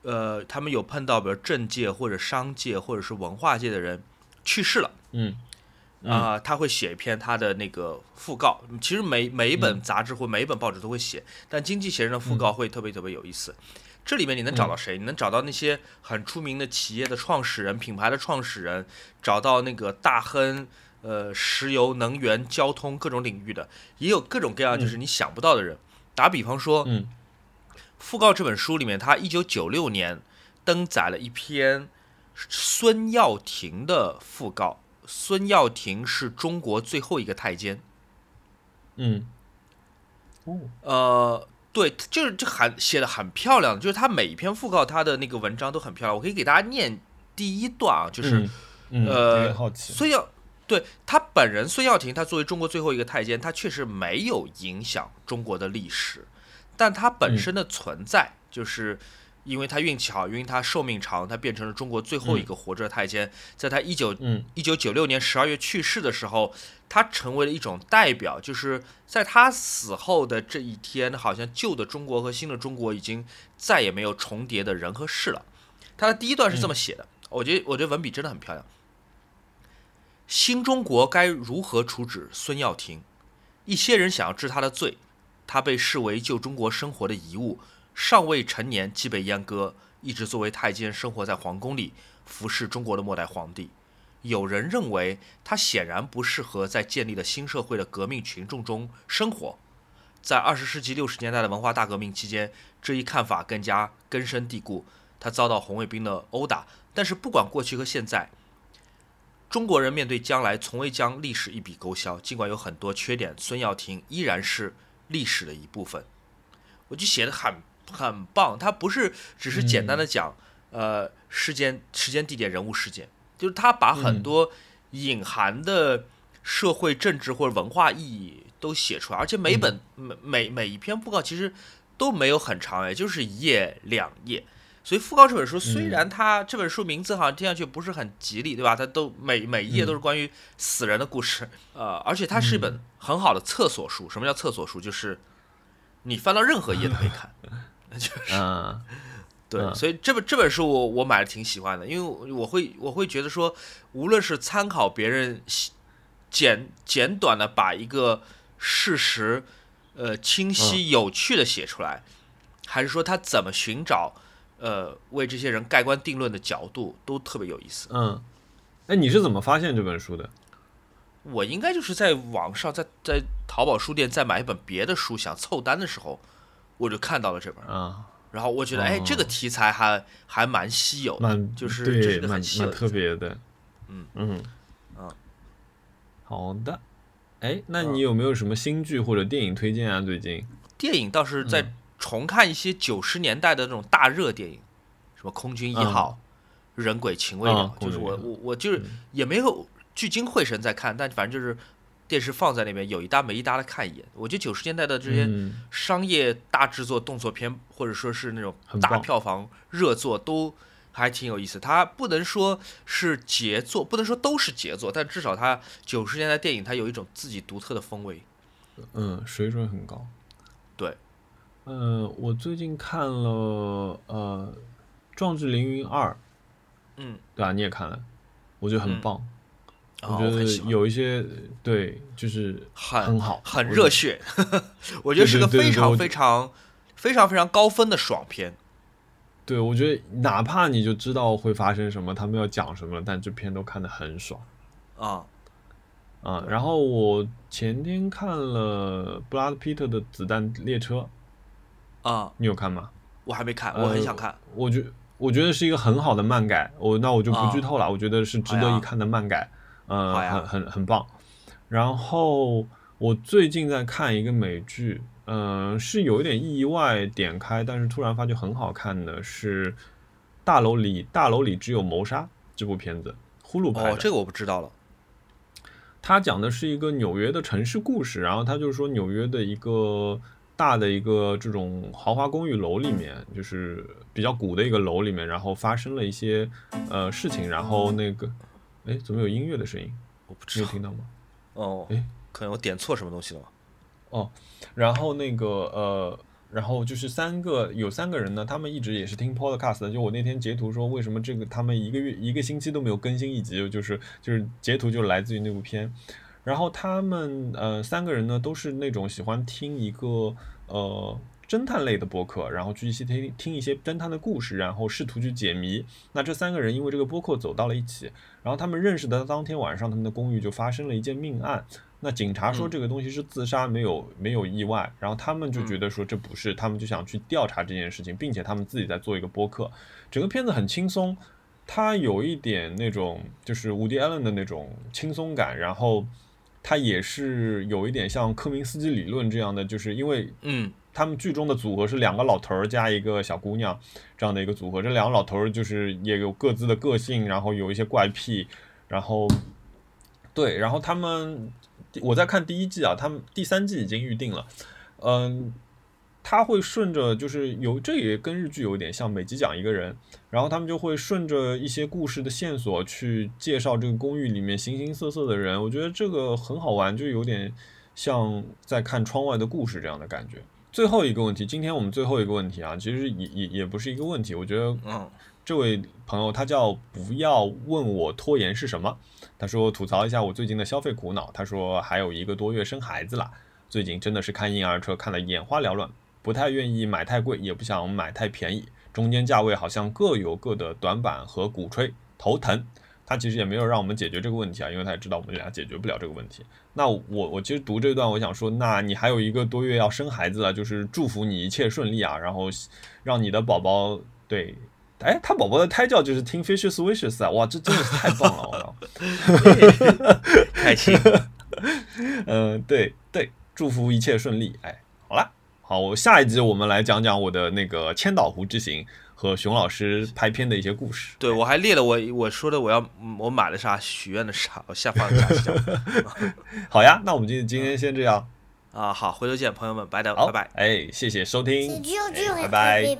呃，他们有碰到比如政界或者商界或者是文化界的人去世了，嗯。啊，他会写一篇他的那个讣告。其实每每一本杂志或每一本报纸都会写，但《经济学人》的讣告会特别特别有意思。这里面你能找到谁？你能找到那些很出名的企业的创始人、品牌的创始人，找到那个大亨，呃，石油、能源、交通各种领域的，也有各种各样就是你想不到的人。打比方说，《嗯讣告》这本书里面，他一九九六年登载了一篇孙耀庭的讣告。孙耀庭是中国最后一个太监。嗯，哦，呃，对，就是这很写的很漂亮，就是他每一篇讣告，他的那个文章都很漂亮。我可以给大家念第一段啊，就是，呃，孙耀，对他本人孙耀庭，他作为中国最后一个太监，他确实没有影响中国的历史，但他本身的存在就是。因为他运气好，因为他寿命长，他变成了中国最后一个活着的太监。在他一九一九九六年十二月去世的时候，他成为了一种代表。就是在他死后的这一天，好像旧的中国和新的中国已经再也没有重叠的人和事了。他的第一段是这么写的，我觉得我觉得文笔真的很漂亮。新中国该如何处置孙耀庭？一些人想要治他的罪，他被视为旧中国生活的遗物。尚未成年即被阉割，一直作为太监生活在皇宫里，服侍中国的末代皇帝。有人认为他显然不适合在建立的新社会的革命群众中生活。在二十世纪六十年代的文化大革命期间，这一看法更加根深蒂固。他遭到红卫兵的殴打。但是不管过去和现在，中国人面对将来从未将历史一笔勾销。尽管有很多缺点，孙耀庭依然是历史的一部分。我就写的很。很棒，他不是只是简单的讲呃时间、时间、地点、人物、事件，就是他把很多隐含的社会、政治或者文化意义都写出来，而且每本每每每一篇布告其实都没有很长，也就是一页两页。所以《讣告》这本书虽然它这本书名字好像听上去不是很吉利，对吧？它都每每一页都是关于死人的故事，呃，而且它是一本很好的厕所书。什么叫厕所书？就是你翻到任何页都可以看，就是对。所以这本这本书我我买的挺喜欢的，因为我会我会觉得说，无论是参考别人简简短的把一个事实呃清晰有趣的写出来，还是说他怎么寻找。呃，为这些人盖棺定论的角度都特别有意思。嗯，哎，你是怎么发现这本书的？我应该就是在网上，在在淘宝书店再买一本别的书，想凑单的时候，我就看到了这本。啊，然后我觉得，哎，这个题材还还蛮稀有，蛮就是对，蛮蛮特别的。嗯嗯嗯，好的。哎，那你有没有什么新剧或者电影推荐啊？最近电影倒是在。重看一些九十年代的那种大热电影，什么《空军一号》《人鬼情未了》，就是我我我就是也没有聚精会神在看，但反正就是电视放在那边有一搭没一搭的看一眼。我觉得九十年代的这些商业大制作动作片，或者说是那种大票房热作，都还挺有意思。它不能说是杰作，不能说都是杰作，但至少它九十年代电影它有一种自己独特的风味。嗯，水准很高。对。嗯，我最近看了呃《壮志凌云二》，嗯，对啊，你也看了，我觉得很棒，我觉得有一些对，就是很好，很热血，我觉得是个非常非常非常非常高分的爽片。对，我觉得哪怕你就知道会发生什么，他们要讲什么，但这片都看得很爽啊啊！然后我前天看了布拉德皮特的《子弹列车》。啊，你有看吗？我还没看，我很想看。我觉我觉得是一个很好的漫改，我那我就不剧透了。我觉得是值得一看的漫改，呃，很很很棒。然后我最近在看一个美剧，嗯，是有一点意外点开，但是突然发觉很好看的是《大楼里大楼里只有谋杀》这部片子，呼噜拍的。哦，这个我不知道了。他讲的是一个纽约的城市故事，然后他就是说纽约的一个。大的一个这种豪华公寓楼里面，就是比较古的一个楼里面，然后发生了一些呃事情，然后那个，哎，怎么有音乐的声音？我不知道，听到吗？哦，哎，可能我点错什么东西了吗？哦，然后那个呃，然后就是三个有三个人呢，他们一直也是听 podcast 的。就我那天截图说，为什么这个他们一个月一个星期都没有更新一集，就是就是截图就来自于那部片。然后他们呃三个人呢都是那种喜欢听一个呃侦探类的播客，然后去一些听听一些侦探的故事，然后试图去解谜。那这三个人因为这个播客走到了一起，然后他们认识的当天晚上，他们的公寓就发生了一件命案。那警察说这个东西是自杀，没有没有意外。然后他们就觉得说这不是，他们就想去调查这件事情，并且他们自己在做一个播客。整个片子很轻松，它有一点那种就是伍迪·艾伦的那种轻松感，然后。他也是有一点像科明斯基理论这样的，就是因为，嗯，他们剧中的组合是两个老头儿加一个小姑娘这样的一个组合，这两个老头儿就是也有各自的个性，然后有一些怪癖，然后，对，然后他们，我在看第一季啊，他们第三季已经预定了，嗯。他会顺着，就是有这也跟日剧有点像，每集讲一个人，然后他们就会顺着一些故事的线索去介绍这个公寓里面形形色色的人。我觉得这个很好玩，就有点像在看窗外的故事这样的感觉。最后一个问题，今天我们最后一个问题啊，其实也也也不是一个问题。我觉得，嗯，这位朋友他叫不要问我拖延是什么，他说吐槽一下我最近的消费苦恼。他说还有一个多月生孩子了，最近真的是看婴儿车看得眼花缭乱。不太愿意买太贵，也不想买太便宜，中间价位好像各有各的短板和鼓吹，头疼。他其实也没有让我们解决这个问题啊，因为他也知道我们俩解决不了这个问题。那我我其实读这段，我想说，那你还有一个多月要生孩子了，就是祝福你一切顺利啊，然后让你的宝宝对，哎，他宝宝的胎教就是听 Fishes Wishes 啊，哇，这真的是太棒了，我操，开心。嗯，对对，祝福一切顺利，哎。好好，我下一集我们来讲讲我的那个千岛湖之行和熊老师拍片的一些故事。对，我还列了我我说的我要我买了啥，许愿的啥，我下放下期讲。好呀，那我们今今天先这样。啊，好，回头见，朋友们，拜拜，拜拜。哎，谢谢收听，拜拜。